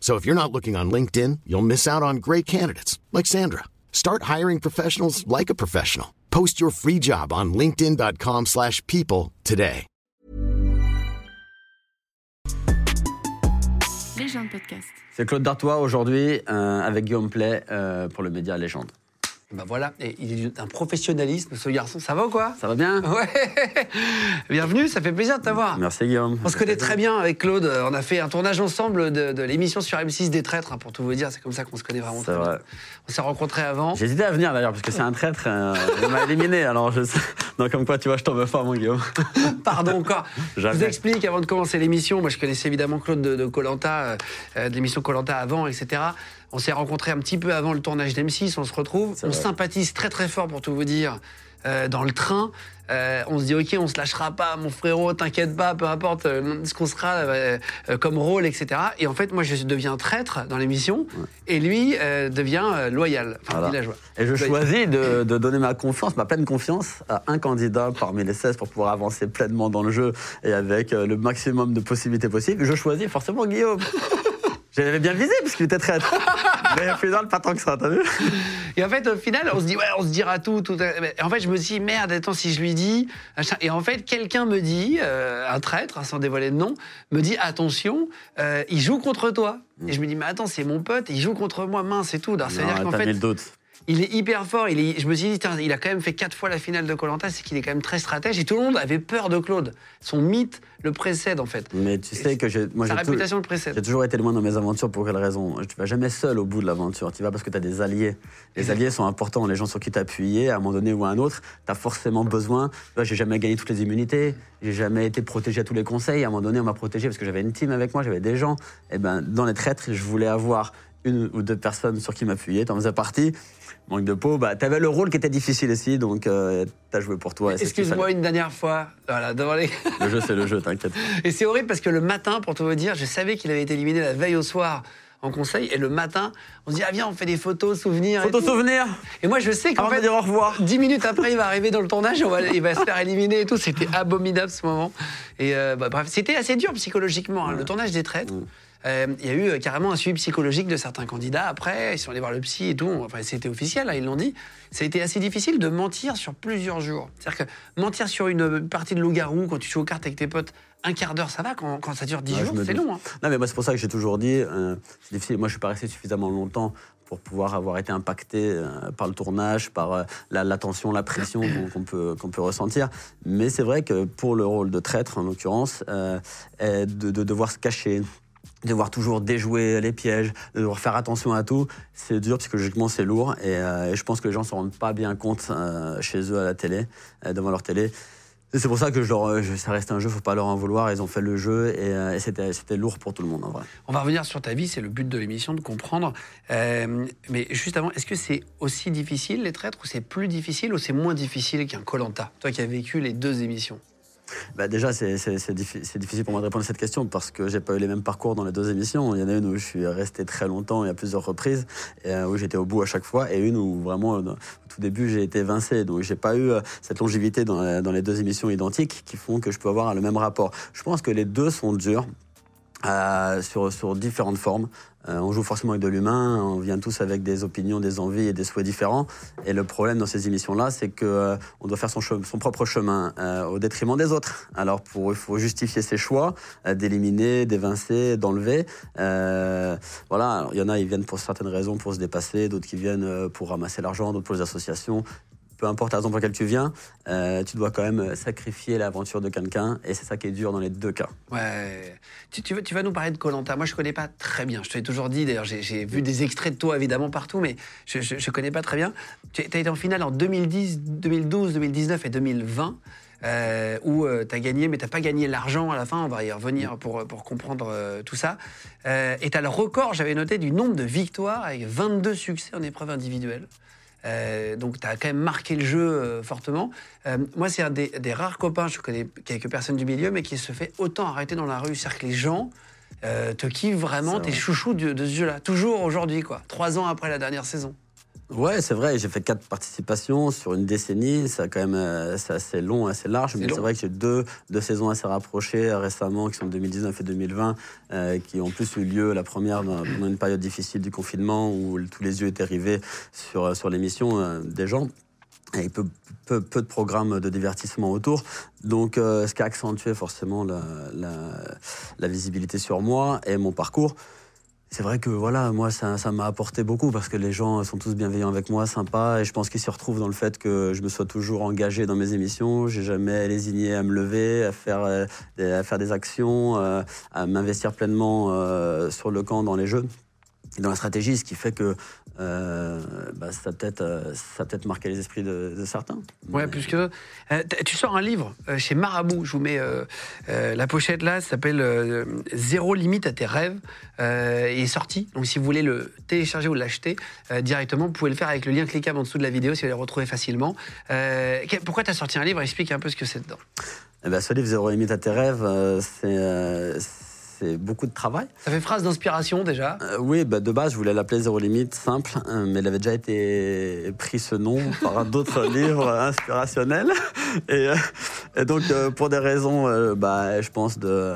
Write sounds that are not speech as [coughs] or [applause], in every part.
So if you're not looking on LinkedIn, you'll miss out on great candidates like Sandra. Start hiring professionals like a professional. Post your free job on linkedin.com/people slash people today. Légende podcast. C'est Claude Dartois aujourd'hui euh, avec Guillaume Play euh, pour le média Légende. Bah voilà, et il est d'un professionnalisme, ce garçon. Ça va ou quoi? Ça va bien? Ouais Bienvenue, ça fait plaisir de t'avoir. Merci Guillaume. On se connaît très bien avec Claude. On a fait un tournage ensemble de, de l'émission sur M6 des traîtres, hein, pour tout vous dire. C'est comme ça qu'on se connaît vraiment C'est très vrai. bien. On s'est rencontrés avant. J'hésitais à venir d'ailleurs parce que c'est un traître. euh, il m'a éliminé alors je sais. Donc comme quoi tu vois je t'en veux pas mon Guillaume. [laughs] Pardon encore. Je vous explique avant de commencer l'émission. Moi, je connaissais évidemment Claude de Colanta, de l'émission Colanta avant, etc. On s'est rencontrés un petit peu avant le tournage d'M6. On se retrouve. On vrai. sympathise très très fort pour tout vous dire. euh, dans le train, Euh, on se dit ok, on se lâchera pas, mon frérot, t'inquiète pas, peu importe euh, ce qu'on sera euh, comme rôle, etc. Et en fait, moi, je deviens traître dans l'émission, et lui devient loyal, enfin Voilà. villageois. Et je Loyal. choisis de, de donner ma confiance, ma pleine confiance à un candidat parmi les 16 pour pouvoir avancer pleinement dans le jeu et avec le maximum de possibilités possibles. Je choisis forcément Guillaume. [laughs] J'avais bien visé parce qu'il était traître. [laughs] Mais final, pas tant que ça, t'as vu Et en fait, au final, on se dit, ouais, on se dira tout. tout et en fait, je me dis, merde, attends, si je lui dis. Et en fait, quelqu'un me dit, euh, un traître, hein, sans dévoiler de nom, me dit, attention, euh, il joue contre toi. Et je me dis, mais attends, c'est mon pote, il joue contre moi, mince et tout. Alors, ça veut dire qu'en fait, mis le doute. Il est hyper fort. Il est, je me suis dit, il a quand même fait quatre fois la finale de Colanta, c'est qu'il est quand même très stratège. Et tout le monde avait peur de Claude. Son mythe le précède, en fait. Mais tu sais que j'ai. moi, Sa j'ai réputation le J'ai précède. toujours été loin dans mes aventures pour quelle raison? Tu vas jamais seul au bout de l'aventure. Tu vas parce que tu as des alliés. Les alliés sont importants. Les gens sur qui t'appuyer à un moment donné ou à un autre, tu as forcément besoin. Tu j'ai jamais gagné toutes les immunités. J'ai jamais été protégé à tous les conseils. À un moment donné, on m'a protégé parce que j'avais une team avec moi, j'avais des gens. Et ben, dans les traîtres, je voulais avoir une ou deux personnes sur qui m'appuyer. Tu en faisais partie. Manque de peau, bah, tu avais le rôle qui était difficile ici, donc tu as joué pour toi. Excuse-moi une dernière fois. Voilà, devant les. Le jeu, c'est le jeu, t'inquiète. [laughs] Et c'est horrible parce que le matin, pour tout vous dire, je savais qu'il avait été éliminé la veille au soir en conseil. Et le matin, on se dit, ah viens, on fait des photos, souvenirs. et Photo tout. souvenir Et moi, je sais qu'en fait, dire au revoir. dix minutes après, il va arriver dans le tournage, on va- il va se faire éliminer et tout. C'était abominable ce moment. Et euh, bah, bref, c'était assez dur psychologiquement. hein. Le tournage des traîtres. Euh, Il y a eu euh, carrément un suivi psychologique de certains candidats. Après, ils sont allés voir le psy et tout. Enfin, c'était officiel, hein, ils l'ont dit. Ça a été assez difficile de mentir sur plusieurs jours. C'est-à-dire que mentir sur une partie de loup-garou quand tu joues aux cartes avec tes potes, un quart d'heure, ça va. Quand, quand ça dure dix je jours, c'est long. hein. Non, mais moi, c'est pour ça que j'ai toujours dit, euh, c'est difficile. Moi, je suis pas resté suffisamment longtemps pour pouvoir avoir été impacté euh, par le tournage, par euh, la, la tension, la pression qu'on peut, qu'on peut ressentir. Mais c'est vrai que pour le rôle de traître, en l'occurrence, euh, euh, de, de devoir se cacher, devoir toujours déjouer les pièges, de devoir faire attention à tout, c'est dur psychologiquement, c'est lourd. Et, euh, je pense que les gens ne se rendent pas bien compte euh, chez eux à la télé, euh, devant leur télé. C'est pour ça que je leur, ça reste un jeu, faut pas leur en vouloir. Ils ont fait le jeu et, et c'était, lourd pour tout le monde en vrai. On va revenir sur ta vie, c'est le but de l'émission de comprendre. Mais juste avant, est-ce que c'est aussi difficile les traîtres ou c'est plus difficile ou c'est moins difficile qu'un Colanta? Toi qui as vécu les deux émissions. Bah déjà, c'est, c'est- c'est diffi- c'est difficile pour moi de répondre à cette question parce que j'ai pas eu les mêmes parcours dans les deux émissions. Il y en a une où je suis resté très longtemps et à plusieurs reprises, euh, où j'étais au bout à chaque fois, et une où vraiment, euh, au tout début, j'ai été évincé. Donc j'ai pas eu euh, cette longévité dans, dans les deux émissions identiques qui font que je peux avoir le même rapport. Je pense que les deux sont durs. sur, sur différentes formes. Euh, on joue forcément avec de l'humain, on vient tous avec des opinions, des envies et des souhaits différents. Et le problème dans ces émissions-là, c'est que euh, doit faire son, son propre chemin euh, au détriment des autres. Alors pour, il faut justifier ses choix, euh, d'éliminer, d'évincer, d'enlever. Euh, voilà, il y en a, ils viennent pour certaines raisons pour se dépasser, d'autres qui viennent euh, pour ramasser l'argent, d'autres pour les associations. Peu importe la raison pour laquelle tu viens, euh, tu dois quand même sacrifier l'aventure de quelqu'un, et c'est ça qui est dur dans les deux cas. Ouais. Tu, vas, tu vas nous parler de Colanta. Moi, je connais pas très bien. Je te l'ai toujours dit. D'ailleurs, j'ai- vu des extraits de toi évidemment partout, mais je, je connais pas très bien. Tu as été en finale en 2010, 2012, 2019 et 2020. euh, où tu as gagné, mais tu pas gagné l'argent à la fin, on va y revenir pour, pour comprendre euh, tout ça. Euh, et tu as le record, j'avais noté, du nombre de victoires avec 22 succès en épreuve individuelle. Euh, donc, tu as quand même marqué le jeu euh, fortement. Euh, moi, c'est un des, des rares copains, je connais quelques personnes du milieu, mais qui se fait autant arrêter dans la rue. C'est-à-dire que les gens te kiffent vraiment, t'es vrai. chouchou de, de ce jeu-là. Toujours aujourd'hui, quoi. Trois ans après la dernière saison. Ouais, c'est vrai, j'ai fait quatre participations sur une décennie, ça quand même, euh, c'est assez long, assez large, mais c'est vrai que j'ai deux, deux saisons assez rapprochées euh, récemment, qui sont 2019 et 2020, euh, qui ont plus eu lieu, la première dans- pendant une période difficile du confinement, où tous les yeux étaient rivés sur, sur l'émission euh, des gens. Et peu, peu, peu de programmes de divertissement autour. Donc, euh, ce qui a accentué forcément la, la, la visibilité sur moi et mon parcours. C'est vrai que voilà, moi, ça m'a apporté beaucoup parce que les gens sont tous bienveillants avec moi, sympas, et je pense qu'ils se retrouvent dans le fait que je me sois toujours engagé dans mes émissions. J'ai jamais lésigné à me lever, à faire, euh, à faire des actions, euh, à m'investir pleinement euh, sur le camp dans les jeux et dans la stratégie, ce qui fait que euh, bah, ça peut-être euh, peut-être marqué les esprits de, de certains. Ouais, Mais- plus que ça. Euh, tu sors un livre euh, chez Marabout. Je vous mets la pochette là. Ça s'appelle Zéro limite à tes rêves. Il est sorti. Donc, si vous voulez le télécharger ou l'acheter directement, vous pouvez le faire avec le lien cliquable en dessous de la vidéo si vous allez le retrouver facilement. Pourquoi tu as sorti un livre? Explique un peu ce que c'est dedans. Eh ben, ce livre Zéro limite à tes rêves, c'est c'est beaucoup de travail. Ça fait phrase d'inspiration déjà. Euh, oui, bah, de base, je voulais l'appeler Zéro Limite, simple, euh, mais il avait déjà été pris ce nom [laughs] par d'autres [laughs] livres inspirationnels. Et, euh, et donc, pour des raisons, bah, je pense, de,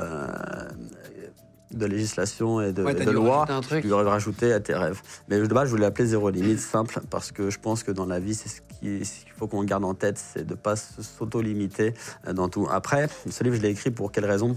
de législation et de, Ouais, de loi, lui aurais rajouté à tes rêves. Mais de base, je voulais l'appeler Zéro Limite, simple, parce que je pense que dans la vie, c'est ce qui- ce qu'il faut qu'on garde en tête, c'est de ne pas s'auto-limiter dans tout. Après, ce livre, je l'ai écrit pour quelle raison?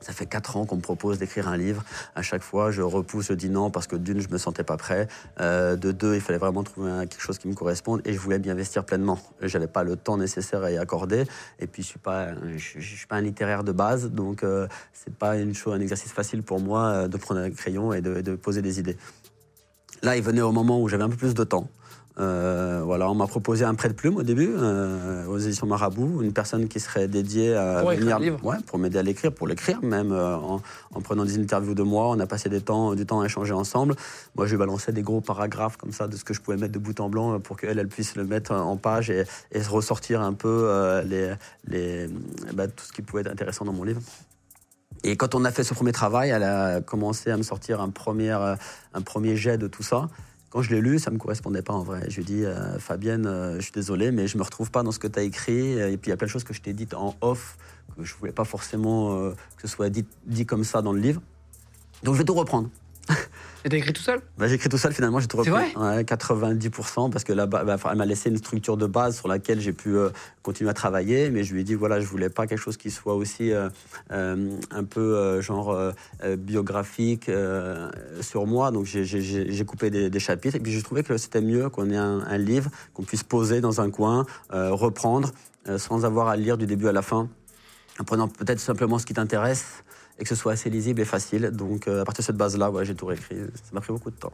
Ça fait quatre ans qu'on me propose d'écrire un livre. À chaque fois, je repousse, je dis non parce que d'une, je me sentais pas prêt. Euh, de deux, il fallait vraiment trouver quelque chose qui me corresponde et je voulais m'y investir pleinement. J'avais pas le temps nécessaire à y accorder. Et puis, je suis pas, je, suis pas un littéraire de base, donc euh, c'est pas une chose, un exercice facile pour moi euh, de prendre un crayon et de poser des idées. Là, il venait au moment où j'avais un peu plus de temps. Euh, voilà, on m'a proposé un prêt de plume au début euh, aux éditions Marabout, une personne qui serait dédiée à Pour venir, ouais, pour m'aider à l'écrire, pour l'écrire même euh, en, en prenant des interviews de moi. On a passé des temps, du temps à échanger ensemble. Moi, je lui balançais des gros paragraphes comme ça de ce que je pouvais mettre de bout en blanc pour qu'elle elle puisse le mettre en page et, et ressortir un peu les, les, bah, tout ce qui pouvait être intéressant dans mon livre. Et quand on a fait ce premier travail, elle a commencé à me sortir un premier, un premier jet de tout ça. Quand je l'ai lu, ça ne me correspondait pas en vrai. Je lui ai dit, euh, Fabienne, euh, je suis désolé, mais je ne me retrouve pas dans ce que tu as écrit. Et puis il y a plein de choses que je t'ai dites en off, que je ne voulais pas forcément euh, que ce soit dit, dit comme ça dans le livre. Donc je vais tout reprendre. Et t'as écrit tout seul? Bah, j'ai écrit tout seul, finalement, j'ai tout C'est repris. Ouais, 90%, parce que là, bah, elle m'a laissé une structure de base sur laquelle j'ai pu euh, continuer à travailler, mais je lui ai dit, voilà, je voulais pas quelque chose qui soit aussi euh, euh, un peu genre biographique sur moi, donc j'ai- coupé des, des chapitres, et puis j'ai trouvé que c'était mieux qu'on ait un, un livre qu'on puisse poser dans un coin, reprendre, sans avoir à le lire du début à la fin, en prenant peut-être simplement ce qui t'intéresse, et que ce soit assez lisible et facile. Donc, euh, à partir de cette base-là, ouais, j'ai tout réécrit. Ça m'a pris beaucoup de temps.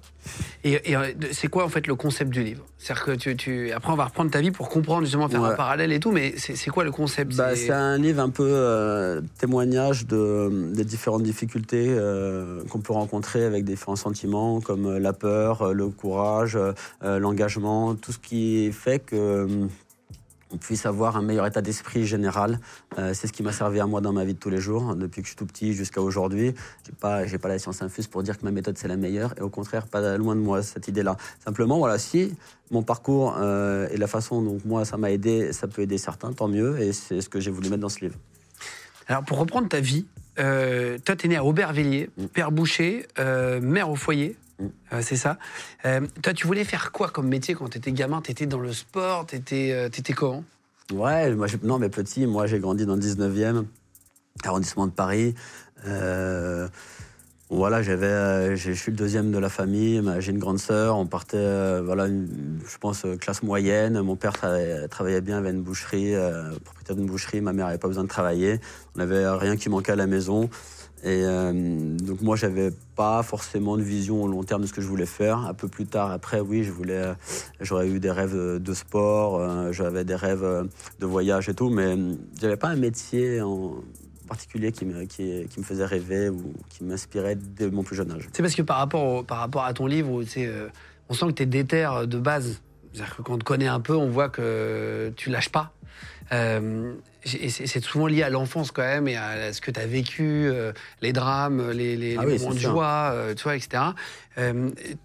Et, et, euh, c'est quoi en fait le concept du livre? C'est-à-dire que tu, tu- Après, on va reprendre ta vie pour comprendre justement, faire un parallèle et tout, mais c'est quoi le concept? Bah, C'est- un livre un peu euh, témoignage de, des différentes difficultés euh, qu'on peut rencontrer avec différents sentiments comme la peur, le courage, euh, l'engagement, tout ce qui fait que euh, on puisse avoir un meilleur état d'esprit général. Euh, c'est ce qui m'a servi à moi dans ma vie de tous les jours, depuis que je suis tout petit jusqu'à aujourd'hui. J'ai pas, j'ai pas la science infuse pour dire que ma méthode c'est la meilleure, et au contraire, pas loin de moi cette idée-là. Simplement, voilà, si mon parcours euh, et la façon dont moi ça m'a aidé, ça peut aider certains, tant mieux, et c'est ce que j'ai voulu mettre dans ce livre. Alors, pour reprendre ta vie, euh, toi, t'es né à Aubervilliers, Mm. père boucher, euh, mère au foyer. Mm. Euh, c'est ça. Euh, toi, tu voulais faire quoi comme métier quand t'étais gamin? T'étais dans le sport? T'étais euh, t'étais comment? Ouais, moi, non, mais petit, moi j'ai grandi dans le 19e arrondissement de Paris. Euh, Voilà, j'avais, euh, je suis le deuxième de la famille, j'ai une grande sœur, on partait, euh, voilà, je pense, euh, classe moyenne. Mon père travaillait, bien, avait une boucherie, propriétaire d'une boucherie, ma mère n'avait pas besoin de travailler, on n'avait rien qui manquait à la maison. Et donc moi, j'avais pas forcément de vision au long terme de ce que je voulais faire. Un peu plus tard, après, oui, je voulais, j'aurais eu des rêves de sport, j'avais des rêves de voyage et tout, mais j'avais pas un métier en, particulier qui me, faisait rêver ou qui m'inspirait dès mon plus jeune âge. C'est parce que par rapport, par rapport à ton livre, euh, on sent que tu es déter de base. C'est-à-dire que quand on te connaît un peu, on voit que tu lâches pas. Euh, c'est souvent lié à l'enfance quand même et à ce que tu as vécu, euh, les drames, les, ah moments de joie, euh, tu vois, etc. tu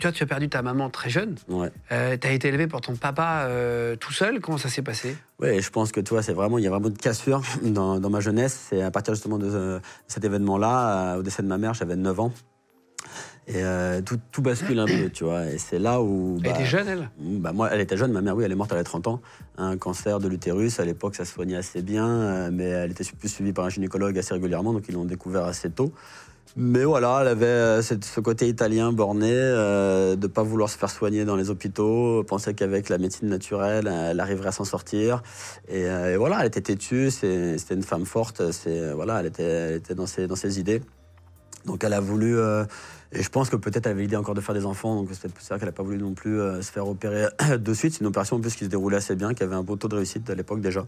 vois, tu as perdu ta maman très jeune. Ouais. tu as été élevé par ton papa tout seul. Comment ça s'est passé? Oui, je pense que toi, c'est vraiment, il y a vraiment de cassure dans, dans ma jeunesse. C'est à partir justement de cet événement-là, au décès de ma mère, j'avais 9 ans. Et euh, tout, tout, bascule un peu, tu vois. Et c'est là où. elle était bah, jeune, elle? bah, Moi, elle était jeune. Ma mère, oui, elle est morte, elle avait 30 ans. Un cancer de l'utérus. À l'époque, ça se soignait assez bien, euh, mais elle était plus suivie par un gynécologue assez régulièrement, donc ils l'ont découvert assez tôt. Mais voilà, elle avait euh, ce côté italien borné, de ne pas vouloir se faire soigner dans les hôpitaux, penser qu'avec la médecine naturelle, elle arriverait à s'en sortir. Et, voilà, elle était têtue, c'était une femme forte, voilà, elle était, elle était dans, ses, dans ses idées. Donc elle a voulu et je pense que peut-être elle avait l'idée encore de faire des enfants, donc c'est vrai qu'elle n'a pas voulu non plus euh, se faire opérer [clears throat] de suite. C'est une opération en plus qui se déroulait assez bien, qui avait un beau taux de réussite à l'époque déjà.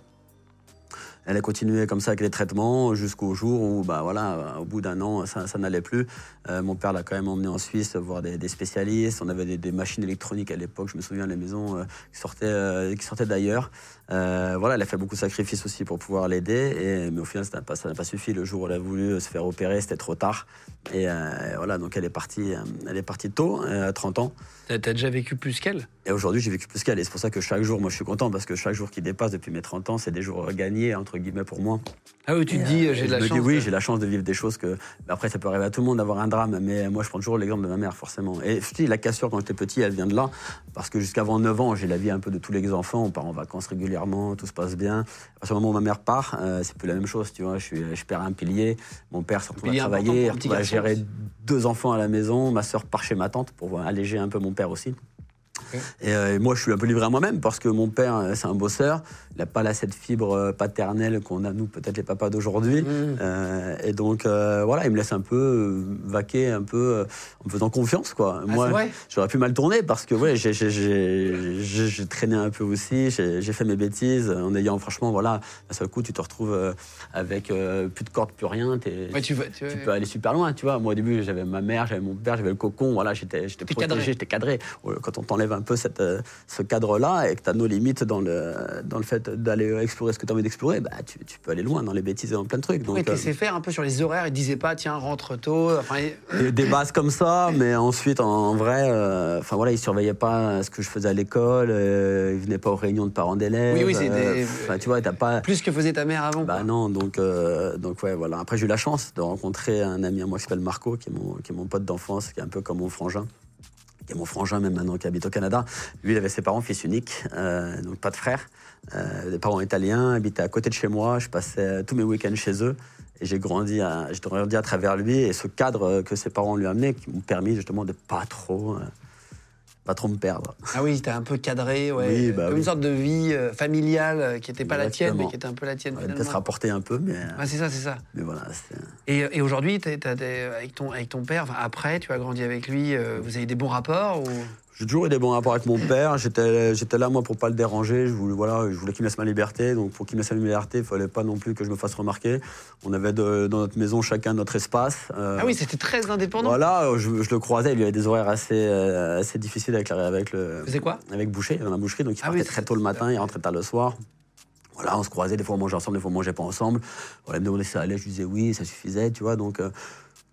Elle a continué comme ça avec les traitements jusqu'au jour où, bah voilà, au bout d'un an, ça, n'allait plus. Euh, mon père l'a quand même emmené en Suisse voir des, spécialistes. On avait des, machines électroniques à l'époque. Je me souviens les maisons euh, qui sortaient, qui sortaient d'ailleurs. Voilà, elle a fait beaucoup de sacrifices aussi pour pouvoir l'aider. mais au final, ça n'a pas, pas, suffi. Le jour où elle a voulu se faire opérer, c'était trop tard. Et voilà, donc elle est partie, elle est partie tôt, à 30 ans. T'as as déjà vécu plus qu'elle? Et aujourd'hui, j'ai vécu plus qu'elle. Et c'est pour ça que chaque jour, moi, je suis content parce que chaque jour qui dépasse depuis mes 30 ans, c'est des jours gagnés, entre guillemets, pour moi. Ah oui, tu te dis, euh, j'ai de la je chance. Me dis, oui, j'ai la chance de vivre des choses que. Après, ça peut arriver à tout le monde d'avoir un drame, mais moi, je prends toujours l'exemple de ma mère, forcément. Et je dis, la cassure, quand j'étais petit, elle vient de là. Parce que jusqu'avant 9 ans, j'ai la vie un peu de tous les enfants. On part en vacances régulièrement, tout se passe bien. À partir du moment où ma mère part, euh, c'est plus la même chose, tu vois. Je, suis, je perds un pilier. Mon père se retrouve à travailler, il va gérer deux enfants à la maison. Ma soeur part chez ma tante pour alléger un peu mon père aussi. Euh, et, moi, je suis un peu livré à moi-même parce que mon père, euh, c'est un bosseur. Il n'a pas là cette fibre euh, paternelle qu'on a, nous, peut-être les papas d'aujourd'hui. Mmh. et donc, voilà, il me laisse un peu vaquer, un peu en me faisant confiance, quoi. Ah, moi, j'aurais pu mal tourner parce que, ouais, j'ai traîné un peu aussi, j'ai fait mes bêtises en ayant, franchement, voilà, d'un seul coup, tu te retrouves avec plus de cordes, plus rien. tu, tu, peux aller super loin, tu vois. Moi, au début, j'avais ma mère, j'avais mon père, j'avais le cocon, voilà, j'étais protégé, j'étais cadré. Quand on t'enlève un peu cette, euh, ce cadre-là et que tu as nos limites dans le, dans le fait d'aller explorer ce que tu as envie d'explorer, bah, tu, tu, peux aller loin dans les bêtises et dans plein de trucs. Donc, tu sais faire un peu sur les horaires, il disait pas, tiens, rentre tôt. Enfin, des, bases comme ça, mais ensuite, en, vrai, euh, enfin voilà, il surveillait pas ce que je faisais à l'école, euh, il venait pas aux réunions de parents d'élèves. Oui, oui, c'est des... tu vois, t'as pas. Plus que faisait ta mère avant. Bah non, donc, donc ouais, voilà. Après, j'ai eu la chance de rencontrer un ami à moi qui s'appelle Marco, qui est mon, qui est mon pote d'enfance, qui est un peu comme mon frangin qui est mon frangin même maintenant qui habite au Canada. Lui, il avait ses parents, fils unique, euh, donc pas de frère. Euh, des parents italiens, habitait à côté de chez moi. Je passais tous mes week-ends chez eux. Et j'ai grandi, à, grandi à travers lui et ce cadre que ses parents lui amenaient qui m'ont permis justement de pas trop euh, pas trop me perdre. Ah oui, t'es un peu cadré, ouais. Bah comme une sorte de vie euh, familiale euh, qui n'était pas la tienne, mais qui était un peu la tienne. Ouais, Peut-être rapporter un peu, mais. Ah, c'est ça, c'est ça. Mais voilà. Et, et aujourd'hui, avec ton, avec ton père, après, tu as grandi avec lui, euh, vous avez des bons rapports ou... J'ai toujours eu des bons rapports avec mon père. J'étais, j'étais là, moi, pour pas le déranger. Je voulais, voilà, je voulais qu'il me laisse ma liberté. Donc, pour qu'il me laisse ma liberté, il fallait pas non plus que je me fasse remarquer. On avait dans notre maison chacun notre espace. Euh, ah oui, c'était très indépendant. Voilà, je, le croisais. Il y avait des horaires assez, euh, assez difficiles avec, avec le. Faisait quoi? Avec Boucher, dans la boucherie. Donc, il ah partait très tôt le matin, il rentrait tard le soir. Voilà, on se croisait, des fois on mangeait ensemble, des fois on mangeait pas ensemble. Voilà, il me demandait si ça allait, je disais oui, ça suffisait, tu vois. Donc, euh,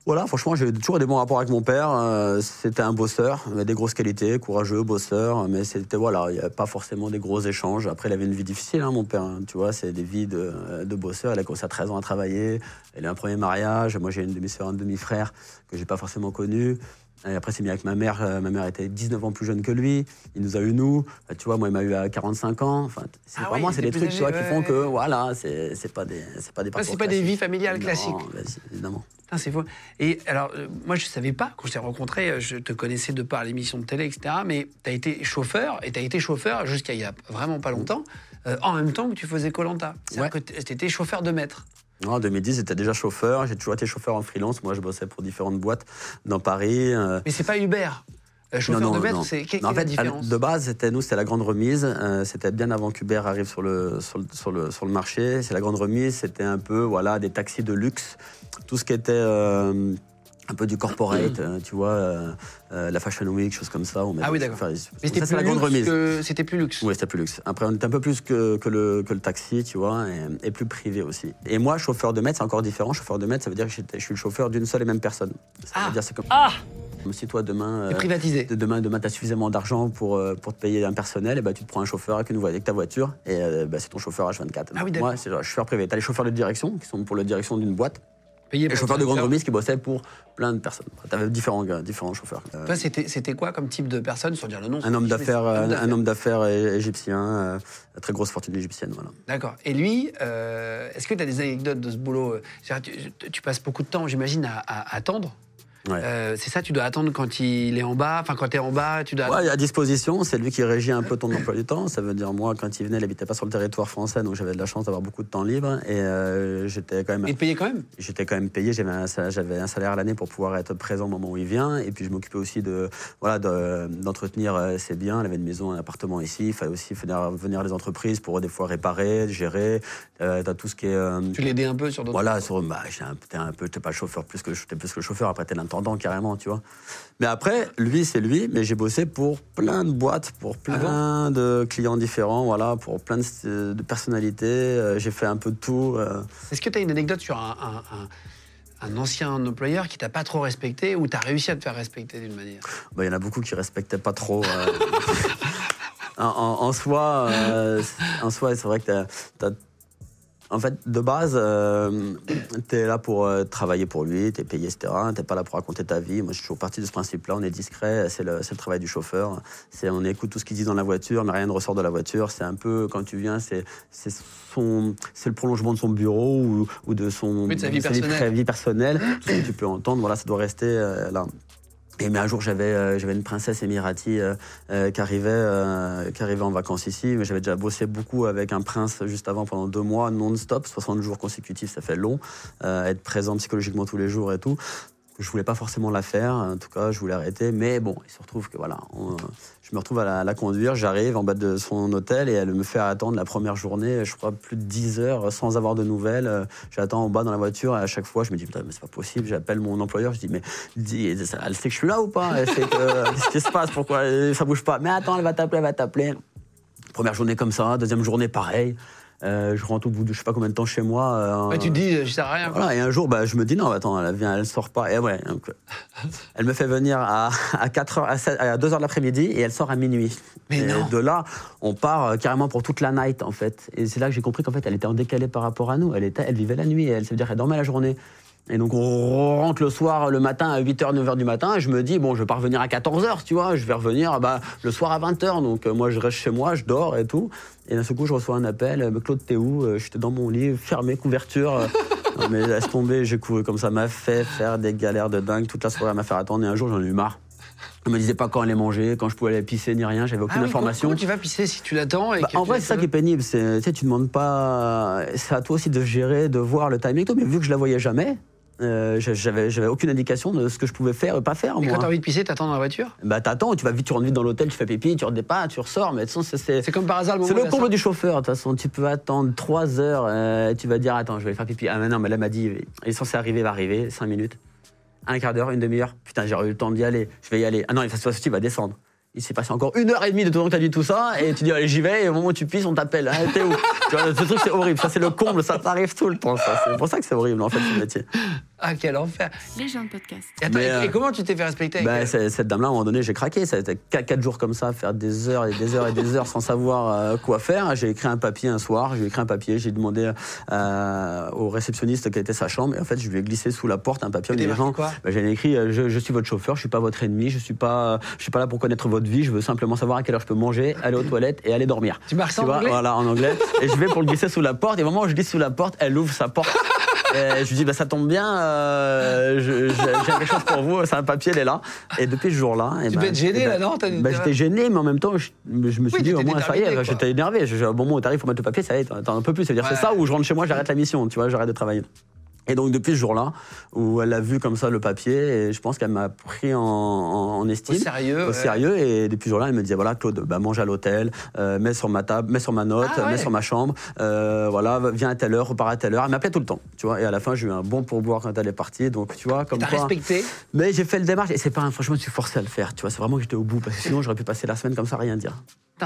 voilà, franchement, j'ai toujours des bons rapports avec mon père. Euh, c'était un bosseur, avait des grosses qualités, courageux, bosseur, mais c'était voilà, il n'y avait pas forcément des gros échanges. Après, il avait une vie difficile, hein, mon père. Hein, tu vois, c'est des vies de, de bosseur. Il a commencé à 13 ans à travailler. Il a un premier mariage. Moi, j'ai une demi-sœur, un demi-frère que j'ai pas forcément connu. Et après, c'est mis avec ma mère. Euh, ma mère était 19 ans plus jeune que lui. Il nous a eu nous. Euh, tu vois, moi, il m'a eu à 45 ans. Enfin, c'est Ah vraiment, ouais, c'est des trucs tu vois, qui font que, voilà, c'est c'est pas des, c'est pas des parcours c'est pas des vies familiales Non, classiques. si, évidemment. C'est faux. Et alors, euh, moi, je savais pas, quand je t'ai rencontré, je te connaissais de par l'émission de télé, etc. Mais tu as été chauffeur, et tu as été chauffeur jusqu'à il y a vraiment pas longtemps, euh, en même temps que tu faisais Colanta. C'est-à-dire Ouais. que tu étais chauffeur de maître. En 2010, j'étais déjà chauffeur. J'ai toujours été chauffeur en freelance. Moi, je bossais pour différentes boîtes dans Paris. euh, Mais c'est pas Uber. Euh, chauffeur Non, non, de maître, c'est quelle, en fait, différence de base, c'était nous, c'était la grande remise. Euh, c'était bien avant qu'Uber arrive sur le, sur le, sur le, sur le marché. C'est la grande remise. C'était un peu, voilà, des taxis de luxe. Tout ce qui était euh, un peu du corporate, euh, tu vois, euh, euh, la Fashion Week, choses comme ça. On met Ah oui, d'accord. Mais c'était plus la grande luxe remise. que- C'était plus luxe. Oui, c'était plus luxe. Après, on était un peu plus que, que, le, que le taxi, tu vois, et, et plus privé aussi. Et moi, chauffeur de maître, c'est encore différent. Chauffeur de maître, ça veut dire que je suis le chauffeur d'une seule et même personne. Ça Ah. veut dire c'est comme. Ah Si toi, demain. Euh, privatisé. de demain, demain tu as suffisamment d'argent pour, euh, pour te payer un personnel, et bah, tu te prends un chauffeur avec, une, vo- avec ta voiture, et euh, bah, c'est ton chauffeur H24. Ah oui. Moi, c'est chauffeur privé. Tu as les chauffeurs de direction, qui sont pour la direction d'une boîte, Payé et chauffeurs de grande remise qui bossaient pour plein de personnes. Tu avais différents, chauffeurs. Euh, Toi, c'était c'était quoi comme type de personne, sans dire le nom un homme d'affaires, euh, un homme d'affaires égyptien, euh, très grosse fortune égyptienne, voilà. D'accord. Et lui, euh, est-ce que tu as des anecdotes de ce boulot? Tu, tu passes beaucoup de temps, j'imagine, à, à attendre? Ouais. Euh, c'est ça, tu dois attendre quand il est en bas. Enfin, quand tu es en bas, tu dois. Ouais, à disposition, c'est lui qui régit un peu ton emploi du temps. Ça veut dire, moi, quand il venait, il n'habitait pas sur le territoire français, donc j'avais de la chance d'avoir beaucoup de temps libre. Et euh, j'étais quand même Et payer quand même? J'étais quand même payé, j'avais un, salaire à l'année pour pouvoir être présent au moment où il vient. Et puis je m'occupais aussi de, voilà, de- d'entretenir euh, ses biens. Il avait une maison, un appartement ici. Il fallait aussi venir, venir les entreprises pour des fois réparer, gérer. Euh, t'as tout ce qui est. Tu l'aidais un peu sur d'autres. voilà, sur, bah, j'étais un, un peu, pas chauffeur plus que, plus que le chauffeur. Après, t'es l'intendant carrément, tu vois. Mais après, lui, c'est lui. Mais j'ai bossé pour plein de boîtes, pour plein de clients différents, voilà, pour plein de, de personnalités. Euh, j'ai fait un peu de tout. euh. Est-ce que tu as une anecdote sur un, un- un- un ancien employeur qui t'a pas trop respecté ou tu as réussi à te faire respecter d'une manière? Bah, Il y en a beaucoup qui respectaient pas trop. euh. [laughs] en, en- en soi, euh, en soi, c'est vrai que t'as- t'as- en fait, de base, euh, t'es là pour euh, travailler pour lui, t'es payé, etc. T'es pas là pour raconter ta vie. Moi, je suis toujours parti de ce principe-là. On est discret, c'est le, le travail du chauffeur. C'est, on écoute tout ce qu'il dit dans la voiture, mais rien ne ressort de la voiture. C'est un peu, quand tu viens, c'est, c'est son, c'est le prolongement de son bureau ou, ou de son de sa vie de personnelle. vie personnelle. Tout ce que tu peux entendre, voilà, ça doit rester euh, là. Et mais un jour, j'avais euh, j'avais une princesse émirati euh, euh, qui, arrivait, euh, qui arrivait en vacances ici. Mais j'avais déjà bossé beaucoup avec un prince juste avant pendant deux mois, non-stop, 60 jours consécutifs, ça fait long. Euh, être présent psychologiquement tous les jours et tout. Je voulais pas forcément la faire, en tout cas, je voulais arrêter. Mais bon, il se retrouve que voilà, je me retrouve à la, conduire, j'arrive en bas de son hôtel et elle me fait attendre la première journée, je crois plus de 10 heures sans avoir de nouvelles. Euh, J'attends en bas dans la voiture et à chaque fois je me dis mais c'est pas possible. J'appelle mon employeur, je dis mais dis, elle sait que je suis là ou pas? Elle sait que qu'est-ce qui se passe? Pourquoi euh, ça bouge pas? Mais attends, elle va t'appeler, elle va t'appeler. Première journée comme ça, deuxième journée pareil. Euh, je rentre au bout de je sais pas combien de temps chez moi. euh, Ouais, Tu te dis, je sers à rien. quoi. et un jour, bah, je me dis, non, attends, elle vient, elle sort pas. Et ouais, donc, euh, [laughs] elle me fait venir à, à 4 heures, à, 7 à 2 heures de l'après-midi et elle sort à minuit. Mais et non. de là, on part euh, carrément pour toute la night, en fait. Et c'est là que j'ai compris qu'en fait, elle était en décalé par rapport à nous. Elle, était, elle vivait la nuit, et elle, ça veut dire qu'elle dormait la journée. Et donc, on rentre le soir, le matin, à 8h, 9h du matin, et je me dis, bon, je vais pas revenir à 14h, tu vois, je vais revenir bah, le soir à 20h. Donc, euh, moi, je reste chez moi, je dors et tout. Et d'un seul coup, je reçois un appel, euh, Claude, t'es où Euh, J'étais dans mon lit, fermé, couverture. [laughs] non, mais laisse tomber, j'ai couru comme ça, m'a fait faire des galères de dingue toute la soirée, elle m'a fait attendre, et un jour, j'en ai eu marre. Elle me disait pas quand aller manger, quand je pouvais aller pisser, ni rien, j'avais aucune Ah oui, information. Comment tu vas pisser si tu l'attends Bah, en vrai, c'est ça qui est pénible. C'est, tu sais, tu demandes pas. C'est à toi aussi de gérer, de voir le timing. et tout, Mais vu que je la voyais jamais, euh, j'avais, j'avais aucune indication de ce que je pouvais faire et pas faire. Et moi. quand t'as envie de pisser, t'attends dans la voiture? Bah, t'attends, tu vas vite, tu rentres vite dans l'hôtel, tu fais pipi, tu redépas, tu ressors. Mais de toute façon, c'est, c'est, C'est comme par hasard le moment c'est le comble du chauffeur. De toute façon, tu peux attendre 3 heures. euh, tu vas dire, attends, je vais faire pipi. Ah, mais non, mais là, m'a dit, il est censé arriver, il va arriver, 5 minutes. Un quart d'heure, une demi-heure. Putain, j'ai eu le temps d'y aller. Je vais y aller. Ah non, il faut il va descendre. Il s'est passé encore une heure et demie de temps que t'as dit tout ça, et tu dis, allez, j'y vais, et au moment où tu pisses, on t'appelle. Ah, t'es où? Tu vois, Ce truc, c'est horrible. Ça, c'est le comble, ça t'arrive tout le temps. Ça. C'est pour ça que c'est horrible, en fait, ce métier. Ah, quel enfer. Les gens de podcast. Et, attends, Mais, et- euh, et comment tu t'es fait respecter avec Bah, elle c'est- cette dame-là, à un moment donné, j'ai craqué. Ça a été 4, jours comme ça, faire des heures et des heures et des heures sans savoir euh, quoi faire. J'ai écrit un papier un soir. J'ai écrit un papier. J'ai demandé euh, au réceptionniste quelle était sa chambre. Et en fait, je lui ai glissé sous la porte un papier en disant bah, J'ai écrit euh, je, je suis votre chauffeur, je suis pas votre ennemi, je suis pas, je suis pas là pour connaître votre vie. Je veux simplement savoir à quelle heure je peux manger, aller aux toilettes et aller dormir. Tu marques ça en vois, anglais? Voilà, en anglais. Et je vais pour le glisser sous la porte. Et au moment où je glisse sous la porte, elle ouvre sa porte. Et je lui dis, bah, ça tombe bien, euh, j'ai quelque chose pour vous, c'est un papier, elle est là. Et depuis ce jour-là. eh Tu ben, peux être gêné, eh là, ben, non T'as- bah, t'as- J'étais gêné, mais en même temps, je, je me suis Oui, dit, au moins, ça y est, j'étais énervé. Je, au moment où t'arrives pour mettre le papier, ça y est, t'en un peu plus. C'est-à-dire, Ouais. c'est ça où je rentre chez moi, j'arrête la mission, tu vois, j'arrête de travailler. Et donc depuis ce jour-là, où elle a vu comme ça le papier, et je pense qu'elle m'a pris en, en, en estime. Au sérieux, Au ouais. sérieux. Et depuis ce jour-là, elle me disait voilà, Claude, bah, mange à l'hôtel, euh, mets sur ma table, mets sur ma note, Ah ouais. mets sur ma chambre, euh, voilà, viens à telle heure, repars à telle heure. Elle m'appelait tout le temps, tu vois. Et à la fin, j'ai eu un bon pourboire quand elle est partie. Donc tu vois, comme quoi. respecté Mais j'ai fait le démarche et c'est pas franchement, je suis forcé à le faire. Tu vois, c'est vraiment que j'étais au bout parce que sinon j'aurais pu passer la semaine comme ça, rien dire.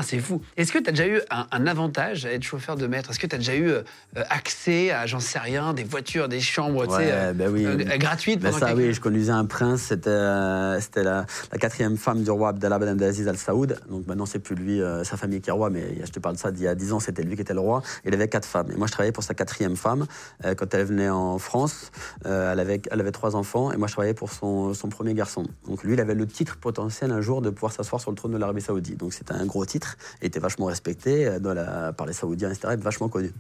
C'est fou. Est-ce que tu as déjà eu un, un avantage à être chauffeur de maître? Est-ce que tu as déjà eu euh, accès à, j'en sais rien, des voitures, des chambres, tu sais, euh, ben oui. euh, gratuites Ben ça, quelques- oui, je conduisais un prince, c'était euh, la, la quatrième femme du roi Abdallah Ben Abdelaziz Al Saoud. Donc maintenant, c'est plus lui, euh, sa famille qui est roi, mais je te parle de ça d'il y a 10 ans, c'était lui qui était le roi. Il avait quatre femmes. Et moi, je travaillais pour sa quatrième femme. Euh, quand elle venait en France, euh, elle, avait, elle avait trois enfants, et moi, je travaillais pour son, son premier garçon. Donc lui, il avait le titre potentiel un jour de pouvoir s'asseoir sur le trône de l'Arabie Saoudite. Donc c'était un gros titre, il était vachement respecté euh, dans la- par les Saoudiens, etc., et vachement connu.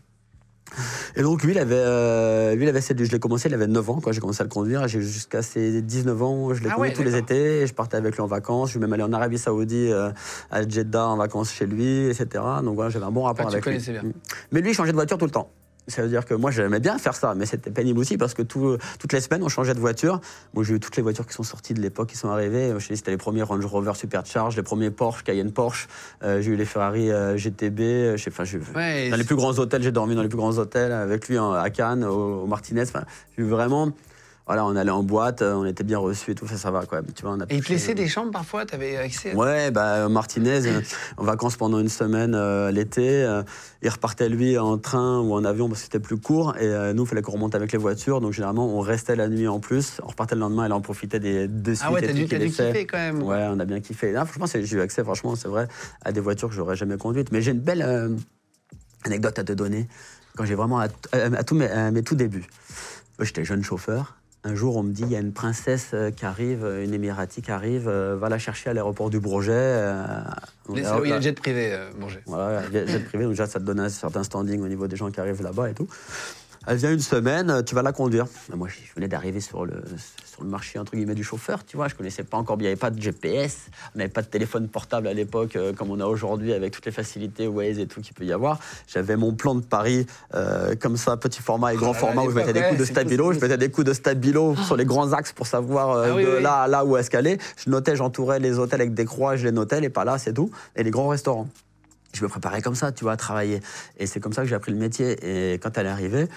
Et donc lui, il avait, euh, lui, il avait je l'ai commencé, il avait 9 ans quand j'ai commencé à le conduire. J'ai jusqu'à ses 19 ans, je l'ai Ah conduit ouais, tous les étés. Et je partais avec lui en vacances. Je suis même allé en Arabie Saoudite, euh, à Jeddah en vacances chez lui, etc. Donc voilà, j'avais un bon rapport Ah, avec lui. bien. Mais lui, il changeait de voiture tout le temps. Ça veut dire que moi, j'aimais bien faire ça, mais c'était pénible aussi parce que tout- toutes les semaines, on changeait de voiture. Moi, j'ai eu toutes les voitures qui sont sorties de l'époque, qui sont arrivées. Je dis, c'était les premiers Range Rover Supercharge, les premiers Porsche, Cayenne Porsche. Euh, j'ai eu les Ferrari euh, GTB. euh, je sais- Enfin, j'ai- Ouais, dans les plus grands hôtels, j'ai dormi dans les plus grands hôtels avec lui en- à Cannes, au, au Martinez. Enfin, j'ai eu vraiment. Voilà, on allait en boîte, euh, on était bien reçus et tout, ça, ça va quoi. Tu vois, on a Et il te laissait des chambres parfois? T'avais accès à- Ouais, bah, Martinez, euh, [laughs] en vacances pendant une semaine euh, l'été. euh, il repartait lui en train ou en avion parce que c'était plus court. Et euh, nous, il fallait qu'on remonte avec les voitures. Donc généralement, on restait la nuit en plus. On repartait le lendemain et là, on profitait des deux suites Ah ouais, t'as tout dû, dû kiffer quand même. Ouais, on a bien kiffé. Là, franchement, j'ai eu accès, franchement, c'est vrai, à des voitures que j'aurais jamais conduites. Mais j'ai une belle euh, anecdote à te donner. Quand j'ai vraiment, à, à- à tous mes, à mes tout débuts, Moi, j'étais jeune chauffeur. Un jour, on me dit, il y a une princesse euh, qui arrive, euh, une émirati qui arrive, euh, va la chercher à l'aéroport du Bourget. euh, où il y a le jet privé, euh, Bourget. voilà, jet jet privé, donc déjà ça te donne un certain standing au niveau des gens qui arrivent là-bas et tout. Elle vient une semaine, tu vas la conduire. Moi, je venais d'arriver sur le, sur le marché entre guillemets du chauffeur, tu vois. Je connaissais pas encore, il n'y avait pas de GPS, on n'avait pas de téléphone portable à l'époque euh, comme on a aujourd'hui avec toutes les facilités Waze et tout qu'il peut y avoir. J'avais mon plan de Paris euh, comme ça, petit format et grand là, format où je mettais des coups de stabilo, je mettais des coups de stabilo sur les grands axes pour savoir euh, Ah oui, de oui. là à là où est-ce qu'elle est. Je notais, j'entourais les hôtels avec des croix, je les notais, les pas là, c'est tout. Et les grands restaurants je me préparais comme ça, tu vois, à travailler. Et c'est comme ça que j'ai appris le métier. Et quand elle est arrivée,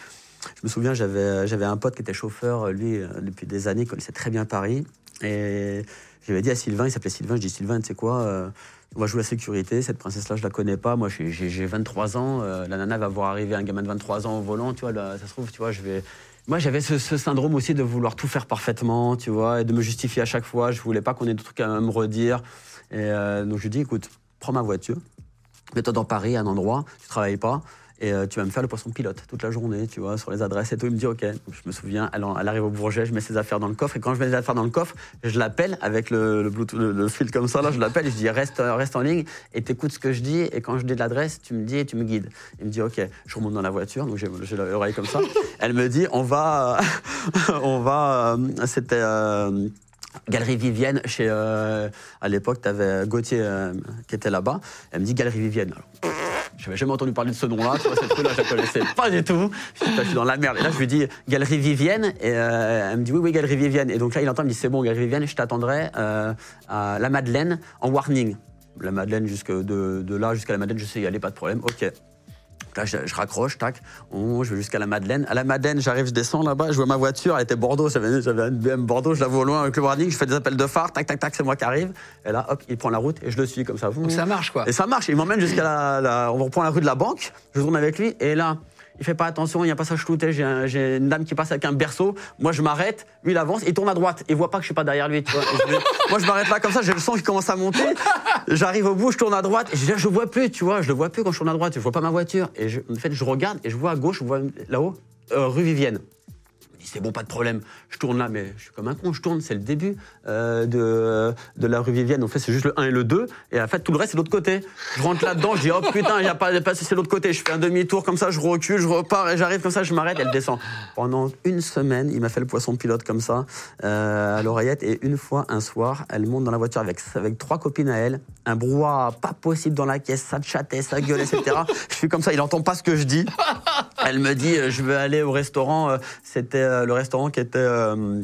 je me souviens, j'avais, j'avais un pote qui était chauffeur, lui, euh, depuis des années, connaissait très bien Paris. Et j'avais dit à Sylvain, il s'appelait Sylvain, je dis Sylvain, tu sais quoi, euh, on va jouer à sécurité, cette princesse-là, je la connais pas. Moi, j'ai, j'ai- j'ai 23 ans, euh, la nana va voir arriver un gamin de 23 ans au volant, tu vois, là, ça se trouve, tu vois, je vais. Moi, j'avais ce, syndrome aussi de vouloir tout faire parfaitement, tu vois, et de me justifier à chaque fois. Je voulais pas qu'on ait des trucs à me redire. Et euh, donc, je lui dis, écoute, prends ma voiture, mets-toi dans Paris, à un endroit, tu travailles pas, et euh, tu vas me faire le poisson pilote toute la journée, tu vois, sur les adresses et tout. Il me dit, OK. Je me souviens, elle, elle arrive au Bourget, je mets ses affaires dans le coffre, et quand je mets ses affaires dans le coffre, je l'appelle avec le, Bluetooth- le- fil comme ça, là, je l'appelle et je dis, reste, reste en ligne, et t'écoutes ce que je dis, et quand je dis de l'adresse, tu me dis et tu me guides. Il me dit, OK. Je remonte dans la voiture, donc j'ai l'oreille comme ça. Elle me dit, on va, [laughs] on va, euh, c'était. euh, Galerie Vivienne, chez, euh, à l'époque, tu avais Gauthier qui était là-bas. Elle me dit Galerie Vivienne. Je n'avais jamais entendu parler de ce nom-là. Cette rue-là, je la connaissais pas du tout. Je suis dans la merde. Et là, je lui dis Galerie Vivienne. Et euh, elle me dit Oui, oui, Galerie Vivienne. Et donc là, il entend, il me dit C'est bon, Galerie Vivienne, je t'attendrai euh, à la Madeleine en warning. La Madeleine, jusque de, de là jusqu'à la Madeleine, je sais y aller, pas de problème. Ok. Là, je, je raccroche, tac. Oh, je vais jusqu'à la Madeleine. À la Madeleine, j'arrive, je descends là-bas. Je vois ma voiture, elle était Bordeaux. J'avais j'avais une BM Bordeaux, je la vois au loin avec le warning. Je fais des appels de phare, tac, tac, tac, c'est moi qui arrive. Et là, hop, il prend la route et je le suis comme ça. Donc ça marche, quoi. Et ça marche. Il m'emmène jusqu'à la, la- On reprend la rue de la banque. Je tourne avec lui. Et là, il fait pas attention, il y a un passage clouté, j'ai j'ai une dame qui passe avec un berceau, moi je m'arrête, lui il avance, il tourne à droite, il voit pas que je suis pas derrière lui, tu vois. Moi je m'arrête là comme ça, j'ai le sang qui commence à monter, j'arrive au bout, je tourne à droite, et je, je vois plus, tu vois, je le vois plus quand je tourne à droite, je vois pas ma voiture. Et je- en fait, je regarde et je vois à gauche, je vois là-haut, euh, rue Vivienne. C'est bon, pas de problème. Je tourne là, mais je suis comme un con, je tourne, c'est le début euh, de, de la rue Vivienne. En fait, c'est juste le 1 et le 2. Et en fait, tout le reste, c'est l'autre côté. Je rentre là-dedans, je dis, oh putain, il a pas, y a pas c'est l'autre côté. Je fais un demi-tour comme ça, je recule, je repars et j'arrive comme ça, je m'arrête, elle descend. Pendant une semaine, il m'a fait le poisson pilote comme ça, euh, à l'oreillette. Et une fois, un soir, elle monte dans la voiture avec, avec trois copines à elle. Un brouhaha pas possible dans la caisse, ça chattait, ça gueule, etc. je suis comme ça, il entend pas ce que je dis. Elle me dit, euh, je veux aller au restaurant. C'était euh, le restaurant qui était euh,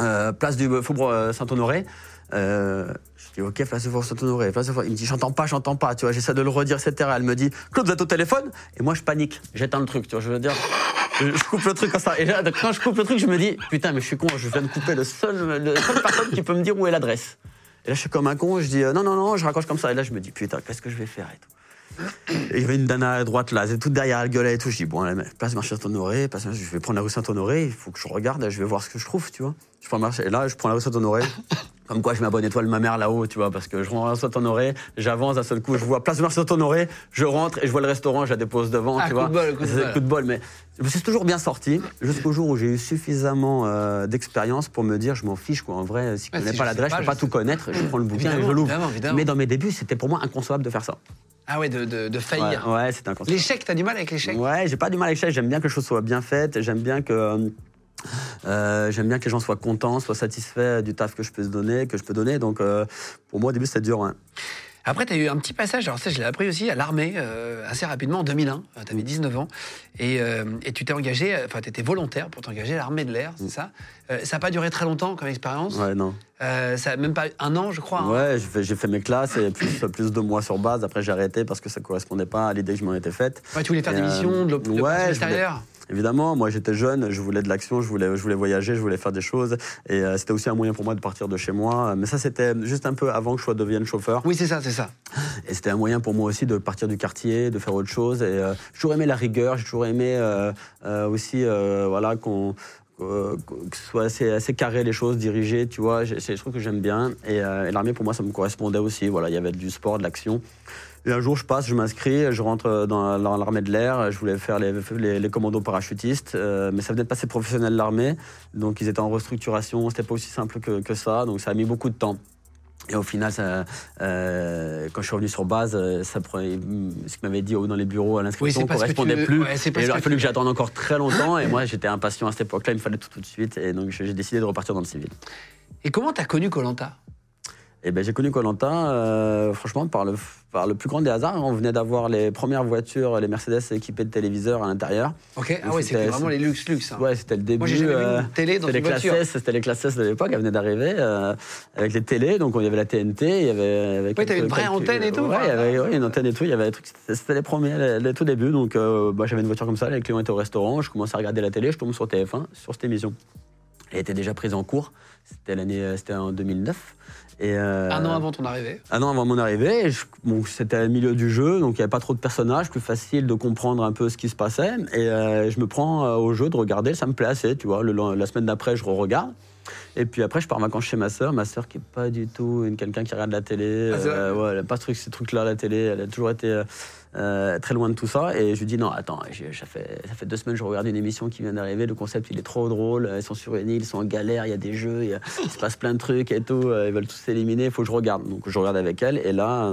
euh, place du Faubourg Saint-Honoré. Euh, je dis, ok, place du Faubourg Saint-Honoré. place Faubourg- Il me dit, j'entends pas, j'entends pas. Tu vois, j'essaie de le redire, etc. Elle me dit, Claude, vous êtes au téléphone? Et moi, je panique. J'éteins le truc, tu vois, je veux dire. Je coupe le truc comme ça. Et là, quand je coupe le truc, je me dis, putain, mais je suis con, je viens de couper le seul, le seule personne qui peut me dire où est l'adresse. Et là, je suis comme un con, je dis, non, non, non, je raccroche comme ça. Et là, je me dis, putain, qu'est-ce que je vais faire et tout. Et il y avait une dana à droite là, c'est toute derrière, elle gueulait et tout. Je dis, bon, allez, place marché Saint-Honoré, place- je vais prendre la rue Saint-Honoré, il faut que je regarde, je vais voir ce que je trouve, tu vois. Je prends marché, et là, je prends la rue Saint-Honoré. [laughs] Comme quoi, je mets ma bonne étoile, ma mère là-haut, tu vois, parce que je rentre à Saint-Honoré, j'avance d'un seul coup, je vois place marché Saint-Honoré, je rentre et je vois le restaurant, je la dépose devant, Ah, tu coup vois. de bol, coup de C'est bol. coup de bol, mais c'est toujours bien sorti, jusqu'au jour où j'ai eu suffisamment euh, d'expérience pour me dire, je m'en fiche, quoi. En vrai, si je Ouais, connais si pas je l'adresse, je peux pas, pas je tout connaître, je prends le bouquin et je l'ouvre. Mais dans mes débuts, c'était pour moi inconcevable de faire ça. Ah ouais, de, de, de Ouais, faillir. ouais inconcevable. L'échec, t'as du mal avec l'échec? Ouais, j'ai pas du mal avec ça. J'aime bien que les choses soient bien faites. J'aime bien que. euh, j'aime bien que les gens soient contents, soient satisfaits du taf que je peux se donner, que je peux donner. Donc, euh, pour moi, au début, c'était dur. hein. Après, tu as eu un petit passage, alors ça, je l'ai appris aussi à l'armée, euh, assez rapidement, en 2001. Tu avais 19 ans. Et, euh, et tu t'es engagé, euh, enfin, tu étais volontaire pour t'engager à l'armée de l'air, c'est ça? Euh, Ça n'a pas duré très longtemps comme expérience? Ouais, non. Ça a même pas un an, je crois. hein? Ouais, j'ai fait, j'ai fait mes classes et plus, [coughs] plus de mois sur base. Après, j'ai arrêté parce que ça correspondait pas à l'idée que je m'en étais faite. Ouais, tu voulais faire Et, des missions, de ouais, l'opération extérieure? Évidemment, moi j'étais jeune, je voulais de l'action, je voulais, je voulais voyager, je voulais faire des choses. Et euh, c'était aussi un moyen pour moi de partir de chez moi. Mais ça, c'était juste un peu avant que je sois devienne chauffeur. Oui, c'est ça, c'est ça. Et c'était un moyen pour moi aussi de partir du quartier, de faire autre chose. Et euh, j'ai toujours aimé la rigueur, j'ai toujours aimé euh, euh, aussi euh, voilà, qu'on euh, que ce soit assez, assez carré les choses, dirigées, tu vois. C'est des trucs que j'aime bien. Et, euh, et l'armée, pour moi, ça me correspondait aussi. Voilà, il y avait du sport, de l'action. Et un jour, je passe, je m'inscris, je rentre dans l'armée de l'air. Je voulais faire les, les, les commandos parachutistes, euh, mais ça venait de passer professionnel de l'armée. Donc, ils étaient en restructuration. C'était pas aussi simple que, que ça. Donc, ça a mis beaucoup de temps. Et au final, ça, euh, quand je suis revenu sur base, euh, ça prenait- ce qu'il m'avait dit dans les bureaux à Oui, l'inscription ne que correspondait tu- plus. ouais, et il aurait fallu tu- que j'attende encore très longtemps. [laughs] Et moi, j'étais impatient à cette époque-là. Il me fallait tout, tout de suite. Et donc, j'ai décidé de repartir dans le civil. Et comment t'as connu Colanta Et ben, j'ai connu Colanta, euh, franchement, par le, par le plus grand des hasards. On venait d'avoir les premières voitures, les Mercedes équipées de téléviseurs à l'intérieur. Ok. Ah ouais, c'était- vraiment les luxe luxe. hein. Ouais, c'était le début. Moi, j'ai jamais vu euh, une télé dans une les classes voiture. C'était les classes de l'époque, elles venaient d'arriver euh, avec les télés, donc il y avait la TNT, il y avait. t'avais une vraie antenne et tout, Ouais, il y avait ouais, une antenne et tout, il y avait c'était les premiers, les, les tout débuts, donc bah, j'avais une voiture comme ça, les clients étaient au restaurant, je commençais à regarder la télé, je tombe sur TF1, sur cette émission. Elle était déjà prise en cours, c'était l'année, c'était en 2009. Et, euh, Un an avant ton arrivée. un an avant mon arrivée, bon, c'était au milieu du jeu, donc il n'y avait pas trop de personnages, plus facile de comprendre un peu ce qui se passait. Et euh, je me prends euh, au jeu de regarder, ça me plaît assez, tu vois. Le, la semaine d'après, je re-regarde. Et puis après, je pars en vacances chez ma sœur. Ma sœur qui est pas du tout une quelqu'un qui regarde la télé. Ah, euh, ouais, elle a pas ce truc, ces trucs-là, la télé. Elle a toujours été euh, euh, très loin de tout ça. Et je lui dis non, attends, ça fait, ça fait deux semaines que je regarde une émission qui vient d'arriver. Le concept, il est trop drôle. Ils sont sur une île, ils sont en galère, il y a des jeux, il, a- il se passe plein de trucs et tout. euh, Ils veulent tous s'éliminer, il faut que je regarde. Donc je regarde avec elle. Et là.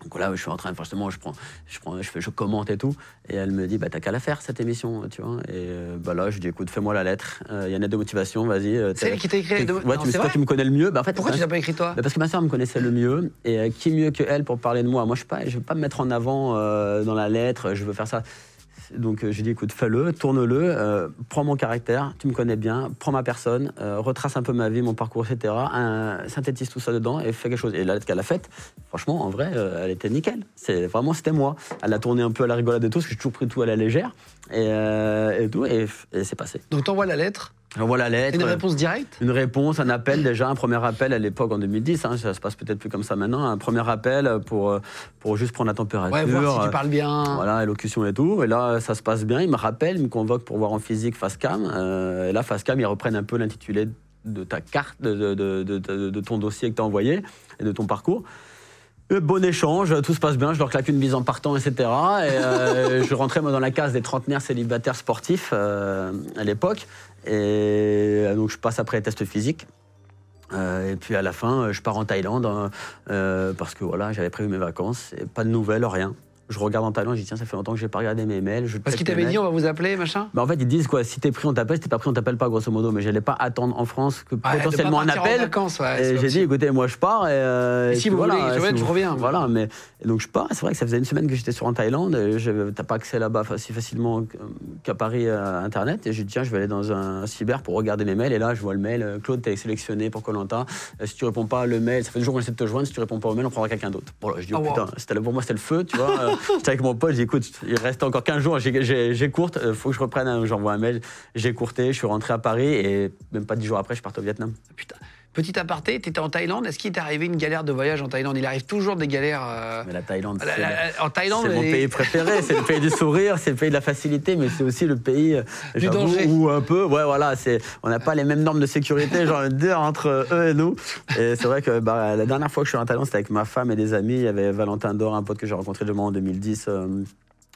Euh, donc là, je suis en train, forcément, je prends, je prends, je fais, je commente et tout, et elle me dit, bah t'as qu'à la faire cette émission, tu vois. Et euh, bah là, je dis, écoute, fais-moi la lettre. Euh, Il y a une lettre de motivation, vas-y. euh, C'est elle qui t'a écrit la t'es- lettre de- Ouais, Non, tu c'est toi qui me connais le mieux. Bah, en fait, Pourquoi tu l'as pas écrit toi bah, parce que ma soeur me connaissait le mieux, et euh, qui mieux que elle pour parler de moi? Moi, je ne veux pas me mettre en avant euh, dans la lettre, je veux faire ça. Donc, euh, j'ai dit, écoute, fais-le, tourne-le, euh, prends mon caractère, tu me connais bien, prends ma personne, euh, retrace un peu ma vie, mon parcours, etc. un- synthétise tout ça dedans et fais quelque chose. Et la lettre qu'elle a faite, franchement, en vrai, elle était nickel. C'est vraiment, c'était moi. Elle a tourné un peu à la rigolade et tout, parce que j'ai toujours pris tout à la légère et, euh, et tout, et, et c'est passé. Donc t'envoies la lettre. J'envoie la lettre. Une réponse directe? Une réponse, un appel déjà, un premier appel à l'époque en 2010, hein, ça se passe peut-être plus comme ça maintenant, un premier appel pour, euh, pour juste prendre la température. Ouais, voir si tu parles bien. Voilà, élocution et tout. Et là, ça se passe bien, il me rappelle, il me convoque pour voir en physique Facecam. Euh, et là, Facecam, ils reprennent un peu l'intitulé de ta carte, de, de, de, de ton dossier que tu as envoyé et de ton parcours. Euh, bon échange, tout se passe bien, je leur claque une bise en partant, etc. Et euh, [laughs] je rentrais moi dans la case des trentenaires célibataires sportifs euh, à l'époque. Donc je passe après les tests physiques. et puis à la fin, je pars en Thaïlande parce que voilà, j'avais prévu mes vacances. Pas de nouvelles, rien je regarde en Thaïlande, je dis tiens, ça fait longtemps que j'ai pas regardé mes mails. Je Parce qu'ils t'avaient dit on va vous appeler, machin bah, En fait, ils disent quoi, si t'es pris, on t'appelle, si t'es pas pris, on t'appelle pas, grosso modo. Mais j'allais pas attendre en France que potentiellement un appel. et j'ai dit écoutez, moi je pars. Et, euh, si vous voilà, voulez, je, reviens. Voilà, mais donc je pars. C'est vrai que ça faisait une semaine que j'étais sur en Thaïlande. T'as pas accès là-bas si facilement qu'à Paris à Internet. Et j'ai dit tiens, je vais aller dans un cyber pour regarder mes mails. Et là, je vois le mail euh, Claude, t'es sélectionné pour Colanta. Euh, si tu réponds pas le mail, ça fait deux jours qu'on essaie de te joindre. Si tu réponds pas au mail, on prendra quelqu'un d'autre. Bon, je dis oh, oh putain, pour moi c'était le feu, tu vois. Avec mon pote écoute, il reste encore 15 jours, j'ai courte, il euh, faut que je reprenne, j'envoie un mail, j'ai courté, je suis rentré à Paris et même pas 10 jours après, je pars au Vietnam. Putain. Petit aparté, tu étais en Thaïlande. Est-ce qu'il t'est arrivé une galère de voyage en Thaïlande? Il arrive toujours des galères. Euh, mais la Thaïlande, c'est mon pays préféré. c'est le pays du sourire, c'est le pays de la facilité, mais c'est aussi le pays euh, du danger. Où un peu, ouais, voilà, on n'a pas les mêmes normes de sécurité, genre dire entre eux et nous. Et c'est vrai que bah, la dernière fois que je suis en Thaïlande, c'était avec ma femme et des amis. Il y avait Valentin Dor, un pote que j'ai rencontré de en 2010. Euh,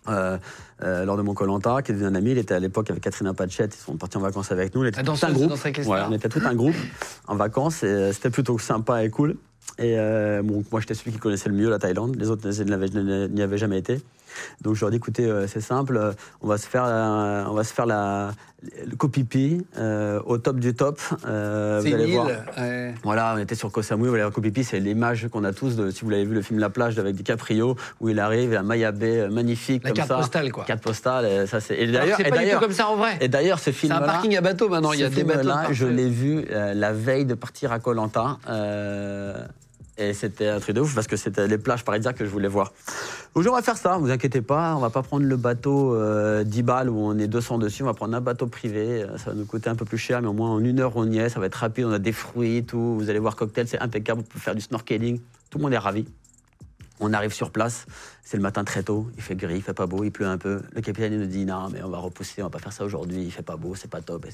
euh, lors de mon Colanta, qui est devenu un ami. Il était à l'époque avec Catherine Pachette, ils sont partis en vacances avec nous. On était tout un groupe. on était tout un groupe en vacances et euh, c'était plutôt sympa et cool. Et bon, moi, j'étais celui qui connaissait le mieux la Thaïlande. Les autres n'y avaient jamais été. Donc je leur dis écoutez, euh, c'est simple, euh, on va se faire, la, on va se faire la, le Kopipi euh, au top du top. Euh, vous allez voir. Voilà, on était sur Koh Samui, vous allez voir Kopipi, c'est l'image qu'on a tous de, si vous l'avez vu le film La plage avec DiCaprio où il arrive, la Maya Bay magnifique la comme carte ça. postale quoi. Carte postale, et ça c'est. Et d'ailleurs, c'est pas du tout comme ça en vrai. Et d'ailleurs, ce film. C'est un parking à bateau maintenant. Il y a des bateaux. Là, je l'ai vu la veille de partir à Koh Lanta. Et c'était un truc de ouf parce que c'était les plages paradisiaques que je voulais voir. Aujourd'hui, on va faire ça, vous inquiétez pas. On va pas prendre le bateau euh, 10 balles où on est 200 dessus. On va prendre un bateau privé. Euh, ça va nous coûter un peu plus cher, mais au moins en une heure, on y est. Ça va être rapide. On a des fruits, tout. Vous allez voir cocktail, c'est impeccable. Vous pouvez faire du snorkeling. Tout le monde est ravi. On arrive sur place, c'est le matin très tôt, il fait gris, il fait pas beau, il pleut un peu. Le capitaine nous dit non, mais on va repousser, on va pas faire ça aujourd'hui, il fait pas beau, c'est pas top.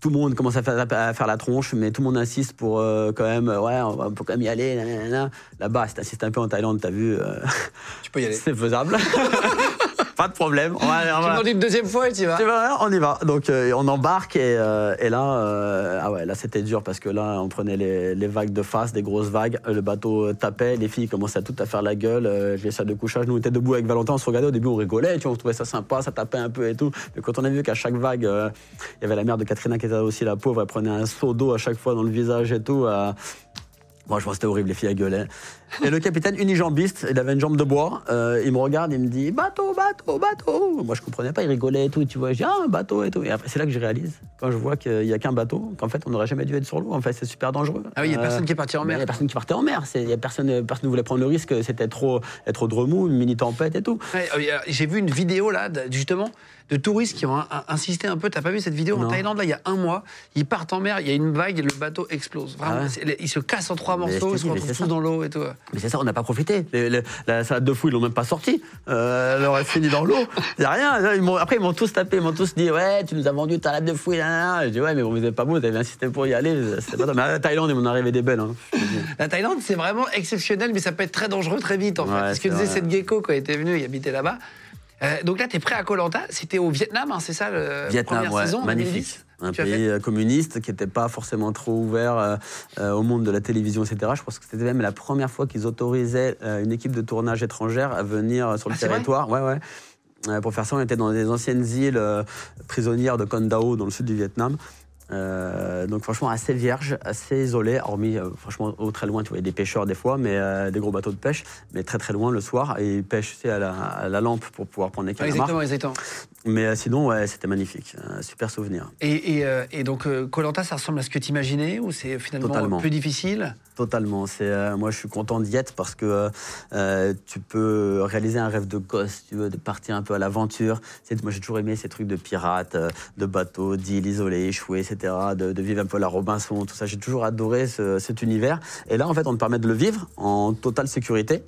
tout le monde commence à faire, la tronche, mais tout le monde insiste pour euh, quand même, ouais, on peut quand même y aller. Là-bas, si t'insistes un peu en Thaïlande, t'as vu, euh, tu peux y aller. [laughs] c'est faisable. [laughs] pas de problème. On va, tu une deuxième fois et tu vas. on y va. Donc euh, on embarque et, euh, et là, euh, ah ouais, là c'était dur parce que là on prenait les, les, vagues de face, des grosses vagues. Le bateau tapait, les filles commençaient à tout à faire la gueule. les salles de couchage, nous on était debout avec Valentin, on se regardait. Au début on rigolait, tu vois, on trouvait ça sympa, ça tapait un peu et tout. Mais quand on a vu qu'à chaque vague, il y avait la mère de Katrina qui était aussi la pauvre, elle prenait un seau d'eau à chaque fois dans le visage et tout. Moi, je pense que c'était horrible, les filles gueulaient. Et le capitaine unijambiste, il avait une jambe de bois, euh, il me regarde, il me dit bateau, bateau, bateau. Moi, je comprenais pas, il rigolait et tout, tu vois. Je dis ah, un bateau et tout. Et après, c'est là que je réalise, quand je vois qu'il y a qu'un bateau, qu'en fait, on n'aurait jamais dû être sur l'eau. En fait, c'est super dangereux. Ah oui, il n'y a personne qui est parti en mer. Il n'y a personne qui partait en mer. Il y a personne, personne ne voulait prendre le risque, c'était trop, trop de remous, une mini tempête et tout. Euh, j'ai vu une vidéo là, justement, de touristes qui ont insisté un peu. T'as pas vu cette vidéo en Thaïlande là il y a un mois Ils partent en mer, il y a une vague, le bateau explose. Vraiment, ah ils se cassent en trois morceaux, ils se retrouvent tous dans l'eau et tout. Mais c'est ça, on n'a pas profité. la salade de fou, ils l'ont même pas sorti. Euh, elle aurait fini dans l'eau. Il n'y a rien. Ils après, ils m'ont tous tapé, ils m'ont tous dit Ouais, tu nous as vendu ta salade de fouille. Je dis Ouais, mais vous n'êtes pas beau, vous avez insisté pour y aller. Pas mais la Thaïlande, ils m'ont arrivé des belles. Hein. La Thaïlande, c'est vraiment exceptionnel, mais ça peut être très dangereux très vite en fait. ce que disait cette gecko quand il était venu, il habitait là-bas. Euh, donc là, tu es prêt à Colanta. C'était au Vietnam, hein, c'est ça le Vietnam, première saison, magnifique. Un pays euh, communiste qui n'était pas forcément trop ouvert euh, au monde de la télévision, etc. Je pense que c'était même la première fois qu'ils autorisaient une équipe de tournage étrangère à venir sur le ah, territoire. Ouais, ouais. pour faire ça, on était dans des anciennes îles prisonnières de Con Dao, dans le sud du Vietnam. Euh, donc franchement assez vierge, assez isolé, hormis euh, franchement au très loin, tu vois, des pêcheurs des fois, mais euh, des gros bateaux de pêche, mais très très loin le soir, et ils pêchent à, la, lampe pour pouvoir prendre les calamars. exactement, exactement. Mais euh, sinon, ouais, c'était magnifique. Un super souvenir. Et, et, euh, et donc, Colanta, ça ressemble à ce que tu imaginais ou c'est finalement Totalement. plus difficile? Totalement. C'est euh, moi, je suis content d'y être parce que euh, tu peux réaliser un rêve de gosse, tu veux, de partir un peu à l'aventure. C'est- Moi, j'ai toujours aimé ces trucs de pirates, euh, de bateaux, d'îles isolées, échouées, etc. De, de vivre un peu la Robinson, tout ça. J'ai toujours adoré ce- cet univers. Et là, en fait, on me permet de le vivre en totale sécurité.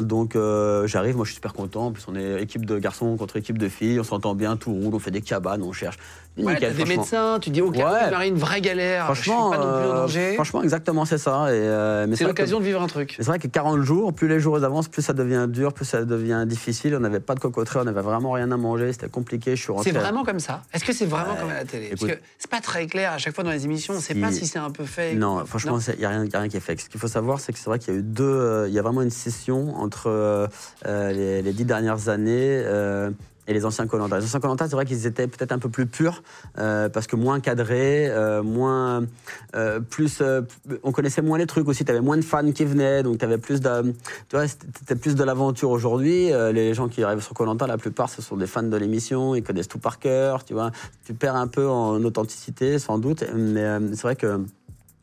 Donc euh, j'arrive, moi je suis super content. En plus, on est équipe de garçons contre équipe de filles, on s'entend bien, tout roule, on fait des cabanes, on cherche. Ouais, Nickel, t'as des médecins, tu dis, ok, Ouais. il m'arrive une vraie galère, Franchement, je suis pas non plus en euh, danger. franchement, exactement, c'est ça. Et, euh, mais c'est que- l'occasion de vivre un truc. c'est vrai que 40 jours, plus les jours avancent, plus ça devient dur, plus ça devient difficile. On n'avait pas de cocoterie, on n'avait vraiment rien à manger, c'était compliqué. Je suis rentré. C'est vraiment comme ça? Est-ce que c'est vraiment comme à la télé? Parce que c'est pas très clair à chaque fois dans les émissions, on sait Si- pas si c'est un peu fake. Non, franchement, il n'y a, a rien qui est fake. Ce qu'il faut savoir, c'est que c'est vrai qu'il y a eu deux. euh, Il y a vraiment une scission entre euh, euh, les, dix dernières années. euh, et les anciens Colanta. Les anciens Colanta, c'est vrai qu'ils étaient peut-être un peu plus purs, parce que moins cadrés, moins, plus, on connaissait moins les trucs aussi. Tu avais moins de fans qui venaient, donc tu avais plus de, tu vois, c'était plus de l'aventure aujourd'hui. Les gens qui arrivent sur Colanta, la plupart, ce sont des fans de l'émission, ils connaissent tout par cœur, tu vois. Tu perds un peu en authenticité, sans doute, mais c'est vrai que.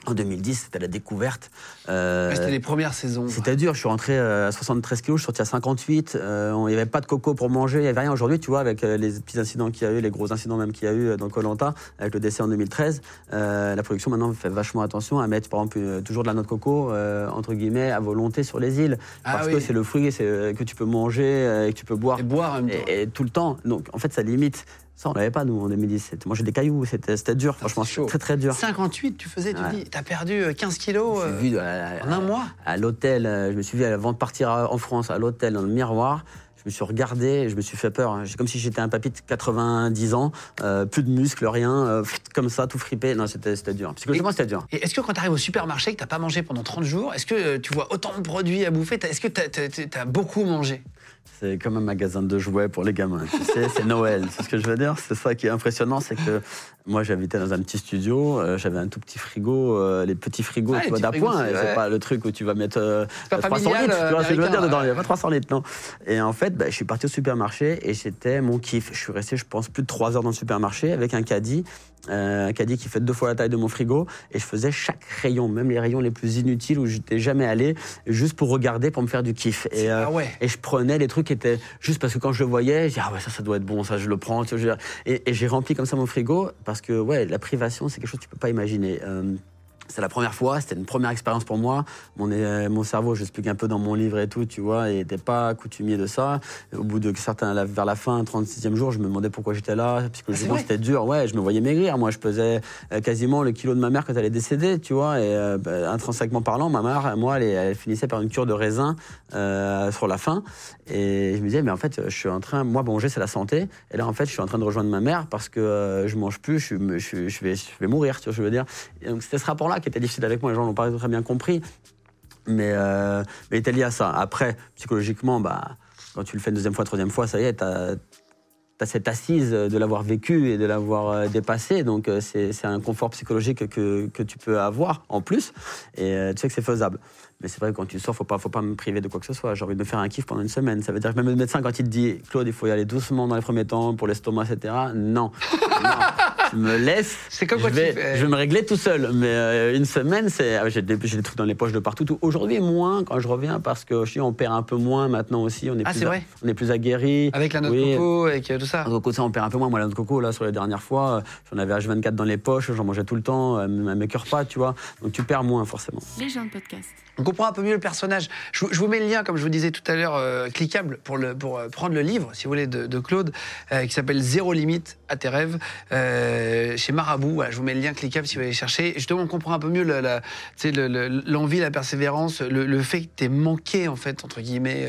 En 2010, c'était la découverte. Euh, C'était les premières saisons. c'était dur, je suis rentré euh, à 73 kilos, je suis sorti à 58, euh, on- il n'y avait pas de coco pour manger, il n'y avait rien aujourd'hui, tu vois, avec les petits incidents qu'il y a eu, les gros incidents même qu'il y a eu dans Colanta, avec le décès en 2013. euh, la production maintenant fait vachement attention à mettre par exemple toujours de la noix de coco, entre guillemets, à volonté sur les îles, Ah parce oui. que c'est le fruit que tu peux manger et que tu peux boire Et boire en même temps. et, et tout le temps. Donc en fait, ça limite. Ça, on l'avait pas, nous, en 2017. Moi, j'ai des cailloux, c'était dur, franchement, c'était très très dur. 58, tu faisais, tu Ouais. dis, t'as perdu euh, 15 kilos Je me euh, vu, euh, en un mois. à l'hôtel, euh, je me suis vu avant de partir en France, à l'hôtel, dans le miroir. Je me suis regardé et je me suis fait peur. hein. C'est comme si j'étais un papy de 90 ans, euh, plus de muscles, rien, euh, comme ça, tout fripé. Non, c'était dur. Psychologiquement, c'était dur. Et est-ce que quand tu arrives au supermarché que t'as pas mangé pendant 30 jours, est-ce que euh, tu vois autant de produits à bouffer Est-ce que tu as, beaucoup mangé? C'est comme un magasin de jouets pour les gamins. Tu sais, c'est Noël. C'est ce que je veux dire? C'est ça qui est impressionnant, c'est que moi, j'habitais dans un petit studio. euh, J'avais un tout petit frigo, euh, les petits frigos Ah, d'appoint. c'est pas le truc où tu vas mettre euh, pas 300 familial, litres. Tu vois ce que je veux dire dedans Il n'y a pas 300 litres, non. Et en fait, bah, je suis parti au supermarché et c'était mon kiff. Je suis resté, je pense, plus de 3 heures dans le supermarché avec un caddie. Euh, un caddie qui fait deux fois la taille de mon frigo et je faisais chaque rayon, même les rayons les plus inutiles où j'étais jamais allé, juste pour regarder, pour me faire du kiff. Et, euh, Ah ouais. et je prenais les trucs qui étaient juste parce que quand je le voyais, je disais, ah ouais, ça, ça doit être bon, ça, je le prends. je. Et, et j'ai rempli comme ça mon frigo parce que, ouais, la privation, c'est quelque chose que tu peux pas imaginer. Euh, c'est la première fois, c'était une première expérience pour moi. Mon, euh, mon cerveau, je l'explique un peu dans mon livre et tout, tu vois, et n'était pas coutumier de ça. Au bout de certains, la- vers la fin, 36e jour, je me demandais pourquoi j'étais là. Psychologiquement, vrai c'était dur. Ouais, je me voyais maigrir. Moi, je pesais euh, quasiment le kilo de ma mère quand elle est décédée, tu vois. Et euh, bah, intrinsèquement parlant, ma mère, moi, elle, finissait par une cure de raisin euh, sur la fin. Et je me disais, mais en fait, je suis en train, moi, manger, c'est la santé. Et là, en fait, je suis en train de rejoindre ma mère parce que je mange plus, je vais, je vais mourir, tu vois, je veux dire. Et donc, c'était ce rapport-là qui était difficile avec moi. Les gens l'ont pas très bien compris. Mais, euh, mais il était lié à ça. Après, psychologiquement, bah, quand tu le fais une deuxième fois, troisième fois, ça y est, t'as as cette assise de l'avoir vécu et de l'avoir euh, dépassé. Donc, euh, c'est un confort psychologique que, que tu peux avoir en plus. Et tu sais que c'est faisable. Mais c'est vrai que quand tu sors, faut pas, faut pas me priver de quoi que ce soit. J'ai envie de me faire un kiff pendant une semaine. Ça veut dire que même le médecin, quand il te dit, Claude, il faut y aller doucement dans les premiers temps pour l'estomac, etc. Non. non. Tu me laisses. C'est comme je quand tu vais, fais- je vais me régler tout seul. Mais euh, une semaine, c'est. ah, J'ai des, j'ai des trucs dans les poches de partout. Tout. Aujourd'hui, moins quand je reviens parce que je suis, on perd un peu moins maintenant aussi. On est Ah, plus vrai On est plus aguerri. Avec la noix Oui. de coco, avec euh, tout ça. Coco, ça, on perd un peu moins. Moi, la noix de coco, là, sur les dernières fois, euh, j'en avais H24 dans les poches, j'en mangeais tout le temps, même mes cœurs pas, tu vois. Donc tu perds moins, forcément. Les gens de podcast. Comprend un peu mieux le personnage. Je, vous- mets le lien, comme je vous disais tout à l'heure, euh, cliquable pour, euh, prendre le livre, si vous voulez, de, de Claude, euh, qui s'appelle Zéro limite à tes rêves, chez Marabout. Je vous mets le lien cliquable si vous voulez chercher. Justement, on comprend un peu mieux l'envie, la persévérance, le, fait que tu manqué, en fait, entre guillemets.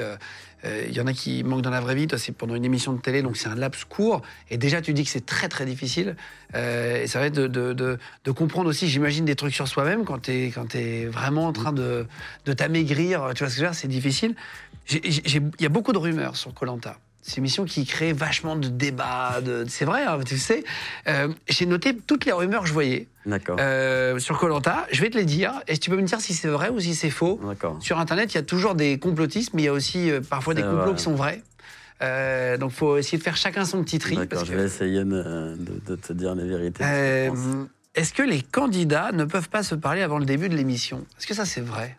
Euh, euh, Il y en a qui manquent dans la vraie vie. Toi, c'est pendant une émission de télé, donc c'est un laps court. Et déjà, tu dis que c'est très, très difficile. Euh, et ça va être de, de, de- de comprendre aussi, j'imagine, des trucs sur soi-même quand tu es, vraiment en train de, t'amaigrir. Tu vois ce que je veux dire? C'est difficile. Il y a beaucoup de rumeurs sur Colanta. C'est une émission qui crée vachement de débats. De, c'est vrai, hein, tu sais. Euh, J'ai noté toutes les rumeurs que je voyais euh, sur Colanta. Je vais te les dire. Et tu peux me dire si c'est vrai ou si c'est faux? Sur Internet, il y a toujours des complotistes, mais il y a aussi euh, parfois des complots vrai. qui sont vrais. Euh, donc, faut essayer de faire chacun son petit tri. D'accord, parce je que- vais essayer de, te dire les vérités. Euh. Est-ce que les candidats ne peuvent pas se parler avant le début de l'émission? Est-ce que ça, c'est vrai?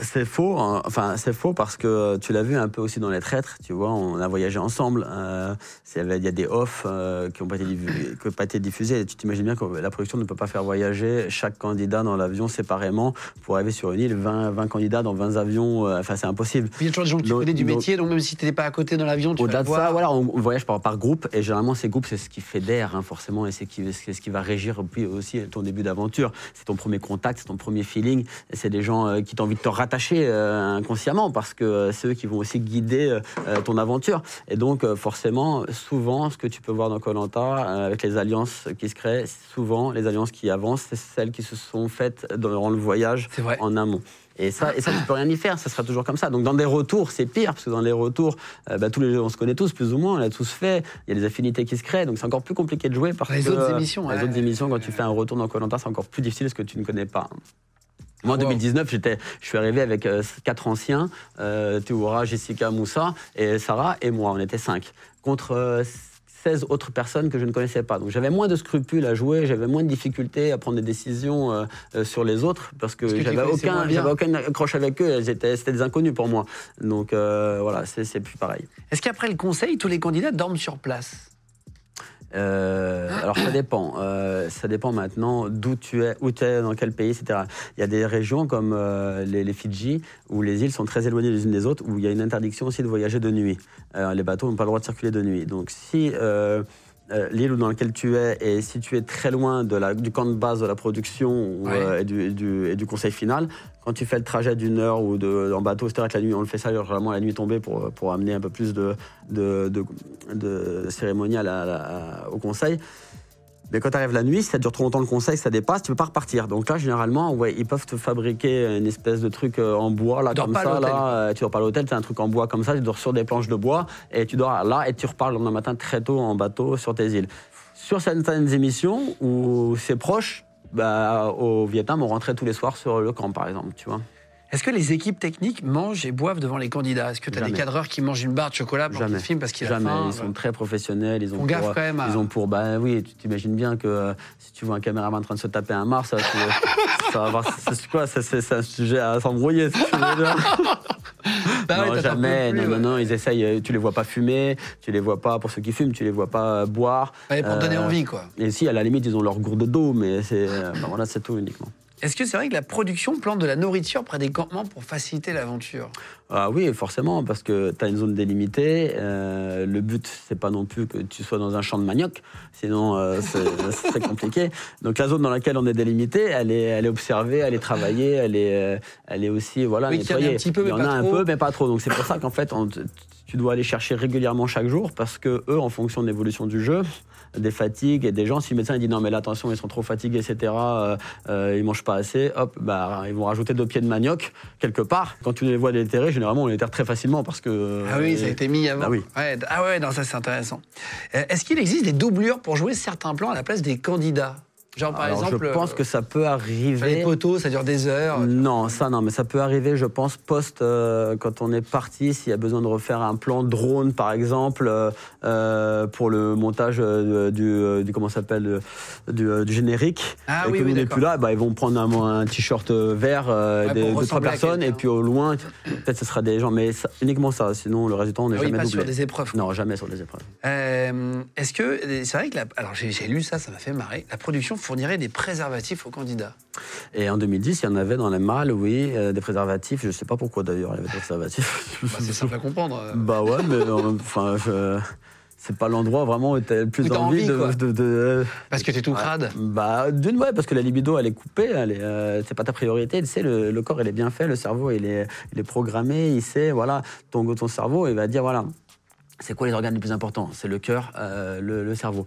C'est faux, hein. enfin c'est faux parce que tu l'as vu un peu aussi dans les traîtres, tu vois, on a voyagé ensemble. Euh, il y a des offs euh, qui n'ont pas, été qui pas diffusés. Et tu t'imagines bien que la production ne peut pas faire voyager chaque candidat dans l'avion séparément pour arriver sur une île, 20, 20 candidats dans 20 avions, euh, enfin c'est impossible. Il y a toujours des gens que tu connais du métier, donc même si tu n'étais pas à côté dans l'avion, tu Au-delà de voir. ça, voilà, on, voyage par, par groupe et généralement ces groupes c'est ce qui fédère hein, forcément et c'est qui- ce qui va régir puis aussi ton début d'aventure. C'est ton premier contact, c'est ton premier feeling. et C'est des gens euh, qui t'ont envie de te rattacher euh, inconsciemment parce que euh, c'est eux qui vont aussi guider euh, euh, ton aventure. Et donc forcément, souvent, ce que tu peux voir dans Colanta avec les alliances qui se créent, souvent les alliances qui avancent, c'est celles qui se sont faites durant le voyage en amont. Et ça, et ça, tu peux rien y faire, ça sera toujours comme ça. Donc dans des retours, c'est pire, parce que dans les retours, euh, bah, tous les, on se connaît tous plus ou moins, on l'a tous fait, il y a des affinités qui se créent, donc c'est encore plus compliqué de jouer. Parce Les que, autres émissions, Les ouais. autres émissions, quand tu fais un retour dans Colanta, c'est encore plus difficile parce que tu ne connais pas. Moi, en Ah, wow. 2019, j'étais, je suis arrivé avec euh, quatre anciens, euh, Théoura, Jessica, Moussa et Sarah, et moi, on était cinq. Contre euh, 16 autres personnes que je ne connaissais pas. Donc j'avais moins de scrupules à jouer, j'avais moins de difficultés à prendre des décisions euh, euh, sur les autres parce que, que j'avais aucun, j'avais aucun accroche avec eux, c'était des inconnus pour moi. Donc euh, voilà, c'est plus pareil. Est-ce qu'après le conseil, tous les candidats dorment sur place? Euh, [clears throat] alors ça dépend. Euh, ça dépend maintenant d'où tu es, où tu es, dans quel pays, etc. Il y a des régions comme euh, les, les Fidji où les îles sont très éloignées les unes des autres, où il y a une interdiction aussi de voyager de nuit. Les bateaux n'ont pas le droit de circuler de nuit. Donc si euh, l'île dans laquelle tu es est située très loin de la, du camp de base de la production ou, Ouais. euh, et, du, et du- et du conseil final, quand tu fais le trajet d'une heure ou de, en bateau, c'est la nuit, on le fait ça généralement la nuit tombée pour, pour amener un peu plus de, de, de, de cérémonial à la- au conseil. Mais quand tu arrives la nuit, si ça dure trop longtemps le conseil, ça dépasse, tu peux pas repartir. Donc là, généralement, ouais, ils peuvent te fabriquer une espèce de truc euh, en bois, là, Tu comme ça. Là, euh, tu dors pas à l'hôtel, c'est un truc en bois comme ça, tu dors sur des planches de bois, et tu dors là, et tu repars le lendemain matin très tôt en bateau sur tes îles. Sur certaines émissions où c'est proche, bah, au Vietnam, on rentrait tous les soirs sur le camp, par exemple, tu vois. Est-ce que les équipes techniques mangent et boivent devant les candidats? Est-ce que tu as des Jamais. cadreurs qui mangent une barre de chocolat pendant Jamais. qu'ils filment parce qu'ils a Jamais. faim ils sont très professionnels. Ils ont gaffe pour, quand même à- Ils ont pour. Bah oui, tu t'imagines bien que euh, si tu vois un caméraman en train de se taper un Mars, [laughs] ça, va avoir. C'est quoi C'est- un sujet à s'embrouiller. si tu veux dire. [laughs] Bah ouais, non, t'en jamais. plus, non, ouais. non, non, ils essayent. euh, Tu les vois pas fumer. Tu les vois pas pour ceux qui fument. Tu les vois pas euh, boire. Ouais, pour te donner Euh, envie, quoi. Et si, à la limite, ils ont leur gourde d'eau, mais c'est euh, bah, voilà, c'est tout uniquement. Est-ce que c'est vrai que la production plante de la nourriture près des campements pour faciliter l'aventure? Ah oui, forcément, parce que tu as une zone délimitée. euh, le but, c'est pas non plus que tu sois dans un champ de manioc, sinon euh, c'est [laughs] très compliqué. Donc la zone dans laquelle on est délimité, elle est, elle est observée, elle est travaillée, elle est, euh, elle est aussi voilà, Oui, qu'il y en a nettoyée. un petit peu, Il y en a un trop. peu, mais pas trop. Donc c'est pour ça qu'en fait, on tu dois aller chercher régulièrement chaque jour, parce que eux, en fonction de l'évolution du jeu, des fatigues et des gens, si le médecin il dit non mais là attention ils sont trop fatigués etc, euh, euh, ils mangent pas assez, hop bah ils vont rajouter deux pieds de manioc quelque part. Quand tu les vois déterrer, généralement on les terre très facilement parce que Ah oui, ça a été mis avant. Bah oui. Ouais, ah ouais, non, ça c'est intéressant. Euh, Est-ce qu'il existe des doublures pour jouer certains plans à la place des candidats? Genre par Alors, exemple, je pense euh, que ça peut les arriver. poteaux, ça dure des heures. Non, ça non, mais ça peut arriver, je pense, post euh, quand on est parti, s'il y a besoin de refaire un plan drone, par exemple, euh, pour le montage du, du comment ça s'appelle du, du générique, Ah et oui, que oui, nous plus là, bah, ils vont prendre un, un t-shirt vert, Ouais, des, deux trois personnes, et puis au loin, peut-être ce sera des gens, mais ça- uniquement ça. Sinon, le temps, on n'est Ah oui, jamais pas doublé. sur des épreuves. Non, jamais sur des épreuves. Est-ce que c'est vrai que la- alors j'ai lu ça, ça m'a fait marrer. La production fournirait des préservatifs aux candidats. Et en 2010, il y en avait dans les malles, oui, euh, des préservatifs. Je sais pas pourquoi d'ailleurs, il y avait des préservatifs. Bah, c'est simple à comprendre. euh. Bah ouais, mais euh, enfin, je- c'est pas l'endroit vraiment où t'as le plus Où envie, envie, de, de- Parce que t'es tout crade. Bah d'une ouais, parce que la libido elle est coupée, elle est, euh, c'est pas ta priorité. Tu sais, le, le corps il est bien fait, le cerveau il est, il est programmé, il sait, voilà, ton, ton cerveau il va dire voilà, c'est quoi les organes les plus importants? C'est le cœur, euh, le, le cerveau.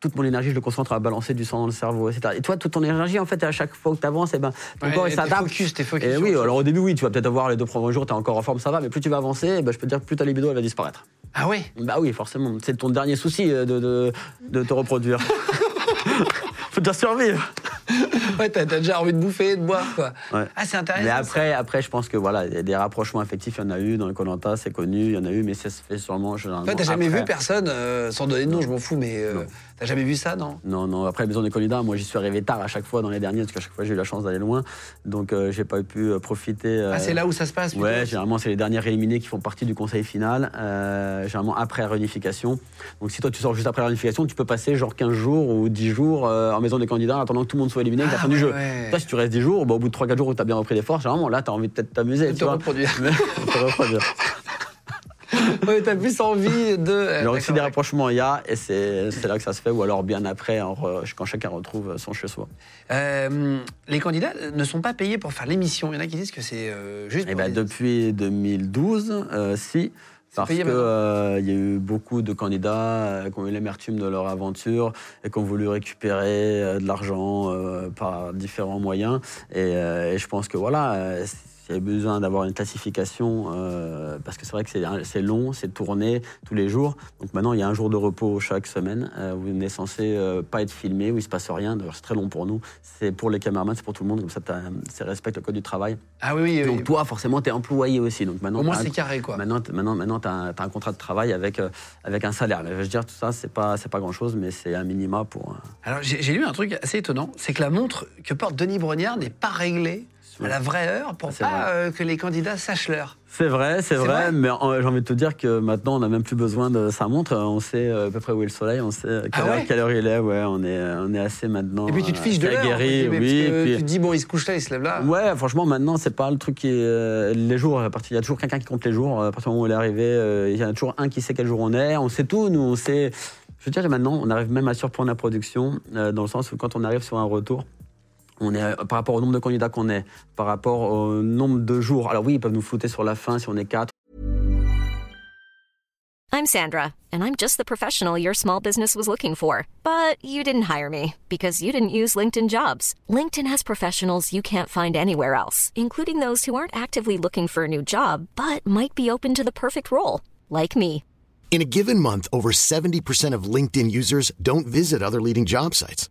Toute mon énergie, je le concentre à balancer du sang dans le cerveau, etc. Et toi, toute ton énergie, en fait, à chaque fois que tu avances, eh ben, ton Ouais, corps il t'es s'adapte. focus, t'es focus Et sur oui, alors au début, oui, tu vas peut-être avoir les deux premiers jours, tu es encore en forme, ça va, mais plus tu vas avancer, eh ben, je peux te dire, plus ta libido elle va disparaître. Ah oui. Bah oui, forcément. C'est ton dernier souci euh, de, de, de te reproduire. [laughs] Faut déjà survivre. ouais, t'as déjà envie de bouffer, de boire, quoi. Ouais. Ah, c'est intéressant. Mais ça. après, après, je pense que voilà, il y a des rapprochements affectifs, il y en a eu dans le Colanta, c'est connu, il y en a eu, mais ça se fait sûrement généralement. Toi, t'as jamais après. vu personne, euh, sans donner de nom, je m'en fous, mais euh, t'as jamais vu ça, non? Non, non, après la maison des candidats, moi j'y suis arrivé tard à chaque fois dans les derniers, parce qu'à chaque fois j'ai eu la chance d'aller loin, donc euh, j'ai pas pu euh, profiter. euh, Ah, c'est là où ça se passe Ouais, généralement c'est les derniers éliminés qui font partie du conseil final, euh, généralement après la réunification. Donc si toi tu sors juste après la réunification, tu peux passer genre 15 jours ou 10 jours en maison des candidats en attendant que tout le monde soit éliminé à la Ah, fin du ouais, jeu. ouais. Toi si tu restes 10 jours, bah, au bout de 3-4 jours où tu as bien repris les forces, généralement là tu as envie de peut-être t'amuser. [laughs] Te reproduire. Te reproduire. Ouais, t'as plus envie de. euh, Alors d'accord, des rapprochements il y a et c'est là que ça se fait ou alors bien après re- quand chacun retrouve son chez soi. Euh, les candidats ne sont pas payés pour faire l'émission. Il y en a qui disent que c'est euh, juste. Et pour ben, les- depuis 2012, euh, si. Parce qu'il maintenant. y a eu beaucoup de candidats euh, qui ont eu l'amertume de leur aventure et qui ont voulu récupérer euh, de l'argent euh, par différents moyens. Et, euh, et je pense que voilà, s'il y a besoin d'avoir une classification, euh, parce que c'est vrai que c'est long, c'est tourné tous les jours. Donc maintenant, il y a un jour de repos chaque semaine. Euh, vous n'êtes censé euh, pas être filmé, où il se passe rien. D'ailleurs, c'est très long pour nous. C'est pour les caméramans, c'est pour tout le monde. Comme ça, ça respecte le code du travail. Ah oui, oui. oui. Donc toi, forcément, tu es employé aussi. Donc maintenant, Au moins, c'est carré, quoi. Maintenant, maintenant, maintenant, tu as, un contrat de travail avec, euh, avec un salaire. Mais je veux dire, tout ça, c'est pas, pas grand-chose, mais c'est un minima pour. euh, Alors, j'ai j'ai lu un truc assez étonnant c'est que la montre que porte Denis Brognard n'est pas réglée à la vraie heure pour C'est pas euh, que les candidats sachent l'heure. C'est vrai, c'est vrai, vrai mais euh, j'ai envie de te dire que maintenant, on n'a même plus besoin de sa montre. On sait euh, à peu près où est le soleil, on sait quelle, Ah heure, ouais quelle heure il est. Ouais, on est, on est assez maintenant. Et puis tu te euh, fiches de l'heure. oui. puis- Tu te dis, bon, il se couche là, il se lève là. Ouais, franchement, maintenant, c'est pas le truc qui est. euh, les jours, il y a toujours quelqu'un qui compte les jours. À partir du moment où il est arrivé, euh, il y en a toujours un qui sait quel jour on est. On sait tout, nous, on sait. Je veux dire, maintenant, on arrive même à surprendre la production, euh, dans le sens où quand on arrive sur un retour, on est, par rapport au nombre de candidats qu'on est, par rapport au nombre de jours. Alors oui, ils peuvent nous flouter sur la fin si on est quatre. I'm Sandra, and I'm just the professional your small business was looking for. But you didn't hire me because you didn't use LinkedIn jobs. LinkedIn has professionals you can't find anywhere else, including those who aren't actively looking for a new job but might be open to the perfect role, like me. In a given month, over 70% of LinkedIn users don't visit other leading job sites.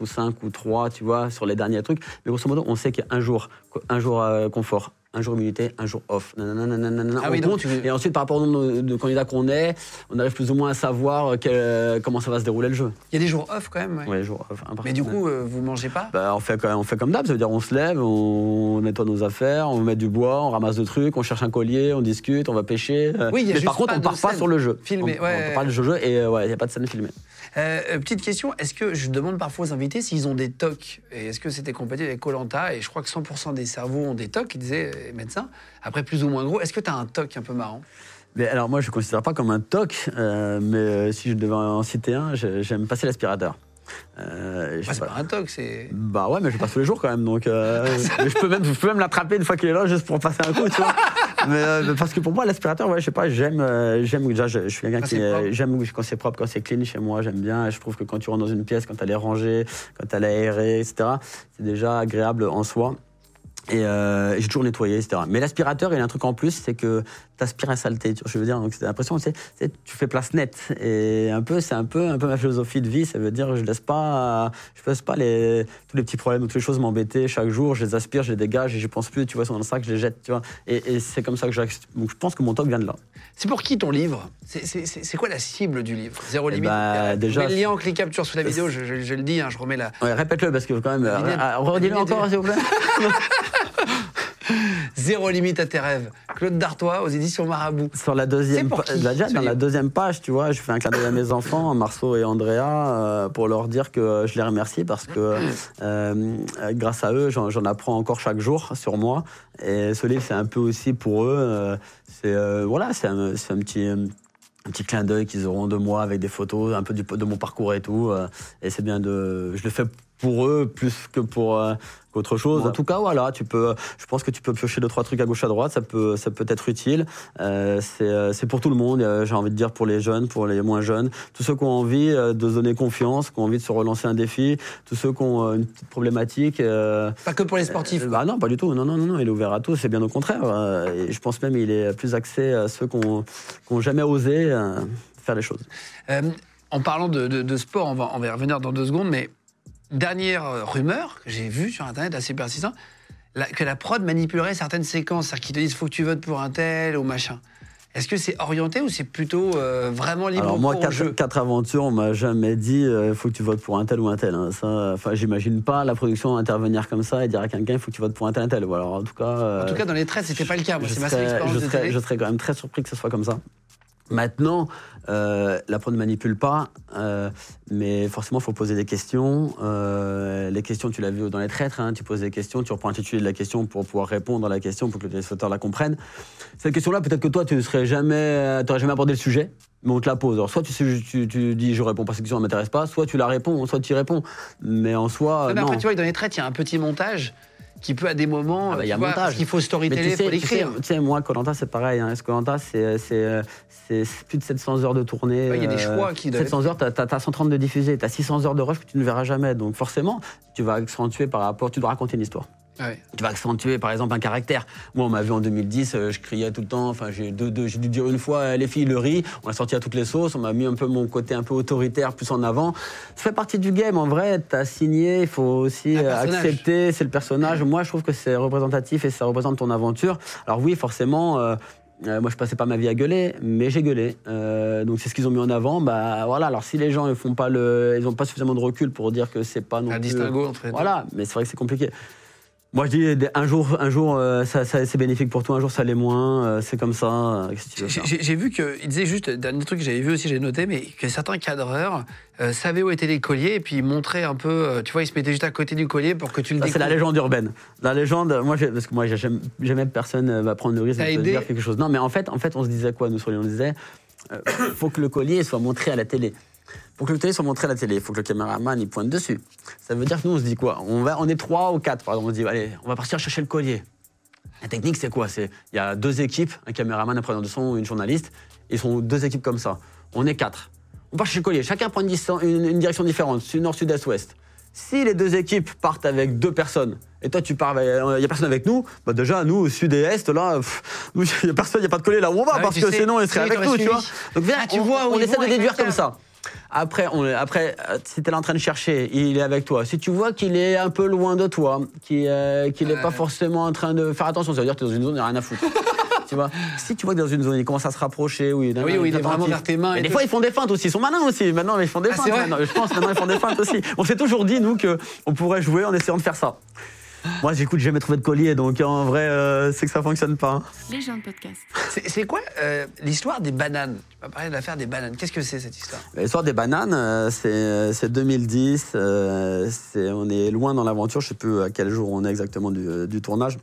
Ou 5 ou 3, tu vois, sur les derniers trucs. Mais grosso modo, on sait qu'il y a un jour, un jour euh, confort, un jour immunité, un jour off. Nanana, nanana, Ah on oui, compte. tu- Et ensuite, par rapport au nombre de, de candidats qu'on est, on arrive plus ou moins à savoir quel- euh, comment ça va se dérouler le jeu. Il y a des jours off quand même. ouais. Ouais, jour off, Mais du coup, euh, vous mangez pas? Bah, on, fait, quand- on fait comme d'hab, ça veut dire on se lève, on nettoie nos affaires, on met du bois, on ramasse des trucs, on cherche un collier, on discute, on va pêcher. euh, Oui, y a mais juste par contre, pas on part pas sur le jeu. filmée, on, ouais. on parle du jeu et euh, ouais, il n'y a pas de scène filmée. Euh, euh, petite question, est-ce que je demande parfois aux invités s'ils ont des TOC Et est-ce que c'était compatible avec Colanta Et je crois que 100% des cerveaux ont des TOC, ils disaient les médecins. Après, plus ou moins gros, est-ce que tu as un TOC un peu marrant? Mais alors moi, je ne considère pas comme un toc, euh, mais si je devais en citer un, j'aime passer l'aspirateur. Euh, C'est pas. pas un TOC, c'est. Bah ouais, mais je passe tous les jours quand même, donc euh, [laughs] je peux même, je peux même l'attraper une fois qu'il est là, juste pour passer un coup, tu vois. [laughs] Mais euh, parce que pour moi, l'aspirateur, ouais, je sais pas, j'aime, euh, j'aime déjà, je, je suis quelqu'un qui, j'aime quand c'est propre, quand c'est clean chez moi, j'aime bien. Je trouve que quand tu rentres dans une pièce, quand elle est rangée, quand elle est aérée, etc., c'est déjà agréable en soi. Et euh, j'ai toujours nettoyé, etc. Mais l'aspirateur, il y a un truc en plus, c'est que tu aspires la saleté. Je veux dire, donc c'est l'impression, tu sais, tu fais place nette. Et un peu, c'est un peu, un peu ma philosophie de vie. Ça veut dire, je laisse pas, je laisse pas les, tous les petits problèmes, toutes les choses m'embêter chaque jour. Je les aspire, je les dégage et je pense plus. Tu vois, sont dans le sac, je les jette. Tu vois. Et, et c'est comme ça que donc je pense que mon talk vient de là. C'est pour qui ton livre? C'est- quoi la cible du livre? Zéro Eh limite bah, déjà, le lien en cliquable sur sous la vidéo, je, je- je le dis, hein, je remets la. Ouais, répète-le parce que quand même, euh, redis-le encore, s'il vous plaît. [laughs] [laughs] Zéro limite à tes rêves. Claude Dartois aux éditions Marabout. Sur la deuxième, C'est pour pa- qui, déjà, ce dans la deuxième page, tu vois, je fais un clin d'œil à mes enfants, Marceau et Andrea, euh, pour leur dire que je les remercie parce que euh, grâce à eux, j'en apprends encore chaque jour sur moi. Et ce livre, c'est un peu aussi pour eux. euh, c'est euh, voilà, c'est un, petit. Un petit clin d'œil qu'ils auront de moi avec des photos, un peu du, de mon parcours et tout. euh, et c'est bien de. Je le fais pour eux plus que pour euh, qu'autre chose. En tout cas, voilà, tu peux. Je pense que tu peux piocher deux trois trucs à gauche à droite. Ça peut, ça peut être utile. Euh, c'est, euh, c'est pour tout le monde. euh, J'ai envie de dire pour les jeunes, pour les moins jeunes, tous ceux qui ont envie euh, de se donner confiance, qui ont envie de se relancer un défi, tous ceux qui ont une petite problématique. euh, Pas que pour les sportifs. euh, bah non, pas du tout. Non, non, non, non, il est ouvert à tous. C'est bien au contraire. Euh, et je pense même qu'il est plus axé à ceux qui n'ont jamais osé euh, faire les choses. Euh, en parlant de, de- de sport, on va, on va y revenir dans deux secondes, mais dernière euh, rumeur que j'ai vue sur Internet, assez persistant, la- que la prod manipulerait certaines séquences, c'est-à-dire qu'ils te disent faut que tu votes pour un tel ou machin. Est-ce que c'est orienté ou c'est plutôt euh, vraiment libre Alors moi, quatre, jeu quatre aventures, on m'a jamais dit il faut que tu votes pour un tel ou un tel. hein. Ça, enfin, j'imagine pas la production intervenir comme ça et dire à quelqu'un il faut que tu votes pour un tel un tel. Ou alors, en tout cas, euh, En tout cas, dans les traits, c'était pas le cas. Moi, je serais, je, serais, je serais quand même très surpris que ce soit comme ça. Maintenant, euh, la ne manipule pas, euh, mais forcément, il faut poser des questions. Euh, les questions, tu l'as vu dans les traîtres, hein, tu poses des questions, tu reprends l'intitulé de la question pour pouvoir répondre à la question, pour que le téléspectateur la comprenne. Cette question-là, peut-être que toi, tu n'aurais jamais, t'aurais jamais abordé le sujet, mais on te la pose. Alors, soit tu, sais- tu, tu dis je réponds pas à cette question, elle m'intéresse pas, soit tu la réponds, soit tu y réponds. Mais en soi, Mais non. après, tu vois, dans les traits, il y a un petit montage qui peut, à des moments, Ah bah, il y a vois, montage. parce qu'il faut storyteller, il faut l'écrire. tu sais, moi, Colanta, c'est pareil. Hein. Colanta, c'est euh, plus de 700 heures de tournée. Ouais, il y a des euh, choix qui doivent 700 heures, t'as as, 130 de diffusés, t'as 600 heures de rush que tu ne verras jamais. Donc forcément, tu vas accentuer par rapport. Tu dois raconter une histoire. Ouais. Tu vas accentuer, par exemple, un caractère. Moi, on m'a vu en 2010, euh, je criais tout le temps. Enfin, j'ai dû dire une fois, euh, les filles, le riz. On a sorti à toutes les sauces. On m'a mis un peu mon côté un peu autoritaire plus en avant. Ça fait partie du game. En vrai, t'as signé. Il faut aussi Un euh, accepter. C'est le personnage. Moi, je trouve que c'est représentatif et ça représente ton aventure. Alors oui, forcément. euh, euh, moi, je passais pas ma vie à gueuler, mais j'ai gueulé. Euh, donc, c'est ce qu'ils ont mis en avant. Bah voilà. Alors, si les gens ils font pas le, ils ont pas suffisamment de recul pour dire que c'est pas non Un plus- distinguo entre les. Voilà, mais c'est vrai que c'est compliqué. Moi, je dis, un jour, un jour euh, ça, ça- c'est bénéfique pour toi, un jour, ça l'est moins. euh, c'est comme ça. euh, J'ai- vu qu'il disait juste, dernier truc que j'avais vu aussi, j'ai noté, mais que certains cadreurs euh, savaient où étaient les colliers et puis ils montraient un peu, tu vois, ils se mettaient juste à côté du collier pour que tu le Ça, c'est la légende urbaine. La légende, moi, parce que moi, jamais, personne va prendre le risque de aidé dire quelque chose. Non, mais en fait, en fait, on se disait quoi, nous, sur les- On disait, euh, faut que le collier soit montré à la télé. Pour que le collier soit montré à la télé, il faut que le caméraman il pointe dessus. Ça veut dire que nous, on se dit quoi? On, va, on est trois ou quatre, par exemple. On se dit, allez, on va partir chercher le collier. La technique, c'est quoi? C'est il y a deux équipes, un caméraman, un preneur de son, une journaliste. Ils sont deux équipes comme ça. On est quatre. On part chercher le collier. Chacun prend une, une- une direction différente, sud, nord, sud, est, ouest. Si les deux équipes partent avec deux personnes, et toi tu pars, il n'y a personne avec nous, bah déjà nous sud et est là, il [laughs] n'y a personne, il n'y a pas de collier là où on va Ah parce que sinon ils seraient avec nous, tu vois. Donc viens, Ah, tu on, vois on essaie de déduire comme ça. Après, on, après, euh, si tu es en train de chercher, il est avec toi. Si tu vois qu'il est un peu loin de toi, qu'il euh, n'est pas forcément en train de faire attention, ça veut dire que tu es dans une zone, il n'y a rien à foutre. [laughs] tu vois? Si tu vois que dans une zone, il commence à se rapprocher, oui, Oui, oui, il est vraiment vers tes mains et des fois, ils font des feintes aussi. Ils sont malins aussi. Maintenant, ils font des Ah, feintes. Je pense maintenant, ils font des feintes aussi. On s'est toujours dit, nous, qu'on pourrait jouer en essayant de faire ça. [laughs] Moi, j'écoute, jamais trouvé de collier, donc en vrai, euh, c'est que ça fonctionne pas. hein. Les gens de podcast. C'est quoi euh, l'histoire des bananes? Tu m'as parlé de l'affaire des bananes. Qu'est-ce que c'est cette histoire? L'histoire des bananes, euh, c'est c'est 2010. euh, c'est- on est loin dans l'aventure. Je sais plus à quel jour on est exactement du, du tournage.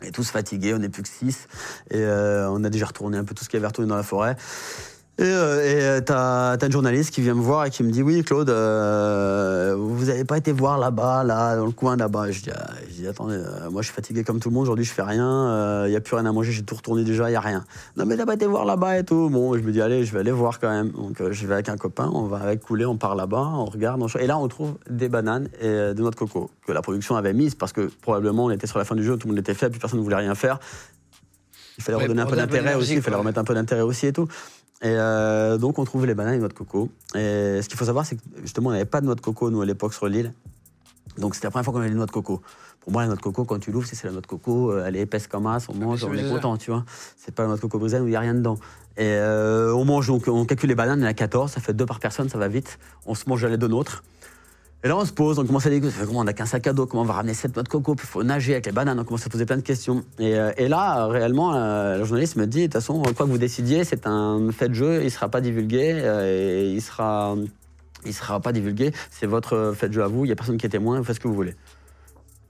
On est tous fatigués, on n'est plus que 6. Et euh, on a déjà retourné un peu tout ce qu'il y avait retourné dans la forêt. Et euh, euh, t'as as une journaliste qui vient me voir et qui me dit Oui, Claude, euh, vous n'avez pas été voir là-bas, là, dans le coin là-bas. Je dis, ah, je dis Attendez, euh, moi je suis fatigué comme tout le monde. Aujourd'hui, je fais rien. Il n'y a plus rien à manger. J'ai tout retourné déjà. Il n'y a rien. Non, mais t'as pas été voir là-bas et tout. Bon, je me dis Allez, je vais aller voir quand même. Donc, je vais avec un copain. On va avec couler. On part là-bas. On regarde. on Et là, on trouve des bananes et de noix de coco que la production avait mises parce que probablement on était sur la fin du jeu. Tout le monde était fait. Puis personne ne voulait rien faire. Il fallait Ouais, redonner un peu d'intérêt aussi. Il fallait remettre un peu d'intérêt aussi et tout. Et euh, donc, on trouve les bananes et les noix de coco. Et ce qu'il faut savoir, c'est que justement, on n'avait pas de noix de coco, nous, à l'époque, sur l'île. Donc, c'était la première fois qu'on avait des noix de coco. Pour moi, la noix de coco, quand tu l'ouvres, c'est la noix de coco, euh, elle est épaisse comme as, on mange, on est content, tu vois. C'est pas la noix de coco brisée où il n'y a rien dedans. Et euh, on mange, donc, on calcule les bananes, il y en a 14, ça fait deux par personne, ça va vite. On se mange les deux nôtres. Et là, on se pose, on commence à dire comment on n'a qu'un sac à dos, comment on va ramener cette noix de coco, il faut nager avec les bananes, on commence à poser plein de questions. Et, euh, là, réellement, euh, le journaliste me dit, de toute façon, quoi que vous décidiez, c'est un fait de jeu, il ne sera pas divulgué, euh, il sera, il sera pas divulgué, c'est votre fait de jeu à vous, il n'y a personne qui est témoin, vous faites ce que vous voulez.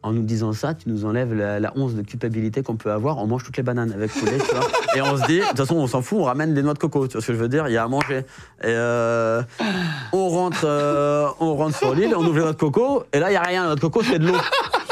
En nous disant ça, tu nous enlèves la, once de culpabilité qu'on peut avoir. On mange toutes les bananes avec poulet, tu vois. Et on se dit, de toute façon, on s'en fout, on ramène des noix de coco. Tu vois ce que je veux dire Il y a à manger. Et euh, on rentre, euh, on rentre sur l'île, on ouvre les noix de coco, et là, il y a rien. La noix de coco, c'est de l'eau.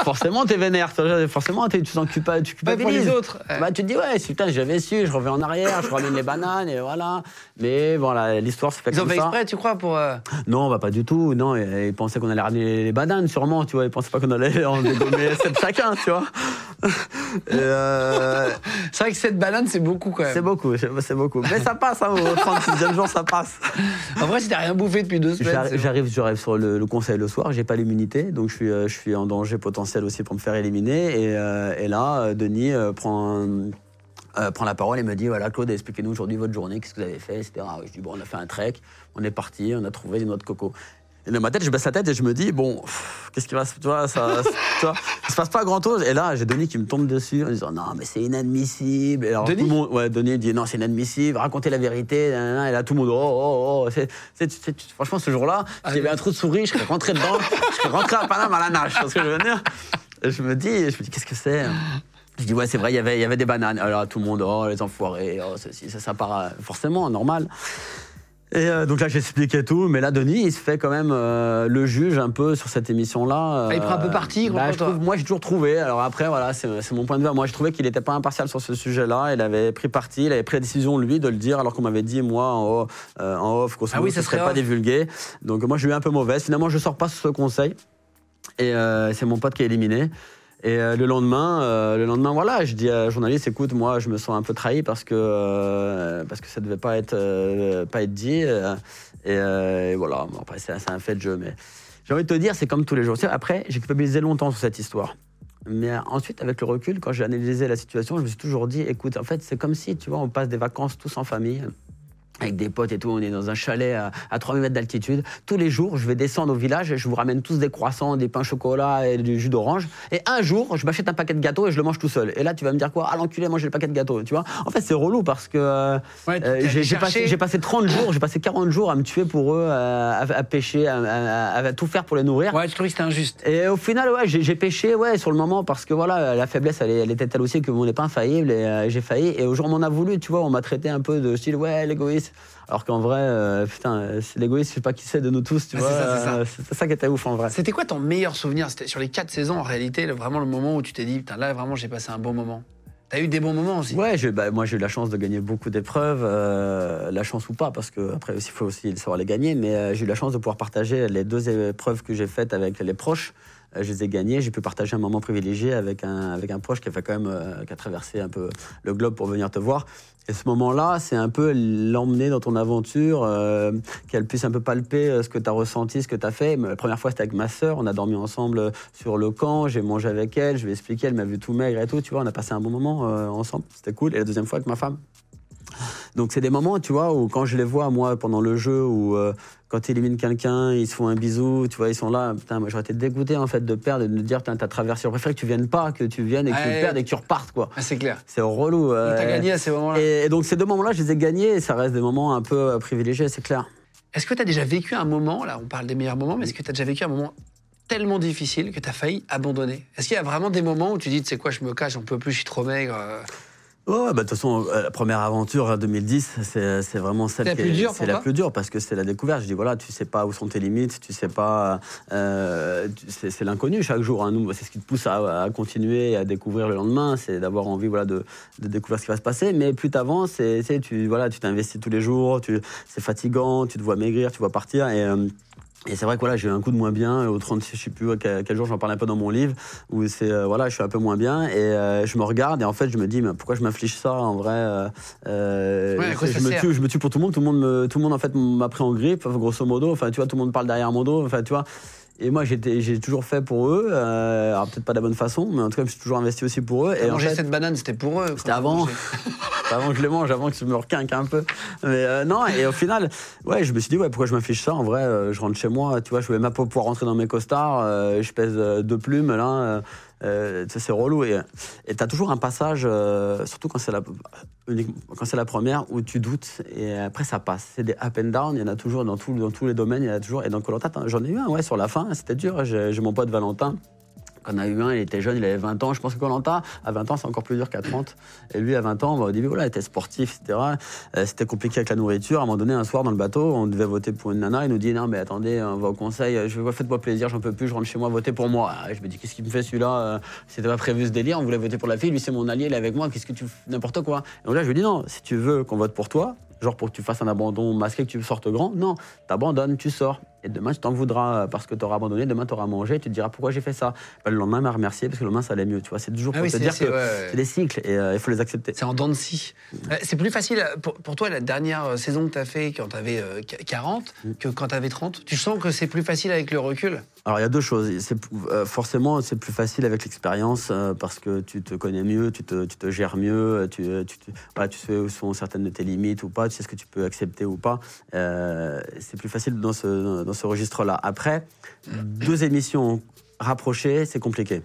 Forcément, t'es vénère. Forcément, t'es- tu sens culpa- tu Pas pour culpabilises. les autres. Bah, tu te dis, ouais, putain, j'avais su, je reviens en arrière, je ramène les bananes, et voilà. Mais voilà, l'histoire se fait Ils ont comme fait ça. exprès, tu crois, pour. euh, Non, bah pas du tout. Non, ils ils pensaient qu'on allait ramener les bananes, sûrement, tu vois. Ils pensaient pas qu'on allait en dégommer 7 [laughs] chacun, tu vois. Euh, [laughs] C'est vrai que cette banane, c'est beaucoup quand c'est même. beaucoup, c'est c'est beaucoup. Mais ça passe, hein, au 36e jour, ça passe. En vrai, si t'as rien bouffé depuis deux semaines. J'arrive, c'est bon. sur le, le conseil le soir, j'ai pas l'immunité, donc je suis, euh, je suis en danger potentiel aussi pour me faire éliminer. Et, euh, et là, euh, Denis euh, prend, prend la parole et me dit voilà, Claude, expliquez-nous aujourd'hui votre journée, qu'est-ce que vous avez fait, etc. Je dis bon, on a fait un trek, on est parti, on a trouvé des noix de coco. Dans ma tête, je baisse la tête et je me dis bon, qu'est-ce qui va se. Vois, ça, il se passe pas grand chose. Et là, j'ai Denis qui me tombe dessus en disant non, mais c'est inadmissible. Et alors, Denis tout le monde, ouais, Denis dit non, c'est inadmissible, racontez la vérité. nanana. Et là, tout le monde, oh, oh, oh. Franchement, ce jour-là, s'il y avait un trou de souris, je serais rentré dedans, je serais rentré à Paname à la nage. Ce que je veux dire Et je me dis, je me dis, qu'est-ce que c'est je dis ouais c'est vrai il y avait il y avait des bananes alors tout le monde oh les enfoirés oh ceci ça ça part euh, forcément normal et euh, donc là j'expliquais tout mais là Denis il se fait quand même euh, le juge un peu sur cette émission là Ah, il prend un peu parti, contre toi. moi j'ai toujours trouvé alors après voilà c'est mon point de vue moi je trouvais qu'il n'était pas impartial sur ce sujet là il avait pris parti il avait pris la décision lui de le dire alors qu'on m'avait dit moi en, haut, euh, en off qu'au Ah oui, ça serait serait pas off. divulgué donc moi je lui ai un peu mauvaise finalement je sors pas sur ce conseil et euh, c'est mon pote qui est éliminé. Et euh, le lendemain, euh, le lendemain, voilà, je dis à la journaliste, écoute, moi, je me sens un peu trahi parce que euh, parce que ça devait pas être euh, pas être dit. et, voilà, après c'est un fait de jeu, mais j'ai envie de te dire, c'est comme tous les jours. Après, j'ai culpabilisé longtemps sur cette histoire. Mais ensuite, avec le recul, quand j'ai analysé la situation, je me suis toujours dit, écoute, en fait, c'est comme si, tu vois, on passe des vacances tous en famille avec des potes et tout, on est dans un chalet à, à 3000 mètres d'altitude. Tous les jours, je vais descendre au village et je vous ramène tous des croissants, des pains chocolat et du jus d'orange. Et un jour, je m'achète un paquet de gâteaux et je le mange tout seul. Et là, tu vas me dire quoi? Ah, l'enculé, manger le paquet de gâteaux, tu vois? En fait, c'est relou parce que euh, Ouais, euh, j'ai passé, passé 30 jours, j'ai passé 40 jours à me tuer pour eux, à, à- à pêcher, à, tout faire pour les nourrir. Ouais, je trouvais que c'était injuste. Et au final, ouais, j'ai pêché ouais, sur le moment parce que voilà, la faiblesse, elle, était telle aussi que on n'est pas infaillible et euh, j'ai failli. Et au jour où on m'en a voulu, tu vois, on m'a traité un peu de style, ouais, l'égoïste. Alors qu'en vrai, euh, putain, c'est l'égoïste, je sais pas qui c'est de nous tous, tu Ah, vois. c'est ça, c'est ça. euh, ça qui était ouf en vrai. C'était quoi ton meilleur souvenir? C'était sur les quatre saisons, en réalité, le- vraiment le moment où tu t'es dit, putain, là, vraiment, j'ai passé un bon moment. T'as eu des bons moments aussi? Ouais, j'ai- bah, moi j'ai eu la chance de gagner beaucoup d'épreuves, euh, la chance ou pas, parce que après il faut aussi savoir les gagner, mais euh, j'ai eu la chance de pouvoir partager les deux épreuves que j'ai faites avec les proches. Euh, je les ai gagnées, j'ai pu partager un moment privilégié avec un, avec un proche qui a fait quand même, euh, qui a traversé un peu le globe pour venir te voir. Et ce moment-là, c'est un peu l'emmener dans ton aventure, euh, qu'elle puisse un peu palper ce que tu as ressenti, ce que tu as fait. La première fois, c'était avec ma sœur, on a dormi ensemble sur le camp, j'ai mangé avec elle, je lui ai expliqué, elle m'a vu tout maigre et tout, tu vois, on a passé un bon moment ensemble, c'était cool. Et la deuxième fois avec ma femme. Donc c'est des moments, tu vois, où quand je les vois, moi, pendant le jeu, où quand ils éliminent quelqu'un, ils se font un bisou, tu vois, ils sont là. Putain, moi j'aurais été dégoûté en fait de perdre et de me dire, putain, t'as traversé. Je préfère que tu viennes pas, que tu viennes et que tu Ouais. perdes et que tu repartes, quoi. Ah, c'est clair. C'est relou. Euh, T'as gagné à ces moments-là. et, et donc ces deux moments-là, je les ai gagnés et ça reste des moments un peu euh, privilégiés, c'est clair. Est-ce que tu as déjà vécu un moment, là on parle des meilleurs moments, mais est-ce que tu as déjà vécu un moment tellement difficile que tu as failli abandonner? Est-ce qu'il y a vraiment des moments où tu dis, tu sais quoi, je me cache, j'en peux plus, je suis trop maigre euh, Bah, de toute façon, euh, la première aventure euh, 2010, c'est c'est vraiment celle C'est la qui plus est- dure C'est la plus dure parce que c'est la découverte. Je dis voilà, tu sais pas où sont tes limites, tu sais pas. euh, c'est c'est l'inconnu chaque jour. hein. Nous, c'est ce qui te pousse à, à continuer et à découvrir le lendemain, c'est d'avoir envie voilà de, de découvrir ce qui va se passer. Mais plus t'avances, c'est c'est- tu voilà, tu t'investis tous les jours. Tu c'est fatigant, tu te vois maigrir, tu vois partir et euh, et c'est vrai que voilà, j'ai eu un coup de moins bien au 36, je sais plus à quel, quel jour, j'en parle un peu dans mon livre, où c'est euh, voilà, je suis un peu moins bien et euh, je me regarde et en fait je me dis mais pourquoi je m'inflige ça en vrai euh, euh, Ouais, je, ça me tue, je me tue pour tout le monde, tout le monde me, tout le monde en fait m'a pris en grippe, grosso modo, enfin tu vois tout le monde parle derrière mon dos, enfin tu vois. Et moi, j'ai toujours fait pour eux, euh, alors peut-être pas de la bonne façon, mais en tout cas, je me suis toujours investi aussi pour eux. Et en fait, cette banane, c'était pour eux. c'était avant. [laughs] avant que je les mange, avant que je me requinque un peu. Mais euh, non, et au final, ouais, je me suis dit, ouais, pourquoi je m'affiche ça En vrai, euh, je rentre chez moi, tu vois, je voulais même pas pouvoir rentrer dans mes costards, je pèse deux plumes, là, euh, tu c'est relou. Et et t'as toujours un passage, euh, surtout quand c'est la, la première, où tu doutes, et après ça passe. C'est des up and down, il y en a toujours dans, tout- dans tous les domaines, il y en a toujours. Et dans Colanta, j'en ai eu un, ouais, sur la fin, c'était dur. J'ai mon pote Valentin on a eu un, il était jeune, il avait 20 ans. Je pense que Colanta, à 20 ans, c'est encore plus dur qu'à 30. Et lui, à 20 ans, bah, au début, voilà, il était sportif, etc. Euh, C'était compliqué avec la nourriture. À un moment donné, un soir, dans le bateau, on devait voter pour une nana. Il nous dit Non, mais attendez, on va au conseil. Je faites-moi plaisir, j'en peux plus, je rentre chez moi, votez pour moi. Et je me dis Qu'est-ce qu'il me fait celui-là Euh, C'était pas prévu ce délire. On voulait voter pour la fille. Lui, c'est mon allié, il est avec moi. Qu'est-ce que tu. N'importe quoi. Et donc là, je lui dis Non, si tu veux qu'on vote pour toi, genre pour que tu fasses un abandon masqué, que tu sortes grand, non, t'abandonnes, tu sors. Et demain, tu t'en voudras euh, parce que tu auras abandonné. Demain, tu auras mangé. Tu te diras pourquoi j'ai fait ça? Ben, le lendemain, m'a remercié parce que le lendemain, ça allait mieux. Tu vois, c'est toujours Ah pour oui, te c'est- dire que ouais, c'est des cycles et euh, il faut les accepter. C'est en dents de scie. Euh, C'est plus facile pour, pour toi la dernière saison que tu as fait quand tu avais 40 Mm. que quand tu avais 30. Tu sens que c'est plus facile avec le recul? Alors il y a deux choses. C'est, euh, forcément, c'est plus facile avec l'expérience parce que tu te connais mieux, tu te, tu te gères mieux, tu, tu, voilà, tu sais où sont certaines de tes limites ou pas, tu sais ce que tu peux accepter ou pas. C'est plus facile dans ce, dans ce registre-là. Après, deux émissions rapprochées, c'est compliqué.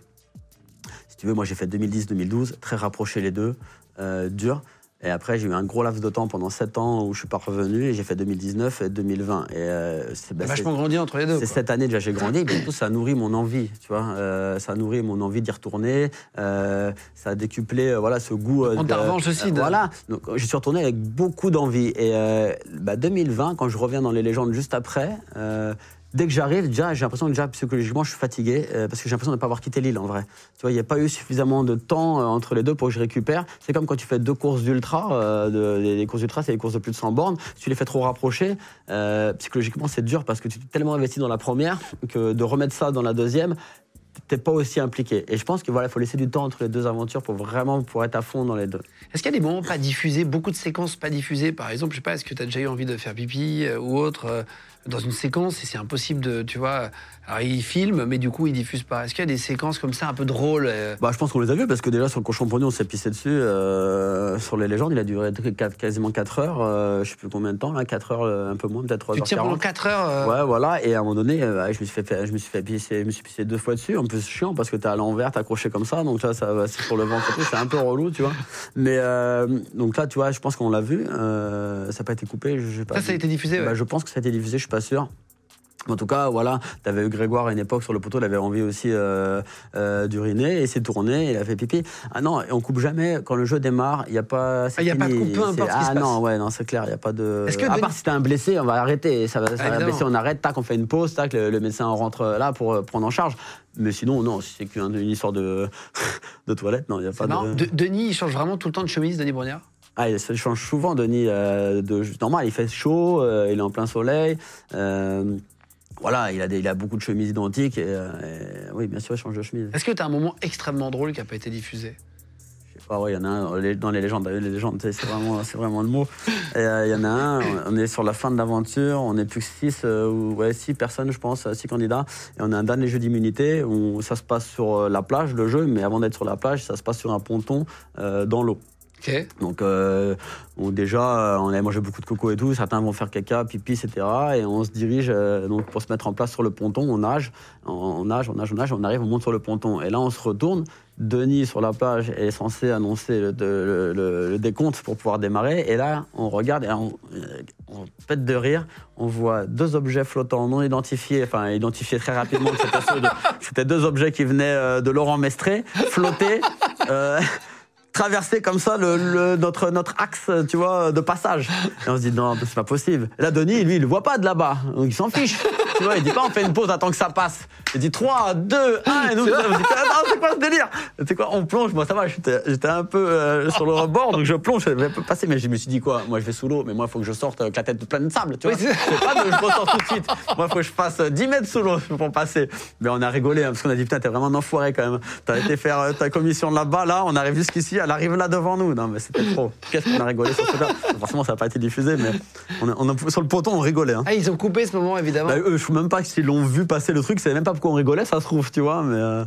Si tu veux, moi j'ai fait 2010-2012, très rapprochés les deux, euh, dur. Et après, j'ai eu un gros laps de temps pendant 7 ans où je suis pas revenu et j'ai fait 2019 et 2020. Et euh, c'est, bah, vachement c'est- grandi entre les deux. c'est cette année déjà j'ai grandi, et surtout ça nourrit mon envie, tu vois. Euh, ça nourrit mon envie d'y retourner. euh, ça a décuplé, euh, voilà, ce goût. euh, prendre ta de- revanche aussi, de- Voilà. Donc je suis retourné avec beaucoup d'envie. Et euh, bah, 2020, quand je reviens dans les légendes juste après. Dès que j'arrive, déjà, j'ai l'impression que déjà psychologiquement, je suis fatigué euh, parce que j'ai l'impression de ne pas avoir quitté l'île en vrai. Tu vois, il n'y a pas eu suffisamment de temps euh, entre les deux pour que je récupère. C'est comme quand tu fais deux courses d'ultra. euh, les courses d'ultra, c'est des courses de plus de 100 bornes. Si tu les fais trop rapprocher, euh, psychologiquement, c'est dur parce que tu t'es tellement investi dans la première que de remettre ça dans la deuxième, t'es pas aussi impliqué. Et je pense qu'il voilà, faut laisser du temps entre les deux aventures pour vraiment pour être à fond dans les deux. Est-ce qu'il y a des moments pas diffusés, beaucoup de séquences pas diffusées? Par exemple, je sais pas, est-ce que tu as déjà eu envie de faire pipi ou autre dans une séquence et c'est impossible de, tu vois. Alors ils filment, mais du coup ils diffusent pas. Est-ce qu'il y a des séquences comme ça un peu drôles euh, Bah, je pense qu'on les a vus parce que déjà sur le cochon pognon, on s'est pissé dessus. euh, sur les légendes, il a duré quasiment 4 heures. euh, je sais plus combien de temps, là, 4 heures, euh, un peu moins, peut-être 3 Tu heures. tiens pendant 40. 4 heures Ouais, voilà. Et à un moment donné, je me suis fait, je me suis fait pisser, je me suis pissé deux fois dessus. En plus, c'est chiant parce que t'es à l'envers, t'es accroché comme ça. Donc là, ça, c'est pour le ventre. C'est un peu relou, tu vois. Mais donc là, tu vois, je pense qu'on l'a vu. ça n'a pas été coupé. Je sais pas. Ça, ça a été diffusé ouais. Bah, je pense que ça a été diffusé, je suis pas sûr. En tout cas, voilà, tu avais eu Grégoire à une époque sur le poteau, il avait envie aussi euh, euh, d'uriner, et s'est tourné, il a fait pipi. Ah non, on coupe jamais, quand le jeu démarre, il n'y a pas. Ah, il y a pas de coupe, peu importe ce qui Ah se passe. non, ouais, non, c'est clair, il n'y a pas de. Est-ce que à Denis- part si t'es un blessé, on va arrêter, ça va, ça va évidemment. blesser, on arrête, tac, on fait une pause, tac, le, le médecin rentre là pour euh, prendre en charge. Mais sinon, non, si c'est qu'une une histoire de, [laughs] de toilette, non, il n'y a pas de. De- Denis, il change vraiment tout le temps de chemise, Denis Brognard Ah, il se change souvent, Denis. euh, de, normal, il fait chaud, euh, il est en plein soleil. euh, voilà, il a, des, il a beaucoup de chemises identiques. Et, euh, et oui, bien sûr, il change de chemise. Est-ce que tu as un moment extrêmement drôle qui n'a pas été diffusé? Je sais pas, ouais, il y en a un dans les légendes. Les légendes, c'est vraiment, [laughs] le mot. Il y en a un, on est sur la fin de l'aventure, on est plus que six, ou ouais, six personnes, je pense, six candidats. Et on a un dernier jeu d'immunité où ça se passe sur la plage, le jeu, mais avant d'être sur la plage, ça se passe sur un ponton dans l'eau. Donc, euh, déjà, euh, on avait mangé beaucoup de coco et tout. Certains vont faire caca, pipi, etc. Et on se dirige euh, donc pour se mettre en place sur le ponton. On nage, on, nage, on nage, on nage. On arrive, on monte sur le ponton. Et là, on se retourne. Denis sur la plage est censé annoncer le, décompte pour pouvoir démarrer. Et là, on regarde et on, pète de rire. On voit deux objets flottants non identifiés, enfin identifiés très rapidement. [laughs] c'était deux objets qui venaient de Laurent Mestré, flottés. euh, traverser comme ça le, le- notre, notre axe, tu vois, de passage. Et on se dit, non, c'est pas possible. Là, Denis, lui, il le voit pas de là-bas. Donc, il s'en fiche. tu vois, il dit pas, on fait une pause, attends que ça passe. Il dit 3, 2, 1. Et nous, c'est quoi ce délire? C'est quoi On plonge. Moi, ça va, j'étais un peu euh, sur le [laughs] rebord, donc je plonge, je vais passer. Mais je me suis dit, quoi Moi, je vais sous l'eau, mais moi, il faut que je sorte avec la tête pleine de sable, tu vois. Oui, c'est- pas de je ressors tout de suite. Moi, il faut que je fasse 10 mètres sous l'eau [laughs] pour passer. Mais on a rigolé, hein, parce qu'on a dit, putain, t'es vraiment un enfoiré quand même. T'as été faire euh, ta commission là-bas, là, on arrive jusqu'ici, elle arrive là devant nous. Non, mais c'était trop. Qu'est-ce qu'on a rigolé sur ce là Forcément, ça n'a pas été diffusé, mais on a- on a- sur le poton, on rigolait. hein. Ah, ils ont coupé ce moment, évidemment. Bah, eux, je sais même pas s'ils l'ont vu passer le truc, c'est même pas pourquoi on rigolait, ça se trouve, tu vois, mais. euh,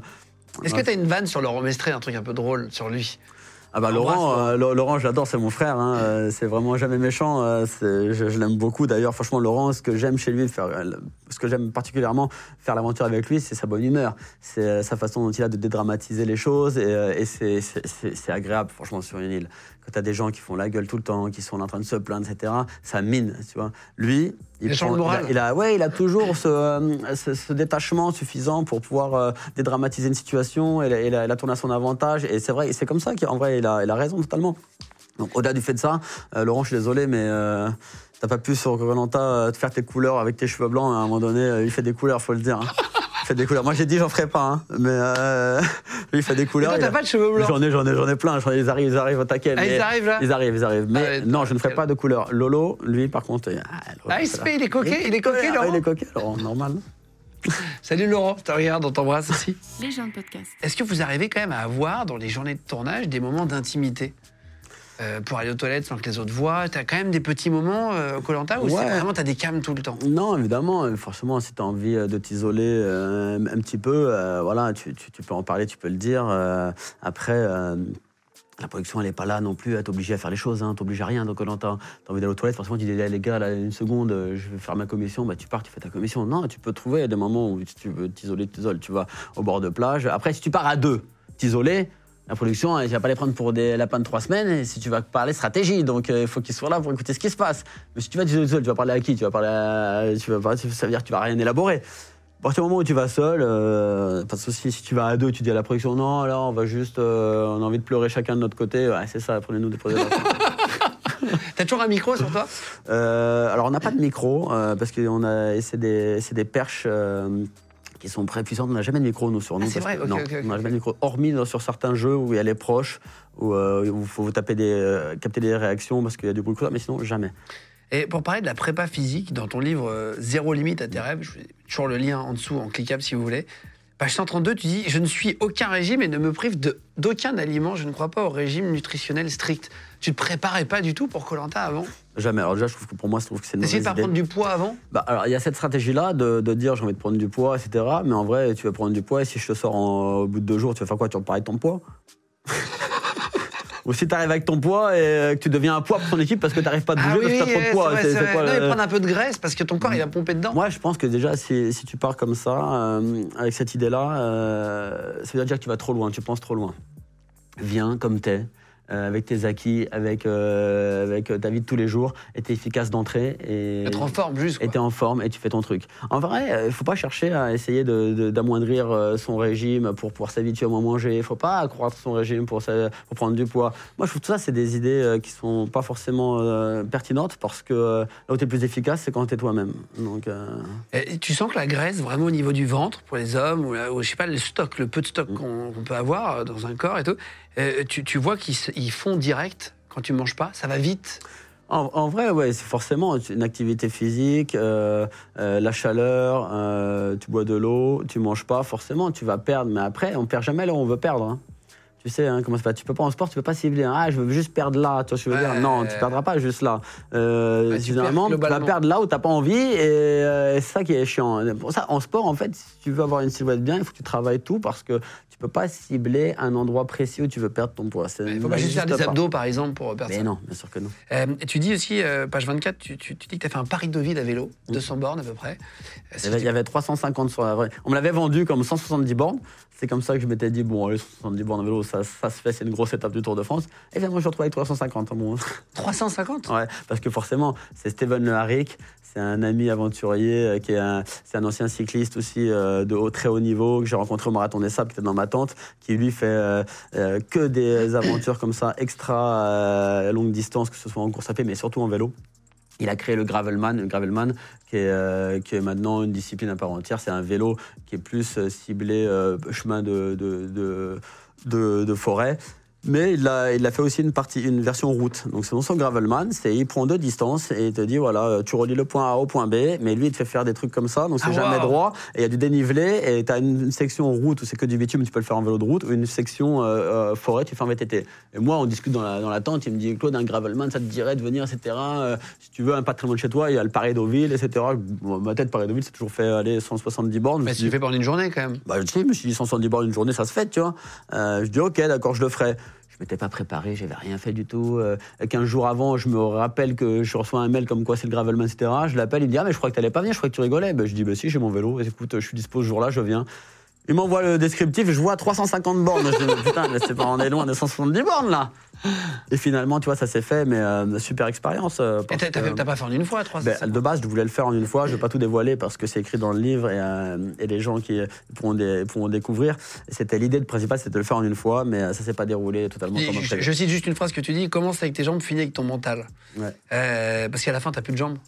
Est-ce que tu as une vanne sur Laurent Mestré, un truc un peu drôle sur lui? Ah bah Laurent, Laurent. euh, Laurent, j'adore, c'est mon frère. hein, euh, c'est vraiment jamais méchant. euh, je je l'aime beaucoup. D'ailleurs, franchement, Laurent, ce que j'aime chez lui, faire, ce que j'aime particulièrement faire l'aventure avec lui, c'est sa bonne humeur. C'est sa façon dont il a de dédramatiser les choses et, c'est agréable, franchement, sur une île. Quand tu as des gens qui font la gueule tout le temps, qui sont en train de se plaindre, etc., ça mine, tu vois. Lui, Il a- il a, ouais, il a toujours ce, euh, ce- ce détachement suffisant pour pouvoir euh, dédramatiser une situation et, la- et la, la tourner à son avantage. Et c'est vrai, c'est comme ça qu'en vrai, il a, il a raison totalement. Donc au-delà du fait de ça, euh, Laurent, je suis désolé, mais t'as pas pu sur Colanta te faire tes couleurs avec tes cheveux blancs. À un moment donné, euh, il fait des couleurs, faut le dire. hein. Il fait des couleurs. Moi, j'ai dit, j'en ferai pas, hein, mais euh, [laughs] lui, il fait des Mais couleurs. toi, il t'as pas de cheveux blancs. J'en ai, j'en ai, j'en ai plein. J'en ai- Ils arrivent, ils arrivent au taquet. Ah, mais- ils arrivent, là Ils arrivent, ils arrivent. Mais Ah ouais, non, je ne ferai pas de couleurs. Lolo, lui, par contre, ah, Lolo, Ah, il se fait, il est coquet, il est coquet, Ah, Laurent. Il est coquet, Laurent, normal. [laughs] Salut Laurent, je te regarde, on t'embrasse aussi. Les gens de podcast. Est-ce que vous arrivez quand même à avoir dans les journées de tournage des moments d'intimité? Euh, pour aller aux toilettes sans que les autres voient T'as quand même des petits moments au Colanta où Ouais. c'est vraiment t'as des cams tout le temps? Non, évidemment, euh, forcément, si tu as envie euh, de t'isoler euh, un petit peu, euh, voilà, tu, tu- tu peux en parler, tu peux le dire. euh, après, euh, la production, elle n'est pas là non plus à t'obliger à faire les choses, hein, t'oblige à rien. Donc, quand t'as as envie d'aller aux toilettes, forcément, tu dis, les gars, là, une seconde, euh, je vais faire ma commission, bah, tu pars, tu fais ta commission. Non, tu peux trouver des moments où si tu veux t'isoler, tu t'isoles, tu vas au bord de plage. Après, si tu pars à deux, t'isoler, la production, tu vas pas les prendre pour des lapins de trois semaines. Et si tu vas parler stratégie, donc euh, il faut qu'ils soient là pour écouter ce qui se passe. Mais si tu vas t'isoler seul, tu vas parler à qui? Tu vas parler à, tu vas ça veut dire que tu vas rien élaborer. À partir du moment où tu vas seul, euh, pas de souci. Si tu vas à deux, tu dis à la production non, là on va juste, euh, on a envie de pleurer chacun de notre côté. Ouais, c'est ça, prenez-nous des projets. [laughs] T'as toujours un micro sur toi? Euh, alors, on n'a pas de micro, euh, parce que on a, c'est des, perches euh, qui sont très puissantes. On n'a jamais de micro, nous, sur nous. Ah, c'est vrai que- Non, on n'a jamais de micro. Hormis dans- sur certains jeux où elle est proche, où euh, où il faut vous taper des, euh, capter des réactions parce qu'il y a du bruit, mais sinon, jamais. Et pour parler de la prépa physique, dans ton livre euh, Zéro limite à tes rêves, je fais toujours le lien en dessous, en cliquable si vous voulez. Page 132, tu dis Je ne suis aucun régime et ne me prive d'aucun aliment. Je ne crois pas au régime nutritionnel strict. Tu te préparais pas du tout pour Colanta avant? Jamais. Alors, déjà, je trouve que pour moi, je trouve que c'est une de pas idée. prendre du poids avant? Bah, alors, il y a cette stratégie-là de, de dire j'ai envie de prendre du poids, etc. Mais en vrai, tu vas prendre du poids et si je te sors en- au bout de deux jours, tu vas faire quoi? Tu vas parler de ton poids? [laughs] Ou si tu arrives avec ton poids et euh, que tu deviens un poids pour ton équipe parce que tu n'arrives pas à te bouger parce que tu as trop de poids. vrai, quoi Non, le- mais prendre un peu de graisse parce que ton corps il a pompé dedans. Moi, je pense que déjà, si, si tu pars comme ça, euh, avec cette idée-là, euh, ça veut dire que tu vas trop loin, tu penses trop loin. Viens comme t'es, avec tes acquis, avec, euh, avec ta vie de tous les jours, et t'es efficace d'entrée. Et Être en forme juste. et Quoi. t'es en forme et tu fais ton truc. En vrai, euh, il faut pas chercher à essayer d'amoindrir euh, son régime pour pouvoir s'habituer à moins manger. Il faut pas accroître son régime pour, prendre du poids. Moi, je trouve que ça, c'est des idées euh, qui sont pas forcément euh, pertinentes parce que euh, là où t'es plus efficace, c'est quand t'es toi-même. Donc, euh, Et tu sens que la graisse, vraiment au niveau du ventre, pour les hommes, ou, ou je sais pas, le stock, le peu de Mm. stock qu'on qu'on peut avoir euh, dans un corps et tout, euh, tu, vois qu'ils font direct quand tu manges pas, ça va vite? En, vrai, ouais, c'est forcément une activité physique, euh, euh, la chaleur, tu bois de l'eau, tu manges pas, forcément, tu vas perdre. Mais après, on perd jamais là où on veut perdre. hein. Tu sais hein, comment ça. Tu peux pas en sport, tu peux pas cibler. hein. Ah, je veux juste perdre là. Que je veux Ouais. dire Non, tu perdras pas juste là. Euh, Ouais, tu perds tu vas perdre là où t'as pas envie, et euh, c'est ça qui est chiant. Pour ça, en sport, en fait, si tu veux avoir une silhouette bien, il faut que tu travailles tout parce que tu peux pas cibler un endroit précis où tu veux perdre ton poids. Ça Il faut pas juste faire des pas. abdos, par exemple, pour perdre Mais ça. non, bien sûr que non. Euh, et tu dis aussi, euh, page 24, tu, tu- tu dis que tu as fait un Paris-Deauville à vélo, 200 bornes à peu près. Euh, Il y, avait, il y avait 350 sur la vraie. On me l'avait vendu comme 170 bornes. C'est comme ça que je m'étais dit, bon, allez, 170 bornes à vélo, ça, ça se fait, c'est une grosse étape du Tour de France. Et finalement, je me retrouve avec 350. hein, Bon. 350 Ouais, parce que forcément, c'est Steven Le Harrick, c'est un ami aventurier, euh, qui est un, c'est un ancien cycliste aussi euh, de haut, très haut niveau, que j'ai rencontré au Marathon des Sables, qui était dans ma tente, qui lui fait euh, euh, que des aventures comme ça, extra longue distance, que ce soit en course à pied, mais surtout en vélo. Il a créé le Gravelman, le Gravelman qui est, euh, qui est maintenant une discipline à part entière. C'est un vélo qui est plus euh, ciblé euh, chemin de forêt. Mais il a, il a fait aussi une, partie, une version route. Donc c'est son Gravelman, c'est il prend deux distances et il te dit voilà, tu relis le point A au point B, mais lui il te fait faire des trucs comme ça, donc c'est Ah, jamais wow. droit, et il y a du dénivelé, et tu as une, section route où c'est que du bitume, tu peux le faire en vélo de route, ou une section euh, euh, forêt, tu fais en VTT. Et moi on discute dans la, dans la tente, il me dit Claude, un Gravelman, ça te dirait de venir, etc. Euh, si tu veux un de chez toi, il y a le Paris Deauville, etc. Bon, ma tête, Paris Deauville, c'est toujours fait aller 170 bornes. Je Mais tu dit, fais pendant une journée quand même. bah, tu sais, je me suis dit 170 bornes une journée, ça se fait, tu vois. Euh, je dis, ok, d'accord, je le ferai. Je m'étais pas préparé, j'avais rien fait du tout. Euh, 15 jours avant, je me rappelle que je reçois un mail comme quoi c'est le Gravelman, etc. Je l'appelle, il me dit Ah, mais je crois que t'allais pas venir, je crois que tu rigolais. Ben, je dis Bah si, j'ai mon vélo, écoute, je suis dispo ce jour-là, je viens. Il m'envoie le descriptif, je vois 350 bornes. Je dis, putain, mais c'est pas, on est loin de 170 bornes là. Et finalement, tu vois, ça s'est fait, mais euh, super expérience. euh, Et t'as- pas fait en une fois, 300 ben, de base, je voulais le faire en une fois. Je vais pas tout dévoiler parce que c'est écrit dans le livre et, euh, et les gens qui pourront, dé- pourront découvrir. C'était l'idée de principale, c'était de le faire en une fois, mais euh, ça s'est pas déroulé totalement comme je, je cite juste une phrase que tu dis commence avec tes jambes, finis avec ton mental. Ouais. Parce qu'à la fin, t'as plus de jambes.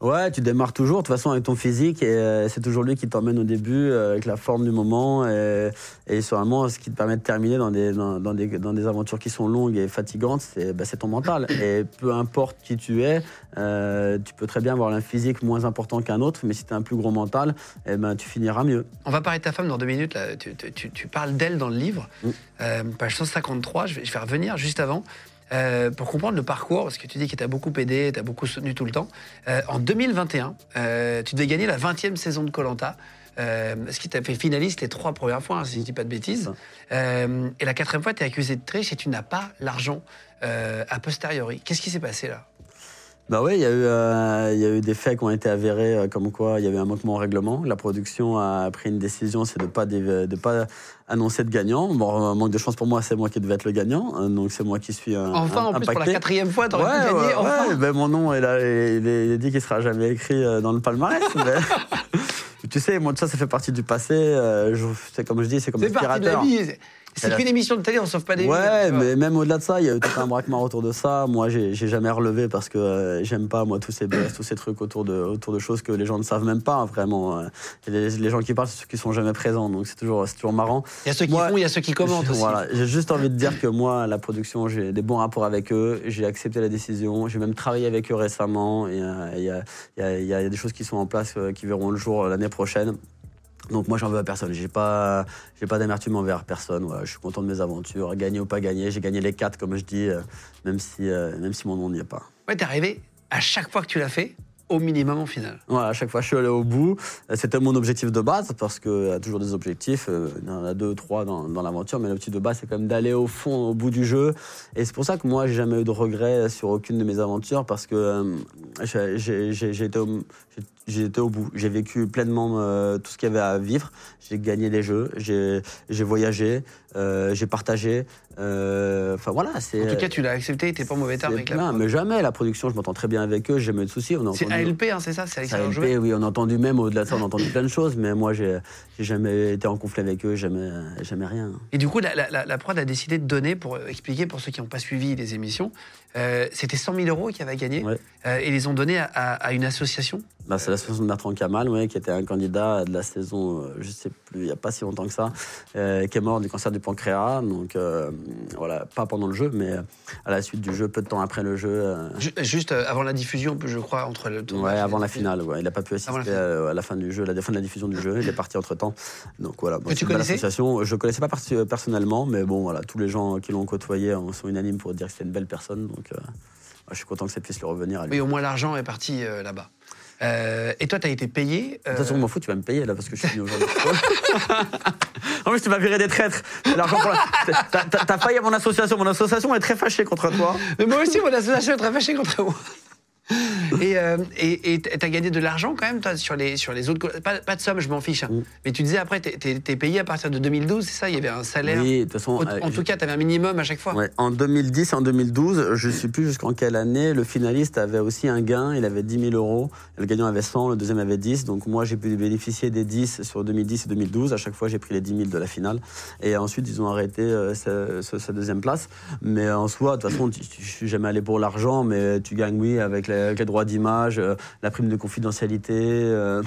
Ouais, tu démarres toujours, de toute façon, avec ton physique, et c'est toujours lui qui t'emmène au début, avec la forme du moment, et, et c'est vraiment ce qui te permet de terminer dans des, dans, dans des, dans des aventures qui sont longues et fatigantes, c'est bah, c'est ton mental. Et peu importe qui tu es, euh, tu peux très bien avoir un physique moins important qu'un autre, mais si tu as un plus gros mental, eh ben, tu finiras mieux. On va parler de ta femme dans deux minutes. Là. Tu, tu- tu- tu parles d'elle dans le livre. Mm. Euh, page 153, je vais, je vais revenir juste avant. euh, pour comprendre le parcours, parce que tu dis qu'il t'a beaucoup aidé, t'as beaucoup soutenu tout le temps. En 2021, euh, tu devais gagner la 20e saison de Colanta. Euh, ce qui t'a fait finaliste les trois premières fois, hein, si je dis pas de bêtises. Euh, et la quatrième fois, tu es accusé de triche et tu n'as pas l'argent euh, a posteriori. Qu'est-ce qui s'est passé là? Bah oui, il y, a eu, euh, il y a eu des faits qui ont été avérés, euh, comme quoi il y avait un manquement au règlement. La production a pris une décision, c'est de ne pas, de pas annoncer de gagnant. Bon, manque de chance pour moi, c'est moi qui devais être le gagnant, hein, donc c'est moi qui suis un. Enfin, en plus, pour la impacté. quatrième fois, t'aurais Ouais, pu gagner. ouais, enfin. ouais, ben mon nom, il, a, il, est- dit qu'il sera jamais écrit euh, dans le palmarès. mais- [laughs] tu sais, moi, tout ça, ça fait partie du passé. euh, je- c'est comme je dis, c'est comme C'est parti de la vie. C'est- qu'une émission de télé, on sauve pas des vies. Ouais, mais même au-delà de ça, il y a eu tout un braquement autour de ça. Moi, j'ai jamais relevé parce que euh, j'aime pas, moi, tous ces BS, tous ces trucs autour de, autour de choses que les gens ne savent même pas, vraiment. euh. Et les, les gens qui parlent, c'est ceux qui sont jamais présents, donc c'est toujours, c'est toujours marrant. Il y a ceux qui Moi, font, il y a ceux qui commentent [laughs] aussi. Voilà, j'ai juste envie de dire que moi, la production, j'ai des bons rapports avec eux. J'ai accepté la décision. J'ai même travaillé avec eux récemment. Et, euh, Il y, y il y a des choses qui sont en place euh, qui verront le jour euh, l'année prochaine. Donc moi, j'en veux à personne. J'ai pas, j'ai pas d'amertume envers personne. Voilà, je suis content de mes aventures, gagner ou pas gagner. J'ai gagné les quatre, comme je dis, euh, même si, euh, même si mon nom n'y est pas. Ouais, t'es arrivé à chaque fois que tu l'as fait, au minimum en finale. Voilà, à chaque fois, je suis allé au bout. Euh, C'était mon objectif de base, parce qu'il y a toujours des objectifs. Il y en a deux, trois dans, dans l'aventure, mais l'objectif de base, c'est quand même d'aller au fond, au bout du jeu. Et c'est pour ça que moi, j'ai jamais eu de regrets sur aucune de mes aventures, parce que euh, j'ai- été, au- j'ai- été au bout. J'ai vécu pleinement euh, tout ce qu'il y avait à vivre. J'ai gagné des jeux, j'ai voyagé, euh, j'ai partagé. Euh, Enfin voilà, c'est. En tout cas, tu l'as accepté, t'es pas en mauvais terme avec la prod. mais jamais la production, je m'entends très bien avec eux, j'ai jamais de soucis. C'est ALP, hein, c'est ça C'est ça Alexandre LP, Jouet oui, on a entendu même au-delà de ça, on a entendu plein de choses, mais moi, j'ai jamais été en conflit avec eux, jamais, jamais rien. Et du coup, la, la- la- la prod a décidé de donner, pour euh, expliquer pour ceux qui n'ont pas suivi les émissions, euh, c'était 100 000 euros qu'ils avaient gagné. Ouais. Euh, et ils les ont donnés à, à- à une association. Bah, c'est l'association de Bertrand Kamal, ouais, qui était un candidat de la saison, euh, je sais plus, il n'y a pas si longtemps que ça, euh, qui est mort du cancer du pancréas. Donc, voilà, pas pendant le jeu, mais à la suite du jeu, peu de temps après le jeu. Ju- Juste avant la diffusion, je crois, entre le tournage Ouais, avant la finale. Ouais. Il n'a pas pu la assister à, la fin du jeu, à la fin de la diffusion du jeu. Il est parti entre temps. Donc voilà. Bon, tu connaissais? association. Je ne connaissais pas perso- personnellement, mais bon, voilà, tous les gens qui l'ont côtoyé sont unanimes pour dire que c'est une belle personne. Donc euh, je suis content que ça puisse lui revenir à lui. Oui, au moins l'argent est parti euh, là-bas. Euh, et toi, tu as été payé. De euh, toute façon, je m'en fous, tu vas me payer là parce que je suis venu aujourd'hui. [laughs] [laughs] en plus, tu m'as viré des traîtres. La- [laughs] t'as failli à mon association. Mon association est très fâchée contre toi. Mais moi aussi, mon association est très fâchée contre moi. [laughs] Et euh, t'as gagné de l'argent quand même, toi, sur les, sur les autres. Pas, pas de somme, je m'en fiche. hein. Mm. Mais tu disais après, t'es- t'es t'es payé à partir de 2012, c'est ça? Il y avait un salaire. Oui, de toute façon. Euh, en tout cas, t'avais un minimum à chaque fois. Ouais, en 2010 et en 2012, je ne sais plus jusqu'en quelle année, le finaliste avait aussi un gain, il avait 10 000 euros, le gagnant avait 100, le deuxième avait 10, donc moi j'ai pu bénéficier des 10 sur 2010 et 2012, à chaque fois j'ai pris les 10 000 de la finale, et ensuite ils ont arrêté euh, sa deuxième place, mais en soi, de toute façon, tu- tu- je suis jamais allé pour l'argent, mais tu gagnes oui avec les, avec les droits d'image, euh, la prime de confidentialité, euh,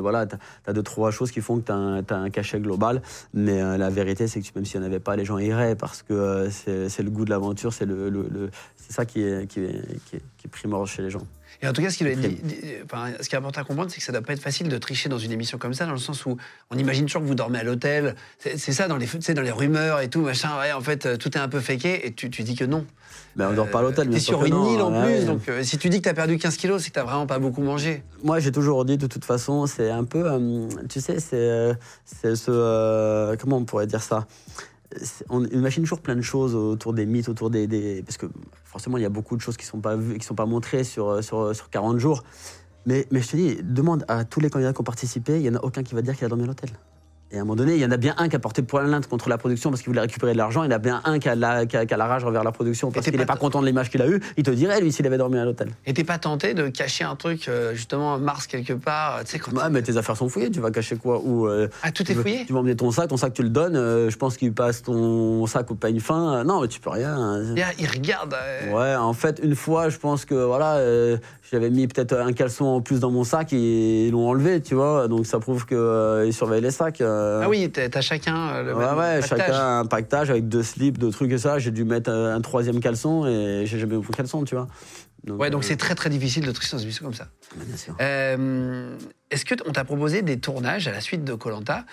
voilà, tu as deux, trois choses qui font que tu as, un cachet global, mais euh, la vérité c'est que même s'il n'y en avait pas, les gens iraient, parce que euh, c'est le goût de l'aventure, c'est le, ça qui est, qui, qui est primordial chez les gens. Et en tout cas, ce qui, enfin, ce est important à comprendre, c'est que ça doit pas être facile de tricher dans une émission comme ça, dans le sens où on imagine toujours que vous dormez à l'hôtel. C'est ça dans les, dans les rumeurs et tout, machin. Ouais, en fait, euh, tout est un peu féqué et tu, tu dis que non. Mais on dort pas à l'hôtel, T'es bien sûr sur une non, île en ouais. plus, donc euh, si tu dis que t'as perdu 15 kilos, c'est que t'as vraiment pas beaucoup mangé. Moi, j'ai toujours dit, de toute façon, c'est un peu, euh, tu sais, c'est euh, ce, euh, comment on pourrait dire ça? On imagine toujours plein de choses autour des mythes, autour des, des- parce que forcément il y a beaucoup de choses qui sont pas vues, qui sont pas montrées sur sur, sur 40 jours. Mais, mais je te dis, demande à tous les candidats qui ont participé, il y en a aucun qui va dire qu'il a dormi à l'hôtel. Et à un moment donné, il y en a bien un qui a porté plainte contre la production parce qu'il voulait récupérer de l'argent. Il y en a bien un qui a la, qui a- qui a la rage envers la production parce qu'il n'est pas pas content de l'image qu'il a eue. Il te dirait, lui, s'il avait dormi à l'hôtel. Et t'es pas tenté de cacher un truc, euh, justement, en mars quelque part Tu sais, quand. Ouais, mais tes affaires sont fouillées, tu vas cacher quoi Ou, euh, Ah, tout est veux- fouillé Tu vas emmener ton sac, ton sac tu le donnes, euh, je pense qu'il passe ton sac au peigne fin. Euh, Non, mais tu peux rien. Il regarde. euh, Ouais, en fait, une fois, je pense que voilà, euh, j'avais mis peut-être un caleçon en plus dans mon sac et ils l'ont enlevé, tu vois. Donc ça prouve qu'ils surveillent les sacs. euh. Ah oui, t'as chacun euh, le Ouais, même ouais, pactage. chacun un pactage avec deux slips, deux trucs et ça. J'ai dû mettre euh, un troisième caleçon et j'ai jamais eu mon caleçon, tu vois. Ouais, donc euh, c'est très très difficile de tricher dans une émission comme ça. bien sûr. Euh, Est-ce qu'on t'a proposé des tournages à la suite de Colanta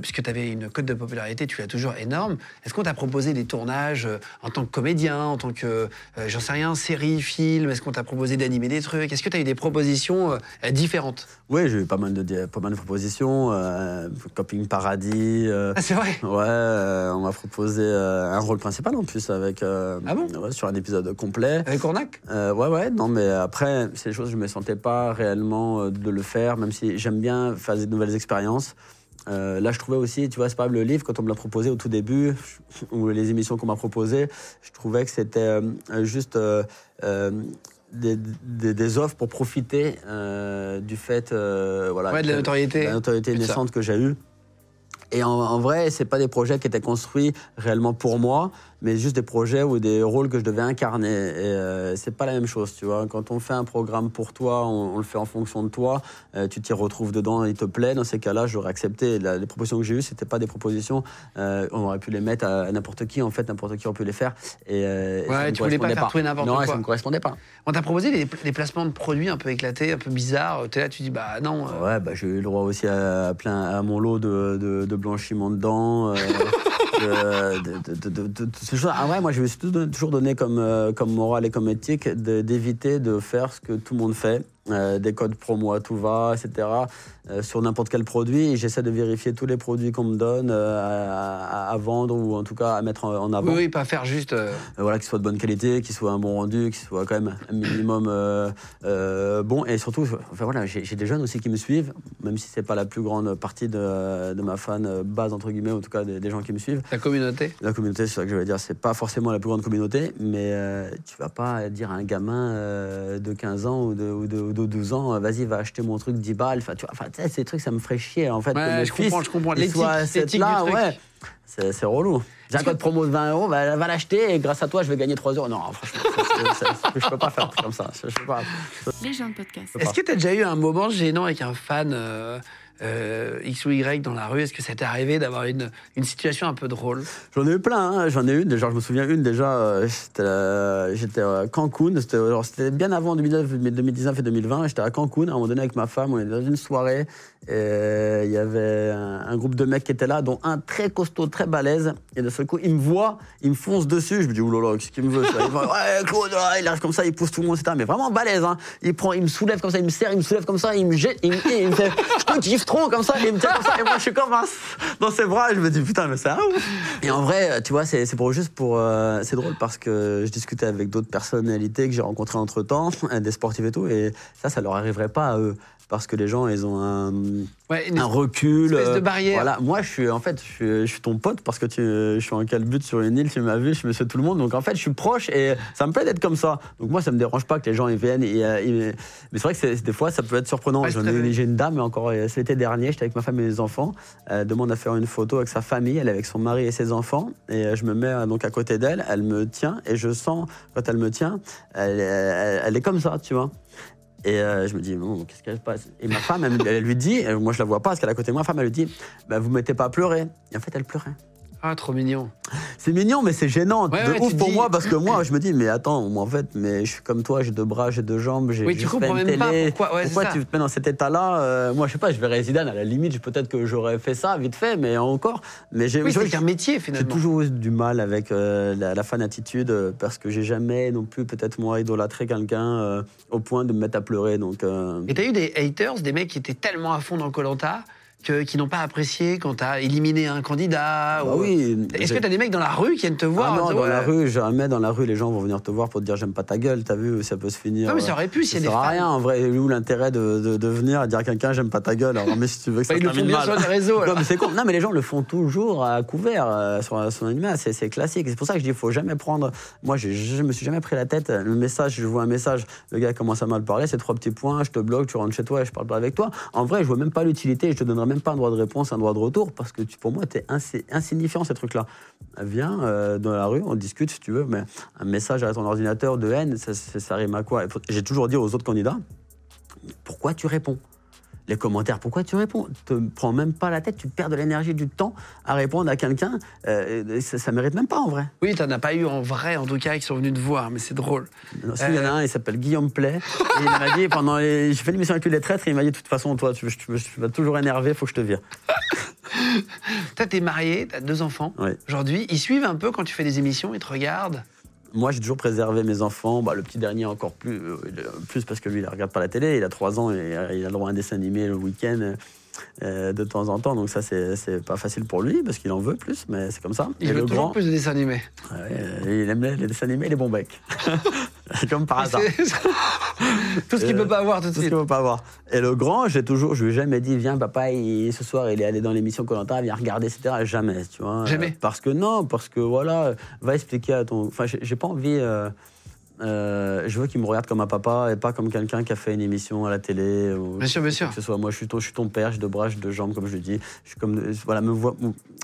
Puisque tu avais une cote de popularité, tu l'as toujours énorme. Est-ce qu'on t'a proposé des tournages euh, en tant que comédien, en tant que, euh, j'en sais rien, série, film? Est-ce qu'on t'a proposé d'animer des trucs? Est-ce que tu as eu des propositions euh, différentes? Oui, j'ai eu pas mal de, pas mal de propositions. Euh, Coping Paradis. euh, Ah, c'est vrai? Ouais, euh, on m'a proposé euh, un rôle principal en plus avec euh, Ah bon? ouais, sur un épisode complet. Avec Cornac Euh, ouais, ouais, non, mais après, c'est des choses, je me sentais pas réellement euh, de le faire, même si j'aime bien faire des nouvelles expériences. Euh, là, je trouvais aussi, tu vois, c'est pas le livre, quand on me l'a proposé au tout début, [laughs] ou les émissions qu'on m'a proposées, je trouvais que c'était euh, juste euh, des, des- des offres pour profiter du fait, voilà, Ouais, de la notoriété. de la notoriété ça. naissante que j'ai eue. Et en, en vrai, c'est pas des projets qui étaient construits réellement pour moi, mais juste des projets ou des rôles que je devais incarner. Et euh, c'est pas la même chose, tu vois. Quand on fait un programme pour toi, on, on le fait en fonction de toi. euh, tu t'y retrouves dedans, il te plaît. Dans ces cas-là, j'aurais accepté. La- les propositions que j'ai eues, c'était pas des propositions. euh, on aurait pu les mettre à, n'importe qui. En fait, n'importe qui aurait pu les faire. Et, euh, Ouais, ça tu voulais pas faire tout et n'importe non, quoi. ça me correspondait pas. On t'a proposé des, des placements de produits un peu éclatés, un peu bizarres. T'es là, tu dis, bah non. Ouais, bah, j'ai eu le droit aussi à, à plein, à mon lot de, de, de blanchiment [laughs] ces choses. Ah moi, je me suis toujours donné comme, euh, comme morale et comme éthique d'éviter de faire ce que tout le monde fait. euh, des codes promo à tout va, etc. euh, sur n'importe quel produit. Et J'essaie de vérifier tous les produits qu'on me donne euh, à, vendre ou en tout cas à mettre en, en avant. Oui, oui, pas faire juste. euh, voilà, qu'il soit de bonne qualité, qu'il soit un bon rendu, qu'il soit quand même un minimum bon. Et surtout, enfin, voilà, j'ai des jeunes aussi qui me suivent, même si c'est pas la plus grande partie de, de ma fan base, entre guillemets, en tout cas des, des gens qui me suivent. la communauté. La communauté, c'est ça que je vais dire, c'est pas forcément la plus grande communauté, mais tu vas pas dire à un gamin de 15 ans ou de, ou de, ou de 12 ans, vas-y, va acheter mon truc 10 balles. Enfin, tu vois, ces trucs, ça me ferait chier, en fait. Ouais, je fils, comprends, je comprends. à cette l'éthique là, du truc. ouais. C'est c'est relou. J'ai un code promo de 20 euros, va, va l'acheter et grâce à toi, je vais gagner 3 euros. Non, franchement, ça, c'est- c'est- je peux pas faire un truc comme ça. Je, je peux pas. Les gens de podcast. Est-ce que tu as déjà eu un moment gênant avec un fan euh, euh, X ou Y dans la rue Est-ce que ça t'est arrivé d'avoir une, une situation un peu drôle? J'en ai eu plein, hein. j'en ai eu une. Déjà, je me souviens une déjà. euh, J'étais euh, j'étais à Cancun. C'était bien avant 2019, 2019 et 2020. J'étais à Cancun. À un moment donné, avec ma femme, on était dans une soirée. Et il y avait un, groupe de mecs qui étaient là, dont un très costaud, très balèze. Et de seul coup, il me voit, il me fonce dessus. Je me dis, oulala, qu'est-ce qu'il me veut Il Ouais, Claude, il arrive comme ça, il pousse tout le monde, etc. Mais vraiment balèze. Hein. Il, prend, il me soulève comme ça, il me serre, il me soulève comme ça, il me jette, il me, il me fait, je te kiffe trop comme ça, il me tient comme ça. Et moi, je suis comme un, dans ses bras. Et je me dis, putain, mais c'est un ouf. Et en vrai, tu vois, c'est pour juste pour. euh, c'est drôle parce que je discutais avec d'autres personnalités que j'ai rencontrées entre temps, des sportifs et tout, et ça, ça leur arriverait pas à eux. Parce que les gens, ils ont un, Ouais, une un recul. espèce de euh, barrière. Voilà, moi, je suis en fait, je suis, je suis ton pote parce que tu, je suis en calbut sur une île, tu m'as vu, je suis monsieur tout le monde. Donc en fait, je suis proche et ça me plaît d'être comme ça. Donc moi, ça me dérange pas que les gens ils viennent. Et, euh, mais c'est vrai que des fois, ça peut être surprenant. Ouais, J'ai une dame, encore euh, cet été dernier, j'étais avec ma femme et mes enfants. Elle demande à faire une photo avec sa famille, elle est avec son mari et ses enfants. Et euh, je me mets euh, donc à côté d'elle, elle me tient et je sens, quand elle me tient, elle, elle- elle est comme ça, tu vois. Et euh, je me dis, bon, qu'est-ce qu'elle passe? Et ma femme, elle, lui dit, euh, moi je la vois pas parce qu'elle est à côté de moi, ma femme, elle lui dit, bah, vous mettez pas à pleurer. Et en fait, elle pleurait. Ah, trop mignon. C'est mignon, mais c'est gênant Ouais, de ouais, ouf pour dis- moi parce que moi, je me dis, mais attends, moi en fait, mais je suis comme toi, j'ai deux bras, j'ai deux jambes, j'ai Oui, tu comprends même pas télé. pourquoi- ouais, c'est ça. tu te mets dans cet état-là Euh, Moi, je sais pas, je verrais Zidane à la limite, je- peut-être que j'aurais fait ça vite fait, mais encore. Mais j'ai Oui, j'ai- c'est qu'un métier j'ai finalement. toujours eu du mal avec euh, la, la fanatitude euh, parce que j'ai jamais non plus, peut-être moi, idolâtré quelqu'un au point de me mettre à pleurer. Donc, Et t'as eu des haters, des mecs qui étaient tellement à fond dans Colanta que, qui n'ont pas apprécié quand tu as éliminé un candidat Bah ou- oui. Est-ce que tu as des mecs dans la rue qui viennent te voir Ah non, dans la rue, jamais dans la rue, les gens vont venir te voir pour te dire j'aime pas ta gueule, t'as vu, ça peut se finir. Non, mais ça euh, aurait pu, s'il y a ça des sert à fans. rien, en vrai, où l'intérêt de, de, de venir et dire à quelqu'un j'aime pas ta gueule, alors mais si tu veux que ça Bah, se termine bien mal. sur les réseaux, Non, mais c'est con. Non, mais les gens le font toujours à couvert euh, sur son animal, c'est classique. C'est pour ça que je dis il faut jamais prendre. Moi, j'ai- je me suis jamais pris la tête. Le message, je vois un message, le gars commence à mal parler, c'est trois petits points, je te bloque, tu rentres chez toi et je parle pas avec toi. En vrai, je vois même pas l'utilité, je te donnerai même pas un droit de réponse, un droit de retour, parce que pour moi, tu es insignifiant ces trucs-là. Viens euh, dans la rue, on discute si tu veux, mais un message à ton ordinateur de haine, ça, ça, ça rime à quoi? J'ai toujours dit aux autres candidats pourquoi tu réponds? Les commentaires, pourquoi tu réponds? Te prends même pas la tête, tu perds de l'énergie, du temps à répondre à quelqu'un. euh, ça, ça mérite même pas en vrai. Oui, t'en as pas eu en vrai, en tout cas, qui sont venus te voir, mais c'est drôle. Si, Il y en a un, il s'appelle Guillaume Play. et il m'a dit, pendant les... j'ai fait l'émission avec lui, les traîtres, et il m'a dit, de toute façon, toi, tu, tu- tu vas toujours énerver, faut que je te vire. [laughs] Toi, t'es marié, t'as deux enfants. Oui. Aujourd'hui, ils suivent un peu quand tu fais des émissions, ils te regardent. Moi, j'ai toujours préservé mes enfants. Bah, le petit dernier encore plus, euh, plus parce que lui, il regarde pas la télé. Il a 3 ans et il a le droit à un dessin animé le week-end de temps en temps. Donc ça, c'est pas facile pour lui parce qu'il en veut plus, mais c'est comme ça. Ils et veulent le toujours grand, plus de dessins animés. ouais, euh, il aime les, dessins animés et les bons becs. [laughs] comme par hasard. Tout ce qu'il Euh, peut pas avoir tout de Tout ce suite. qu'il ne pas avoir. Et le grand, j'ai toujours, je lui ai jamais dit, viens papa, il- ce soir il est allé dans l'émission Colanta, viens regarder, etc. Jamais, tu vois. Jamais. Euh, Parce que non, parce que voilà, va expliquer à ton. Enfin, j'ai j'ai pas envie. euh, euh, je veux qu'il me regarde comme un papa et pas comme quelqu'un qui a fait une émission à la télé. Ou, Bien sûr, bien sûr. Que ce soit moi, je suis ton, je suis ton père, j'ai deux bras, j'ai deux jambes, comme je le dis. Je suis comme, voilà, me vois.